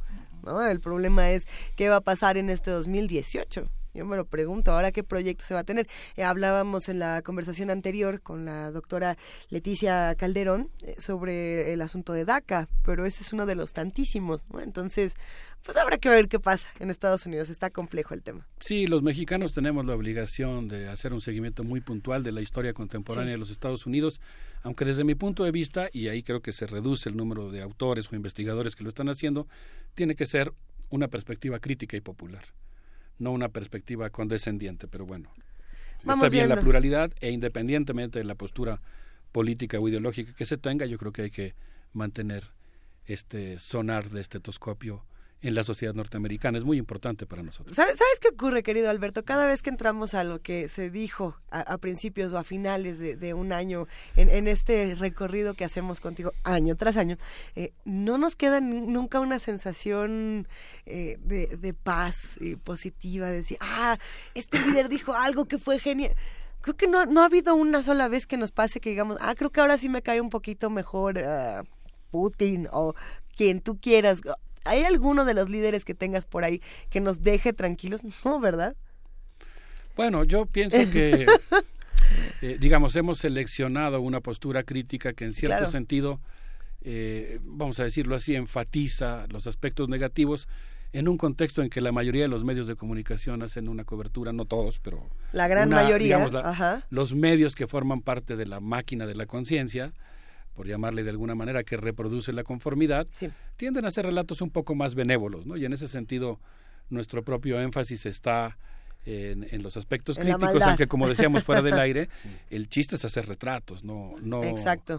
¿no? El problema es qué va a pasar en este 2018. Yo me lo pregunto, ahora qué proyecto se va a tener. Eh, hablábamos en la conversación anterior con la doctora Leticia Calderón eh, sobre el asunto de DACA, pero ese es uno de los tantísimos, Entonces, pues habrá que ver qué pasa en Estados Unidos. Está complejo el tema. Sí, los mexicanos tenemos la obligación de hacer un seguimiento muy puntual de la historia contemporánea de los Estados Unidos, aunque desde mi punto de vista, y ahí creo que se reduce el número de autores o investigadores que lo están haciendo, tiene que ser una perspectiva crítica y popular no una perspectiva condescendiente, pero bueno. está bien la pluralidad e independientemente de la postura política o ideológica que se tenga, yo creo que hay que mantener este sonar de estetoscopio en la sociedad norteamericana. Es muy importante para nosotros. ¿Sabes, qué ocurre, querido Alberto? Cada vez que entramos a lo que se dijo a, principios o a finales de, un año en, este recorrido que hacemos contigo año tras año, eh, no nos queda nunca una sensación eh, de, paz y positiva, de decir, ah, este líder dijo algo que fue genial creo que no, no ha habido una sola vez que nos pase que digamos, ah, creo que ahora sí me cae un poquito mejor ah, Putin o quien tú quieras. ¿Hay alguno de los líderes que tengas por ahí que nos deje tranquilos? No, ¿verdad? Bueno, yo pienso que, eh, digamos, hemos seleccionado una postura crítica que en cierto sentido, eh, vamos a decirlo así, enfatiza los aspectos negativos en un contexto en que la mayoría de los medios de comunicación hacen una cobertura, no todos, pero la gran mayoría, los medios que forman parte de la máquina de la conciencia, por llamarle de alguna manera, que reproduce la conformidad, tienden a ser relatos un poco más benévolos, ¿no? Y en ese sentido, nuestro propio énfasis está en, los aspectos críticos, aunque como decíamos fuera del aire, el chiste es hacer retratos, no, no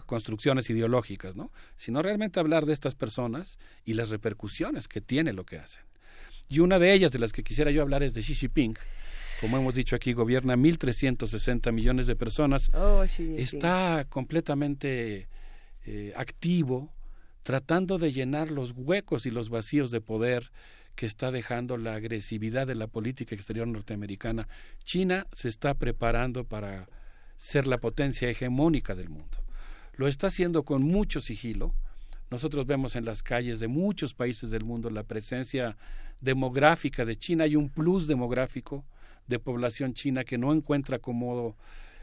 construcciones ideológicas, ¿no? Sino realmente hablar de estas personas y las repercusiones que tiene lo que hacen. Y una de ellas de las que quisiera yo hablar es de Xi Jinping. Como hemos dicho aquí, gobierna 1.360 millones de personas. Oh, está completamente eh, activo, tratando de llenar los huecos y los vacíos de poder que está dejando la agresividad de la política exterior norteamericana. China se está preparando para ser la potencia hegemónica del mundo. Lo está haciendo con mucho sigilo. Nosotros vemos en las calles de muchos países del mundo la presencia demográfica de China. Hay un plus demográfico de población china que no encuentra acomodo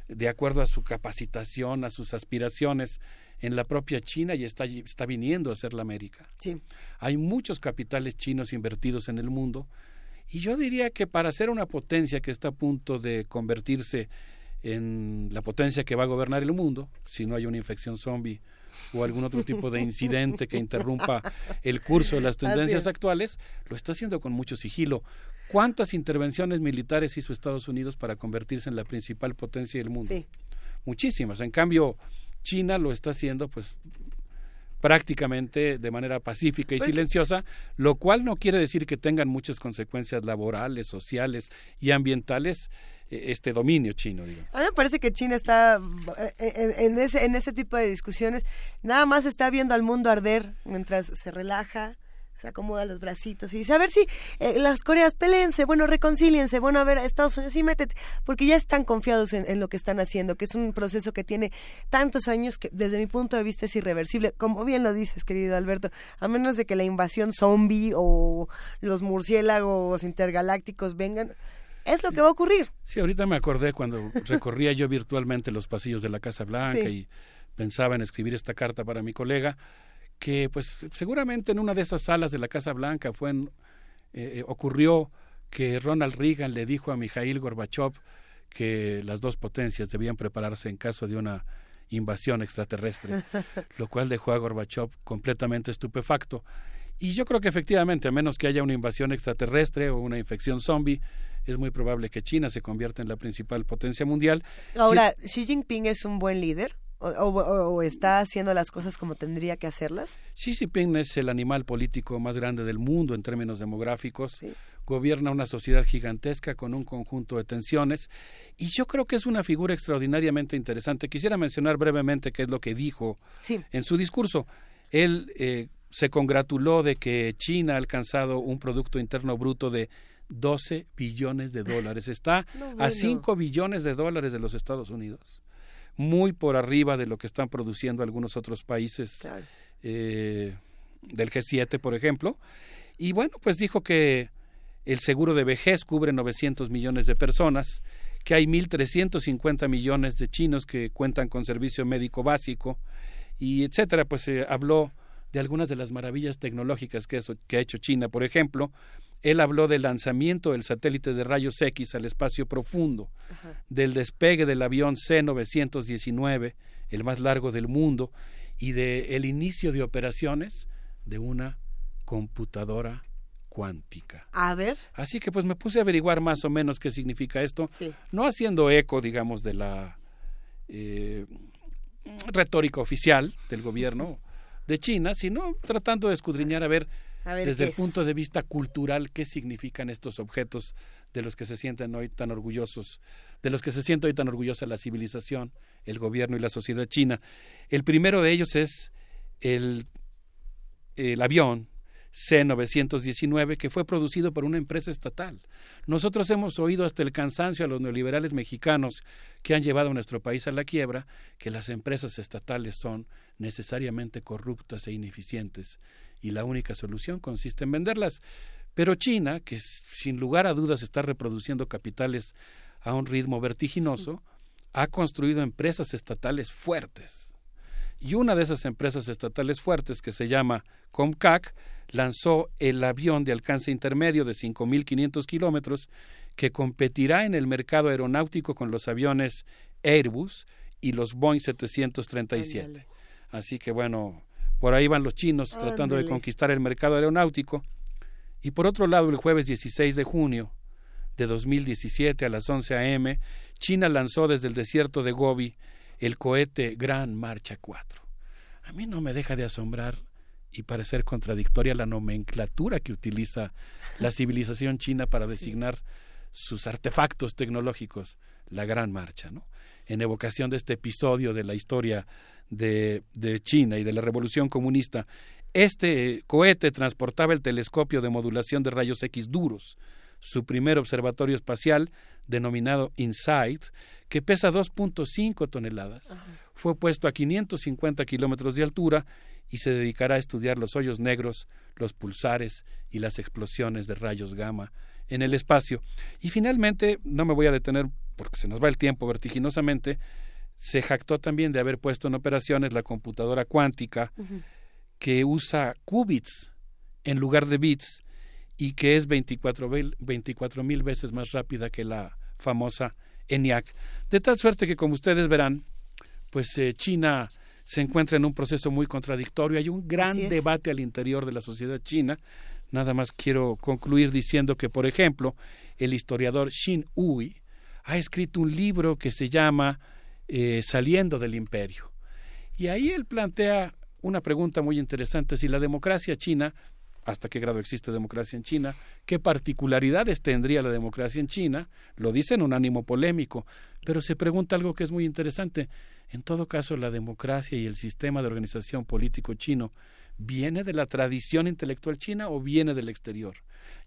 de acuerdo a su capacitación, a sus aspiraciones en la propia China y está, está viniendo a ser la América. Sí. Hay muchos capitales chinos invertidos en el mundo y yo diría que para ser una potencia que está a punto de convertirse en la potencia que va a gobernar el mundo, si no hay una infección zombie o algún otro tipo de incidente que interrumpa el curso de las tendencias actuales, lo está haciendo con mucho sigilo. ¿Cuántas intervenciones militares hizo Estados Unidos para convertirse en la principal potencia del mundo? Sí. Muchísimas. En cambio, China lo está haciendo pues prácticamente de manera pacífica y pues, silenciosa, lo cual no quiere decir que tengan muchas consecuencias laborales, sociales y ambientales eh, este dominio chino. A mí me parece que China está eh, en, ese, en ese tipo de discusiones, nada más está viendo al mundo arder mientras se relaja, se acomoda los bracitos y dice, a ver si eh, las Coreas peleense, bueno, reconcíliense, bueno, a ver, Estados Unidos, sí, métete, porque ya están confiados en, lo que están haciendo, que es un proceso que tiene tantos años que desde mi punto de vista es irreversible, como bien lo dices, querido Alberto, a menos de que la invasión zombie o los murciélagos intergalácticos vengan, es lo que va a ocurrir. Sí, ahorita me acordé cuando recorría yo virtualmente los pasillos de la Casa Blanca y pensaba en escribir esta carta para mi colega, que pues seguramente en una de esas salas de la Casa Blanca fue en, eh, eh, ocurrió que Ronald Reagan le dijo a Mikhail Gorbachev que las dos potencias debían prepararse en caso de una invasión extraterrestre, lo cual dejó a Gorbachev completamente estupefacto. Y yo creo que efectivamente, a menos que haya una invasión extraterrestre o una infección zombie, es muy probable que China se convierta en la principal potencia mundial. Ahora, ¿Xi Jinping es un buen líder? O, está haciendo las cosas como tendría que hacerlas? Xi Jinping es el animal político más grande del mundo en términos demográficos. Gobierna una sociedad gigantesca con un conjunto de tensiones y yo creo que es una figura extraordinariamente interesante. Quisiera mencionar brevemente qué es lo que dijo en su discurso. Él eh, se congratuló de que China ha alcanzado un Producto Interno Bruto de 12 billones de dólares. Está a 5 billones de dólares de los Estados Unidos. Muy por arriba de lo que están produciendo algunos otros países eh, del G7, por ejemplo. Y bueno, pues dijo que el seguro de vejez cubre 900 millones de personas, que hay 1.350 millones de chinos que cuentan con servicio médico básico, y etcétera. Pues se habló de algunas de las maravillas tecnológicas que, que ha hecho China, por ejemplo, él habló del lanzamiento del satélite de rayos X al espacio profundo, del despegue del avión C-919, el más largo del mundo, y del el inicio de operaciones de una computadora cuántica. A ver. Así que pues me puse a averiguar más o menos qué significa esto, no haciendo eco, digamos, de la eh, retórica oficial del gobierno de China, sino tratando de escudriñar a ver desde el punto de vista cultural, ¿qué significan estos objetos de los que se sienten hoy tan orgullosos, de los que se siente hoy tan orgullosa la civilización, el gobierno y la sociedad china? El primero de ellos es el, el avión C-919 que fue producido por una empresa estatal. Nosotros hemos oído hasta el cansancio a los neoliberales mexicanos que han llevado a nuestro país a la quiebra que las empresas estatales son necesariamente corruptas e ineficientes y la única solución consiste en venderlas. Pero China, que sin lugar a dudas está reproduciendo capitales a un ritmo vertiginoso, ha construido empresas estatales fuertes. Y una de esas empresas estatales fuertes, que se llama Comcac, lanzó el avión de alcance intermedio de 5.500 kilómetros que competirá en el mercado aeronáutico con los aviones Airbus y los Boeing 737. Así que bueno, por ahí van los chinos tratando de conquistar el mercado aeronáutico. Y por otro lado, el jueves 16 de junio de 2017 a las 11 a.m., China lanzó desde el desierto de Gobi el cohete Gran Marcha 4. A mí no me deja de asombrar y parecer contradictoria la nomenclatura que utiliza la civilización china para designar sus artefactos tecnológicos, la Gran Marcha, ¿no? En evocación de este episodio de la historia de, China y de la Revolución Comunista, este cohete transportaba el telescopio de modulación de rayos X duros, su primer observatorio espacial, denominado InSight, que pesa 2.5 toneladas. Fue puesto a 550 kilómetros de altura y se dedicará a estudiar los hoyos negros, los pulsares y las explosiones de rayos gamma en el espacio. Y finalmente, no me voy a detener porque se nos va el tiempo vertiginosamente, se jactó también de haber puesto en operaciones la computadora cuántica que usa qubits en lugar de bits y que es 24 mil veces más rápida que la famosa ENIAC. De tal suerte que, como ustedes verán, pues eh, China se encuentra en un proceso muy contradictorio. Hay un gran debate al interior de la sociedad china. Nada más quiero concluir diciendo que, por ejemplo, el historiador Xin Hui ha escrito un libro que se llama eh, saliendo del imperio. Y ahí él plantea una pregunta muy interesante, si la democracia china, hasta qué grado existe democracia en China, qué particularidades tendría la democracia en China, lo dice en un ánimo polémico, pero se pregunta algo que es muy interesante. En todo caso, la democracia y el sistema de organización político chino viene de la tradición intelectual china o viene del exterior.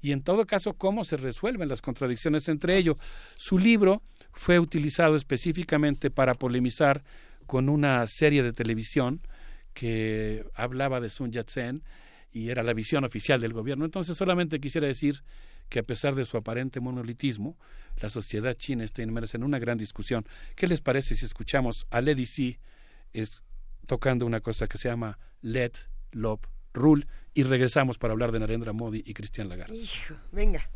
Y en todo caso, cómo se resuelven las contradicciones entre ellos. Su libro fue utilizado específicamente para polemizar con una serie de televisión que hablaba de Sun Yat-sen y era la visión oficial del gobierno. Entonces solamente quisiera decir que a pesar de su aparente monolitismo, la sociedad china está inmersa en una gran discusión. ¿Qué les parece si escuchamos a Lady C es, tocando una cosa que se llama Let Love Rule y regresamos para hablar de Narendra Modi y Cristian Lagarde? venga.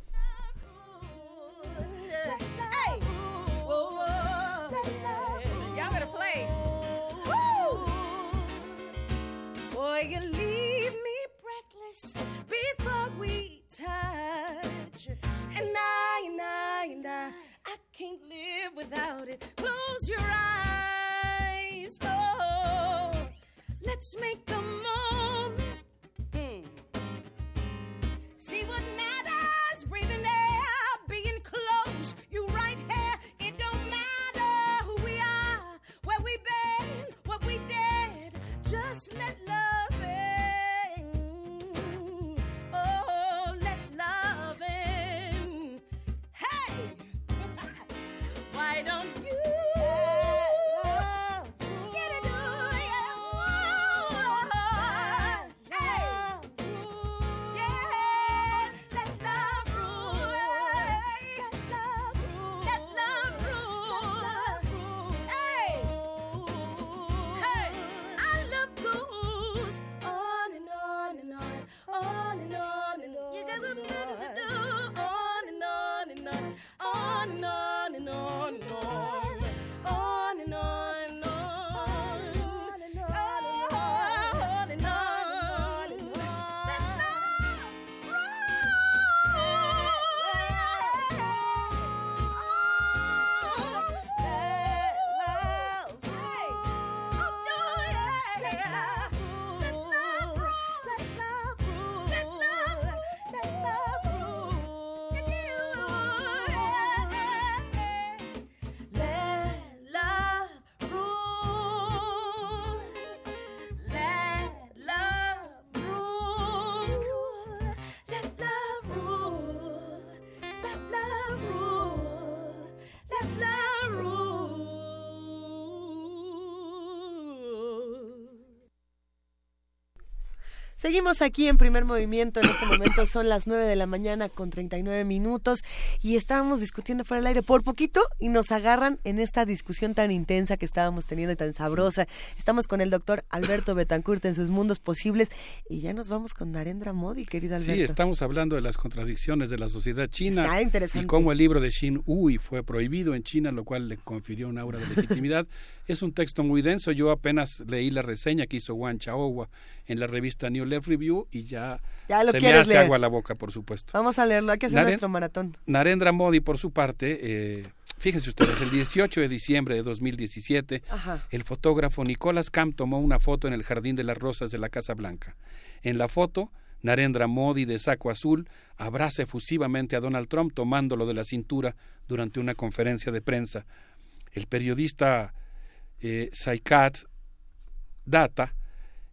you leave me breathless before we touch. And I, and I, and I, I can't live without it. Close your eyes. Oh, let's make a moment. Seguimos aquí en primer movimiento. En este momento son las 9 de la mañana con 39 minutos y estábamos discutiendo fuera del aire por poquito y nos agarran en esta discusión tan intensa que estábamos teniendo y tan sabrosa. Estamos con el doctor Alberto Betancourt en sus mundos posibles y ya nos vamos con Narendra Modi, querida Alberto. Sí, estamos hablando de las contradicciones de la sociedad china Está interesante. y cómo el libro de Xin Hui fue prohibido en China, lo cual le confirió un aura de legitimidad. es un texto muy denso. Yo apenas leí la reseña que hizo Wang Chaohua en la revista New Left Review y ya, Ya lo se me hace leer. agua la boca, por supuesto. Vamos a leerlo, hay que hacer Naren- nuestro maratón. Narendra Modi, por su parte, eh, fíjense ustedes, el 18 de diciembre de 2017, Ajá. el fotógrafo Nicholas Camp tomó una foto en el Jardín de las Rosas de la Casa Blanca. En la foto, Narendra Modi, de saco azul, abraza efusivamente a Donald Trump tomándolo de la cintura durante una conferencia de prensa. El periodista eh, Saikat Data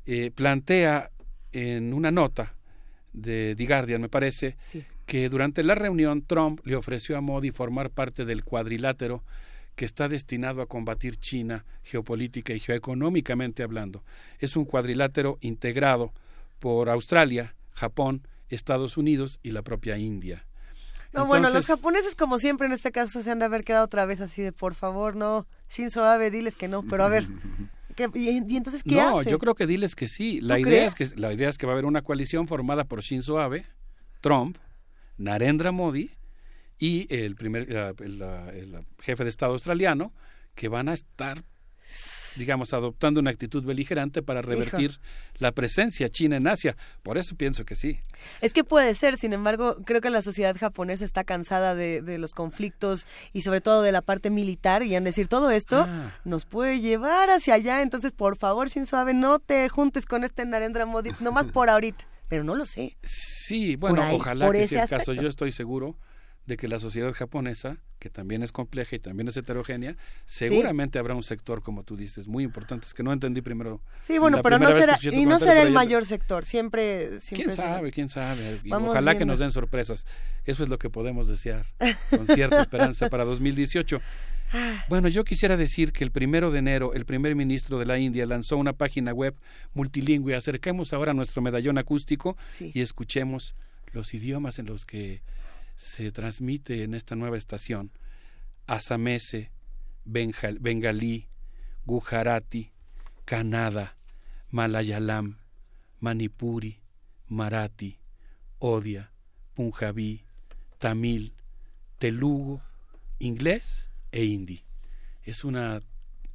eh, plantea en una nota de The Guardian, me parece, que durante la reunión Trump le ofreció a Modi formar parte del cuadrilátero que está destinado a combatir China geopolítica y geoeconómicamente hablando. Es un cuadrilátero integrado por Australia, Japón, Estados Unidos y la propia India. No, bueno, los japoneses como siempre en este caso se han de haber quedado otra vez así de por favor, no, Shinzo Abe, diles que no, pero a ver, ¿qué- y, y entonces qué no, hace? yo creo que diles que sí. La ¿Tú idea, es que, la idea es que va a haber una coalición formada por Shinzo Abe, Trump, Narendra Modi y el primer el, el jefe de Estado australiano que van a estar digamos adoptando una actitud beligerante para revertir la presencia china en Asia. Por eso pienso que sí. Es que puede ser, sin embargo, creo que la sociedad japonesa está cansada de, de los conflictos y sobre todo de la parte militar y han de decir todo esto Ah. nos puede llevar hacia allá, entonces por favor Shinzo Abe no te juntes con este Narendra Modi, nomás por ahorita, pero no lo sé. Sí, bueno, Por ahí, ojalá por que sea el caso. Yo estoy seguro de que la sociedad japonesa, que también es compleja y también es heterogénea, seguramente habrá un sector, como tú dices, muy importante. Es que no entendí primero. Sí, bueno, pero no será y no será el mayor sector, siempre siempre ¿Quién será- sabe? ¿Quién sabe? Y ojalá que nos den sorpresas. Eso es lo que podemos desear con cierta esperanza para 2018. Bueno, yo quisiera decir que el primero de enero el primer ministro de la India lanzó una página web multilingüe. Acerquemos ahora nuestro medallón acústico y escuchemos los idiomas en los que se transmite en esta nueva estación. Asamese, Benja- Bengalí, Gujarati, Kannada, Malayalam, Manipuri, Marathi, Odia, Punjabi, Tamil, Telugu, inglés e hindi. Es una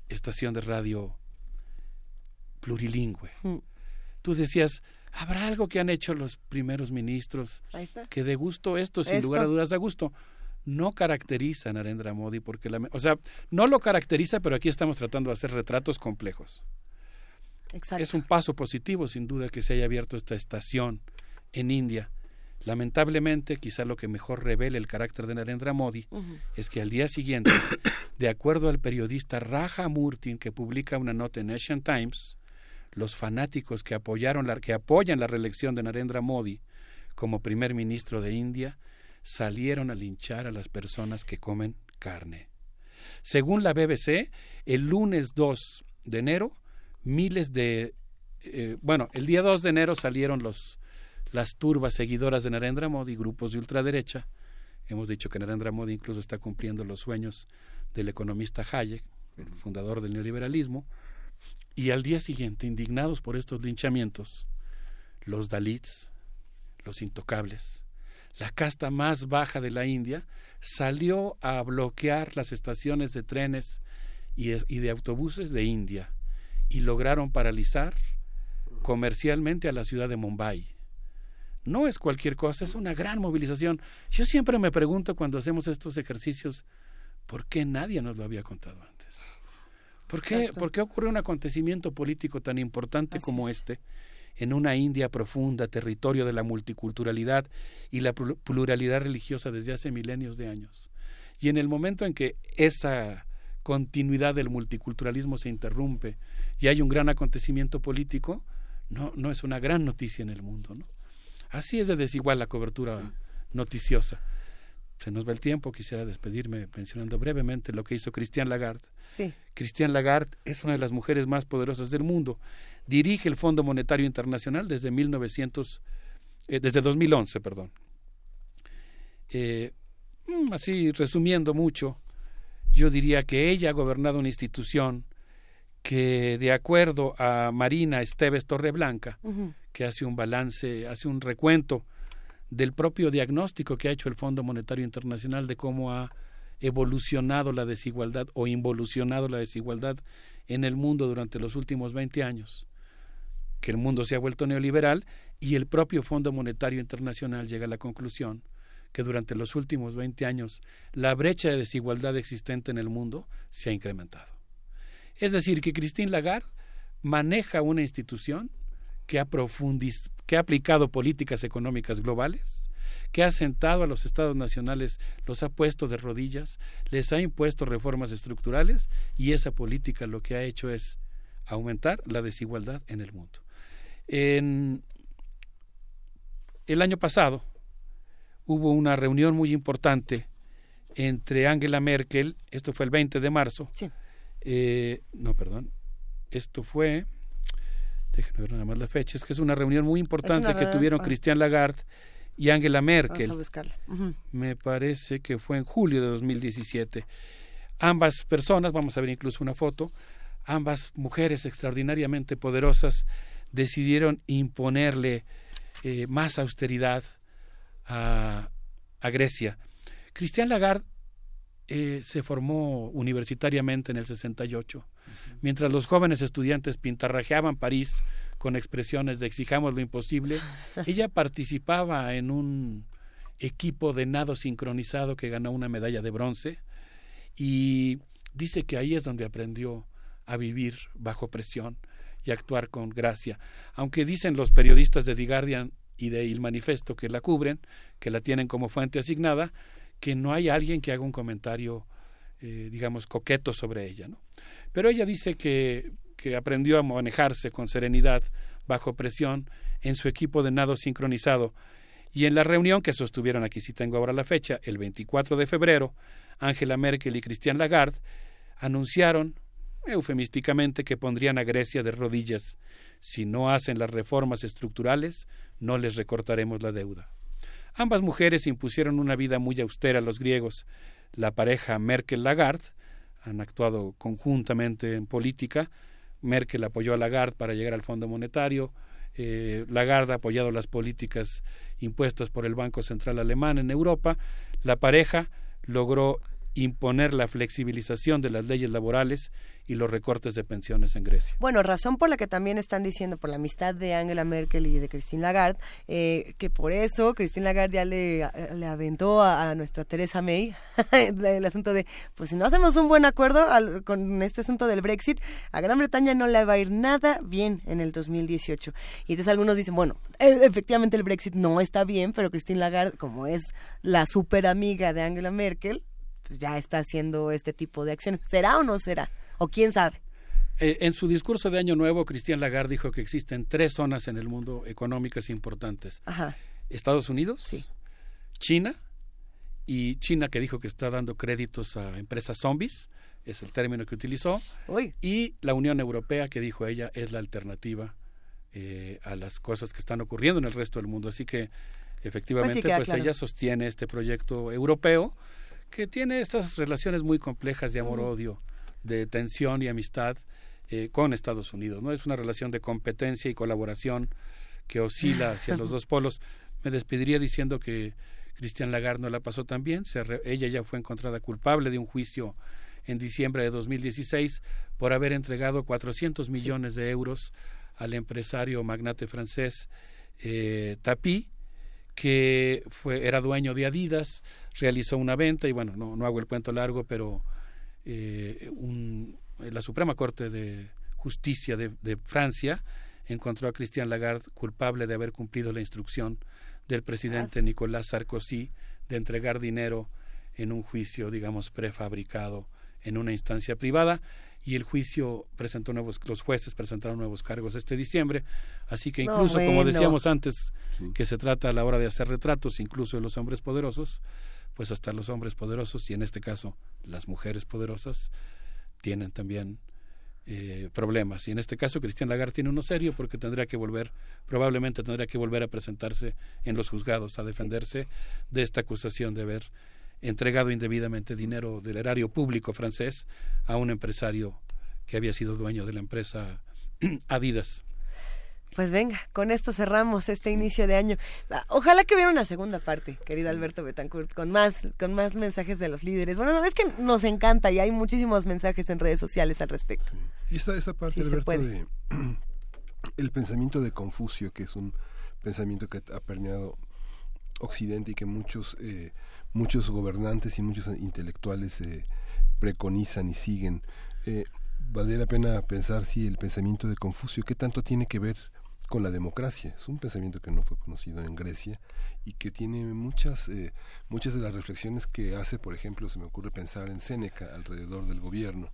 estación de radio plurilingüe. Mm. Tú decías, ¿habrá algo que han hecho los primeros ministros que de gusto esto, sin Esto. lugar a dudas, da gusto? No caracteriza a Narendra Modi porque, la, o sea, no lo caracteriza, pero aquí estamos tratando de hacer retratos complejos. Exacto. Es un paso positivo, sin duda, que se haya abierto esta estación en India. Lamentablemente, quizá lo que mejor revele el carácter de Narendra Modi es que al día siguiente, de acuerdo al periodista Raja Murtin, que publica una nota en Asian Times, los fanáticos que apoyaron la, que apoyan la reelección de Narendra Modi como primer ministro de India salieron a linchar a las personas que comen carne. Según la BBC, el lunes 2 de enero, miles de eh, bueno, el día 2 de enero salieron los las turbas seguidoras de Narendra Modi, grupos de ultraderecha. Hemos dicho que Narendra Modi incluso está cumpliendo los sueños del economista Hayek, el fundador del neoliberalismo. Y al día siguiente, indignados por estos linchamientos, los Dalits, los intocables, la casta más baja de la India, salió a bloquear las estaciones de trenes y, y de autobuses de India y lograron paralizar comercialmente a la ciudad de Mumbai. No es cualquier cosa, es una gran movilización. Yo siempre me pregunto cuando hacemos estos ejercicios, ¿por qué nadie nos lo había contado antes? ¿Por qué. ¿por qué ocurre un acontecimiento político tan importante como este en una India profunda, territorio de la multiculturalidad y la plu- pluralidad religiosa desde hace milenios de años? Y en el momento en que esa continuidad del multiculturalismo se interrumpe y hay un gran acontecimiento político, no, no es una gran noticia en el mundo, ¿no? Así es de desigual la cobertura noticiosa. Se nos va el tiempo, quisiera despedirme mencionando brevemente lo que hizo Christian Lagarde. Sí. Christian Lagarde es una de las mujeres más poderosas del mundo. Dirige el Fondo Monetario Internacional desde 1900, eh, desde 2011, perdón. Eh, mm, así resumiendo mucho, yo diría que ella ha gobernado una institución que de acuerdo a Marina Esteves Torreblanca, que hace un balance, hace un recuento del propio diagnóstico que ha hecho el Fondo Monetario Internacional de cómo ha evolucionado la desigualdad o involucionado la desigualdad en el mundo durante los últimos 20 años, que el mundo se ha vuelto neoliberal y el propio Fondo Monetario Internacional llega a la conclusión que durante los últimos 20 años la brecha de desigualdad existente en el mundo se ha incrementado. Es decir, que Christine Lagarde maneja una institución que ha, que ha aplicado políticas económicas globales, que ha sentado a los estados nacionales, los ha puesto de rodillas, les ha impuesto reformas estructurales y esa política lo que ha hecho es aumentar la desigualdad en el mundo. En el año pasado hubo una reunión muy importante entre Angela Merkel, esto fue el 20 de marzo, eh, no, perdón, esto fue déjenme ver nada más la fecha, es que es una reunión muy importante que tuvieron Cristian Lagarde y Angela Merkel. Me parece que fue en julio de 2017. Ambas personas, vamos a ver incluso una foto, ambas mujeres extraordinariamente poderosas decidieron imponerle eh, más austeridad a, a Grecia. Cristian Lagarde eh, se formó universitariamente en el 68 Mientras los jóvenes estudiantes pintarrajeaban París con expresiones de exijamos lo imposible, ella participaba en un equipo de nado sincronizado que ganó una medalla de bronce y dice que ahí es donde aprendió a vivir bajo presión y actuar con gracia. Aunque dicen los periodistas de The Guardian y de Il Manifesto que la cubren, que la tienen como fuente asignada, que no hay alguien que haga un comentario, eh, digamos, coqueto sobre ella. ¿no? Pero ella dice que, que aprendió a manejarse con serenidad bajo presión en su equipo de nado sincronizado. Y en la reunión que sostuvieron, aquí si tengo ahora la fecha, el 24 de febrero, Angela Merkel y Christian Lagarde anunciaron eufemísticamente que pondrían a Grecia de rodillas. Si no hacen las reformas estructurales, no les recortaremos la deuda. Ambas mujeres impusieron una vida muy austera a los griegos. La pareja Merkel-Lagarde han actuado conjuntamente en política. Merkel apoyó a Lagarde para llegar al Fondo Monetario. Eh, Lagarde ha apoyado las políticas impuestas por el Banco Central Alemán en Europa. La pareja logró imponer la flexibilización de las leyes laborales y los recortes de pensiones en Grecia. Bueno, razón por la que también están diciendo, por la amistad de Angela Merkel y de Christine Lagarde, eh, que por eso Christine Lagarde ya le, le aventó a, nuestra Teresa May el asunto de, pues si no hacemos un buen acuerdo con este asunto del Brexit, a Gran Bretaña no le va a ir nada bien en el 2018. Y entonces algunos dicen, bueno, efectivamente el Brexit no está bien, pero Christine Lagarde, como es la super amiga de Angela Merkel, pues ya está haciendo este tipo de acciones. ¿Será o no será? ¿O quién sabe? Eh, en su discurso de Año Nuevo, Cristian Lagarde dijo que existen tres zonas en el mundo económicas importantes. Estados Unidos, China, y China que dijo que está dando créditos a empresas zombies, es el término que utilizó, y la Unión Europea que dijo ella es la alternativa eh, a las cosas que están ocurriendo en el resto del mundo. Así que efectivamente pues, pues ella sostiene este proyecto europeo que tiene estas relaciones muy complejas de amor-odio de tensión y amistad eh, con Estados Unidos. No es una relación de competencia y colaboración que oscila hacia los dos polos. Me despediría diciendo que Cristian Lagarde no la pasó tan bien. ella ya fue encontrada culpable de un juicio en diciembre de 2016 por haber entregado 400 millones de euros al empresario magnate francés eh, Tapi, que fue, era dueño de Adidas, realizó una venta y bueno, no, no hago el cuento largo, pero eh, la Suprema Corte de Justicia de, Francia encontró a Christian Lagarde culpable de haber cumplido la instrucción del presidente Nicolás Sarkozy de entregar dinero en un juicio, digamos, prefabricado en una instancia privada y el juicio presentó nuevos, los jueces presentaron nuevos cargos este diciembre, así que incluso, como decíamos antes, que se trata a la hora de hacer retratos, incluso de los hombres poderosos, pues hasta los hombres poderosos y en este caso las mujeres poderosas tienen también eh, problemas. Y en este caso Cristian Lagarde tiene uno serio porque tendría que volver, probablemente tendría que volver a presentarse en los juzgados a defenderse de esta acusación de haber entregado indebidamente dinero del erario público francés a un empresario que había sido dueño de la empresa Adidas. Pues venga, con esto cerramos este inicio de año. Ah, ojalá que hubiera una segunda parte, querido Alberto Betancourt, con más, con más mensajes de los líderes. Bueno, es que nos encanta y hay muchísimos mensajes en redes sociales al respecto. Y esta, esta parte, Alberto, de el pensamiento de Confucio, que es un pensamiento que ha permeado Occidente y que muchos, eh, muchos gobernantes y muchos intelectuales eh, preconizan y siguen. Eh, valdría la pena pensar si el pensamiento de Confucio, ¿qué tanto tiene que ver con la democracia. Es un pensamiento que no fue conocido en Grecia y que tiene muchas, eh, muchas de las reflexiones que hace, por ejemplo, se me ocurre pensar en Séneca alrededor del gobierno.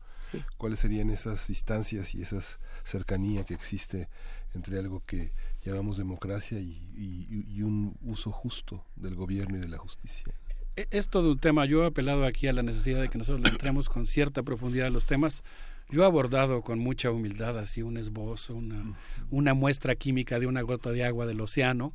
¿Cuáles serían esas distancias y esa cercanía que existe entre algo que llamamos democracia y, un uso justo del gobierno y de la justicia? E, es todo un tema. Yo he apelado aquí a la necesidad de que nosotros le entremos con cierta profundidad a los temas yo he abordado con mucha humildad así un esbozo, una, una muestra química de una gota de agua del océano,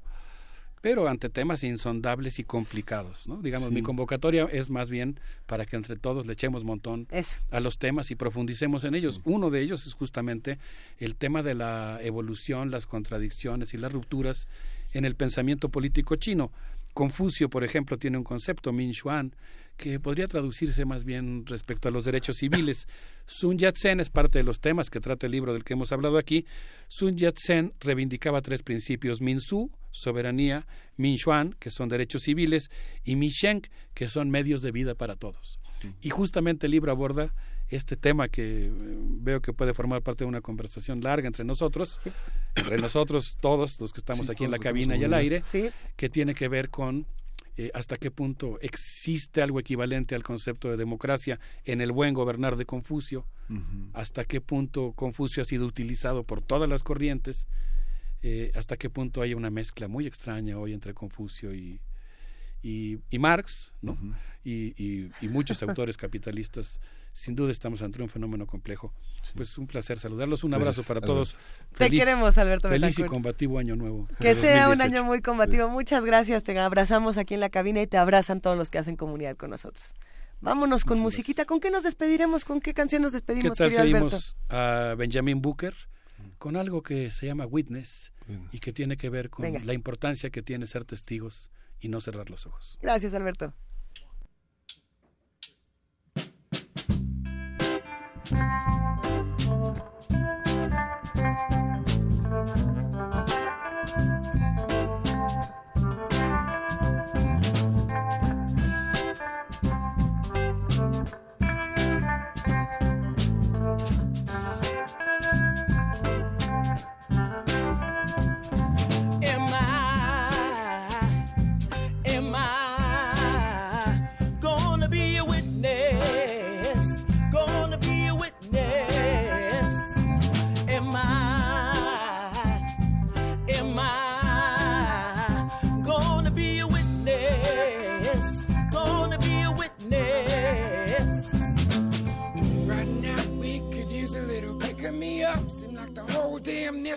pero ante temas insondables y complicados, ¿no? Digamos, mi convocatoria es más bien para que entre todos le echemos montón a los temas y profundicemos en ellos. Uno de ellos es justamente el tema de la evolución, las contradicciones y las rupturas en el pensamiento político chino. Confucio, por ejemplo, tiene un concepto, Min Xuan, que podría traducirse más bien respecto a los derechos civiles. Sun Yat-sen es parte de los temas que trata el libro del que hemos hablado aquí. Sun Yat-sen reivindicaba tres principios: Min-su, soberanía, Min-xuan, que son derechos civiles, y Mi-sheng, que son medios de vida para todos. Y justamente el libro aborda este tema que eh, veo que puede formar parte de una conversación larga entre nosotros, entre nosotros todos los que estamos aquí en la cabina y al aire, que tiene que ver con eh, hasta qué punto existe algo equivalente al concepto de democracia en el buen gobernar de Confucio, hasta qué punto Confucio ha sido utilizado por todas las corrientes, eh, hasta qué punto hay una mezcla muy extraña hoy entre Confucio y, y, Marx, ¿no? y, y, muchos autores capitalistas sin duda estamos ante un fenómeno complejo. Pues un placer saludarlos, un abrazo para todos. te queremos, Alberto Feliz y combativo año nuevo. Que sea un año muy combativo. Muchas gracias, te abrazamos aquí en la cabina y te abrazan todos los que hacen comunidad con nosotros. Vámonos con musiquita. ¿Con qué nos despediremos? ¿Con qué canción nos despedimos, ¿Qué tal Alberto? a Benjamin Booker con algo que se llama Witness y que tiene que ver con la importancia que tiene ser testigos y no cerrar los ojos. Gracias, Alberto. Bye.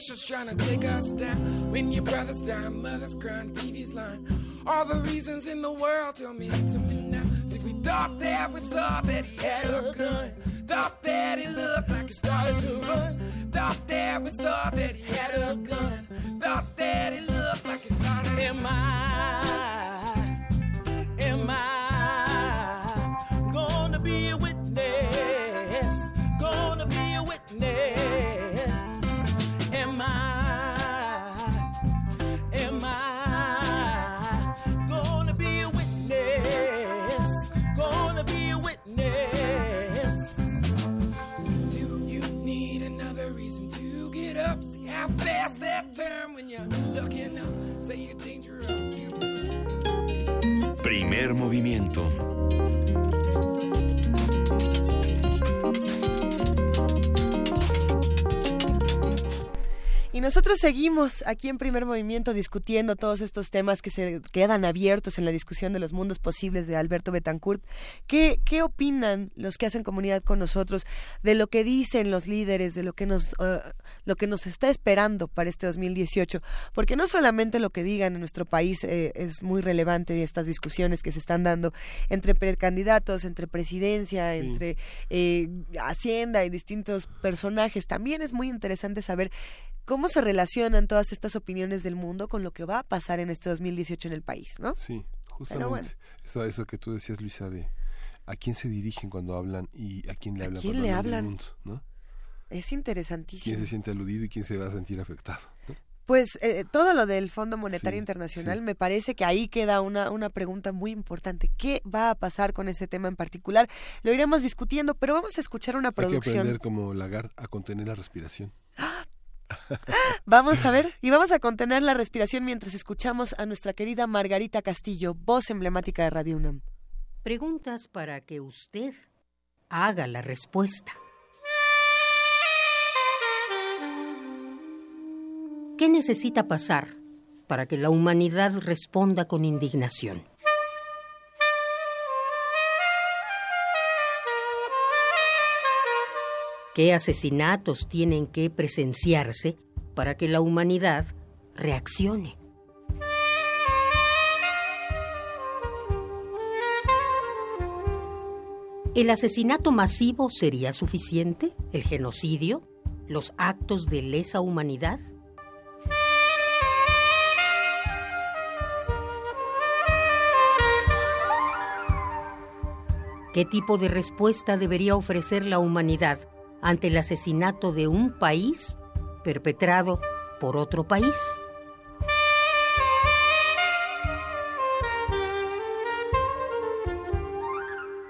Nation's trying to take us down. When your brother's dying, mother's crying, TV's lying. All the reasons in the world tell me to me now. See, we thought that we saw that he had a gun. Thought that he looked like he started to run. Thought that we saw that he had a gun. Thought that he looked like he started. Am I? Primer nosotros seguimos aquí en primer movimiento discutiendo todos estos temas que se quedan abiertos en la discusión de los mundos posibles de Alberto Betancourt. ¿Qué, qué opinan los que hacen comunidad con nosotros de lo que dicen los líderes, de lo que nos, uh, lo que nos está esperando para este 2018? Porque no solamente lo que digan en nuestro país eh, es muy relevante de estas discusiones que se están dando entre precandidatos, entre presidencia, entre eh, Hacienda y distintos personajes. También es muy interesante saber cómo se relacionan todas estas opiniones del mundo con lo que va a pasar en este 2018 en el país, ¿no? Sí, justamente. Eso, que tú decías, Luisa, de a quién se dirigen cuando hablan y a quién le hablan. ¿A quién le hablan? ¿no? Es interesantísimo. ¿Quién se siente aludido y quién se va a sentir afectado? Pues eh, todo lo del Fondo Monetario Internacional me parece que ahí queda una, una pregunta muy importante. ¿Qué va a pasar con ese tema en particular? Lo iremos discutiendo, pero vamos a escuchar una producción. Hay que aprender como Lagarde a contener la respiración. Vamos a ver, y vamos a contener la respiración mientras escuchamos a nuestra querida Margarita Castillo, voz emblemática de Radio UNAM. Preguntas para que usted haga la respuesta. ¿Qué necesita pasar para que la humanidad responda con indignación? ¿Qué asesinatos tienen que presenciarse para que la humanidad reaccione? ¿El asesinato masivo sería suficiente? ¿El genocidio? ¿Los actos de lesa humanidad? ¿Qué tipo de respuesta debería ofrecer la humanidad ante el asesinato de un país perpetrado por otro país.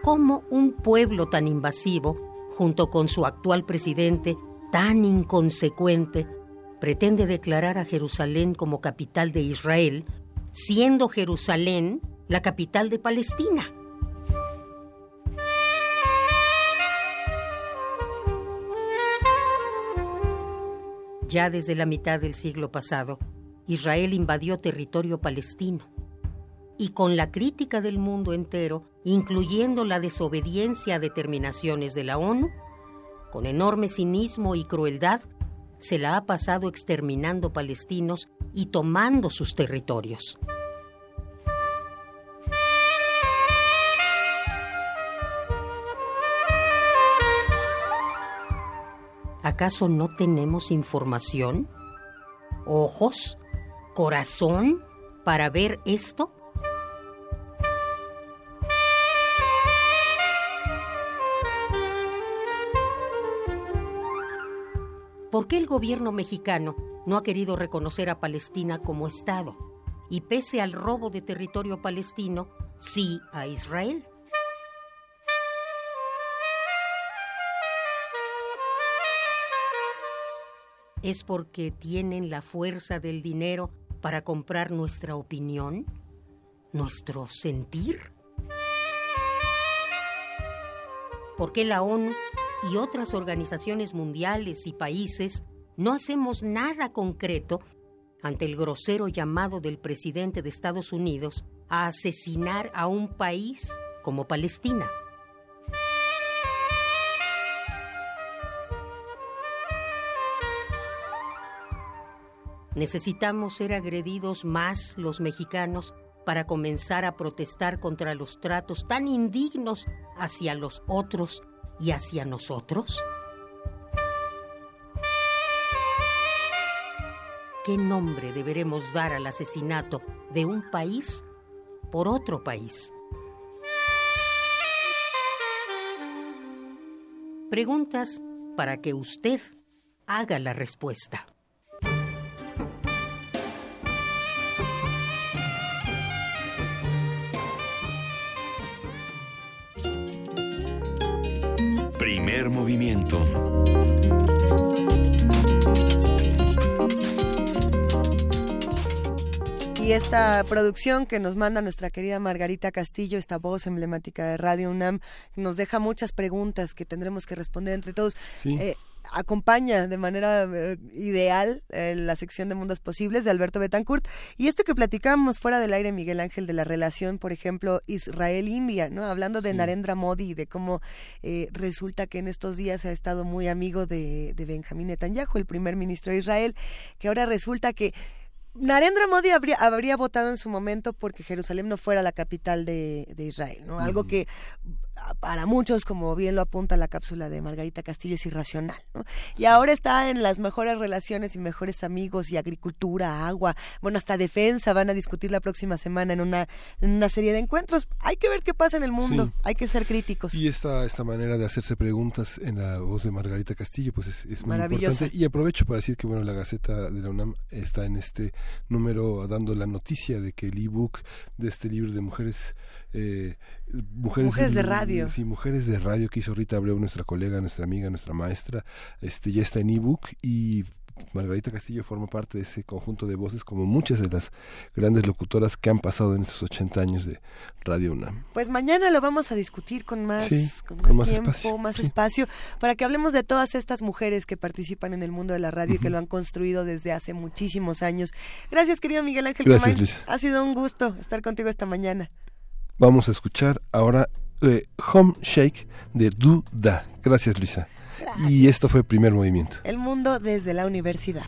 ¿Cómo un pueblo tan invasivo, junto con su actual presidente tan inconsecuente, pretende declarar a Jerusalén como capital de Israel, siendo Jerusalén la capital de Palestina? Ya desde la mitad del siglo pasado, Israel invadió territorio palestino y con la crítica del mundo entero, incluyendo la desobediencia a determinaciones de la ONU, con enorme cinismo y crueldad, se la ha pasado exterminando palestinos y tomando sus territorios. ¿Acaso no tenemos información? ¿Ojos? ¿Corazón para ver esto? ¿Por qué el gobierno mexicano no ha querido reconocer a Palestina como Estado? Y pese al robo de territorio palestino, sí a Israel. ¿Es porque tienen la fuerza del dinero para comprar nuestra opinión? ¿Nuestro sentir? ¿Por qué la ONU y otras organizaciones mundiales y países no hacemos nada concreto ante el grosero llamado del presidente de Estados Unidos a asesinar a un país como Palestina? Necesitamos ser agredidos más los mexicanos para comenzar a protestar contra los tratos tan indignos hacia los otros y hacia nosotros. ¿Qué nombre deberemos dar al asesinato de un país por otro país? Preguntas para que usted haga la respuesta. Primer movimiento. Y esta producción que nos manda nuestra querida Margarita Castillo, esta voz emblemática de Radio UNAM, nos deja muchas preguntas que tendremos que responder entre todos. Sí. Eh, acompaña de manera eh, ideal eh, la sección de Mundos Posibles de Alberto Betancourt. Y esto que platicamos fuera del aire, Miguel Ángel, de la relación, por ejemplo, Israel-India, ¿no? Hablando de Narendra Modi, de cómo eh, resulta que en estos días ha estado muy amigo de, de Benjamín Netanyahu, el primer ministro de Israel, que ahora resulta que Narendra Modi habría, habría votado en su momento porque Jerusalén no fuera la capital de, Israel, ¿no? Algo que para muchos, como bien lo apunta la cápsula de Margarita Castillo, es irracional. ¿no? Y ahora está en las mejores relaciones y mejores amigos y agricultura, agua, bueno, hasta defensa van a discutir la próxima semana en una, en una serie de encuentros. Hay que ver qué pasa en el mundo, hay que ser críticos. Y esta, esta manera de hacerse preguntas en la voz de Margarita Castillo, pues es, muy importante. Y aprovecho para decir que, bueno, la Gaceta de la UNAM está en este número dando la noticia de que el ebook de este libro de mujeres eh, mujeres, de radio. Sí, mujeres de radio que hizo Rita Abreu, nuestra colega, nuestra amiga, nuestra maestra. Este ya está en ebook y Margarita Castillo forma parte de ese conjunto de voces como muchas de las grandes locutoras que han pasado en estos 80 años de Radio UNAM. Pues mañana lo vamos a discutir con más, más, tiempo, más espacio, para que hablemos de todas estas mujeres que participan en el mundo de la radio y que lo han construido desde hace muchísimos años. Gracias, querido Miguel Ángel. Gracias, Ha sido un gusto estar contigo esta mañana. Vamos a escuchar ahora eh, Home Shake de Duda. Gracias, Luisa. Y esto fue el primer movimiento. El mundo desde la universidad.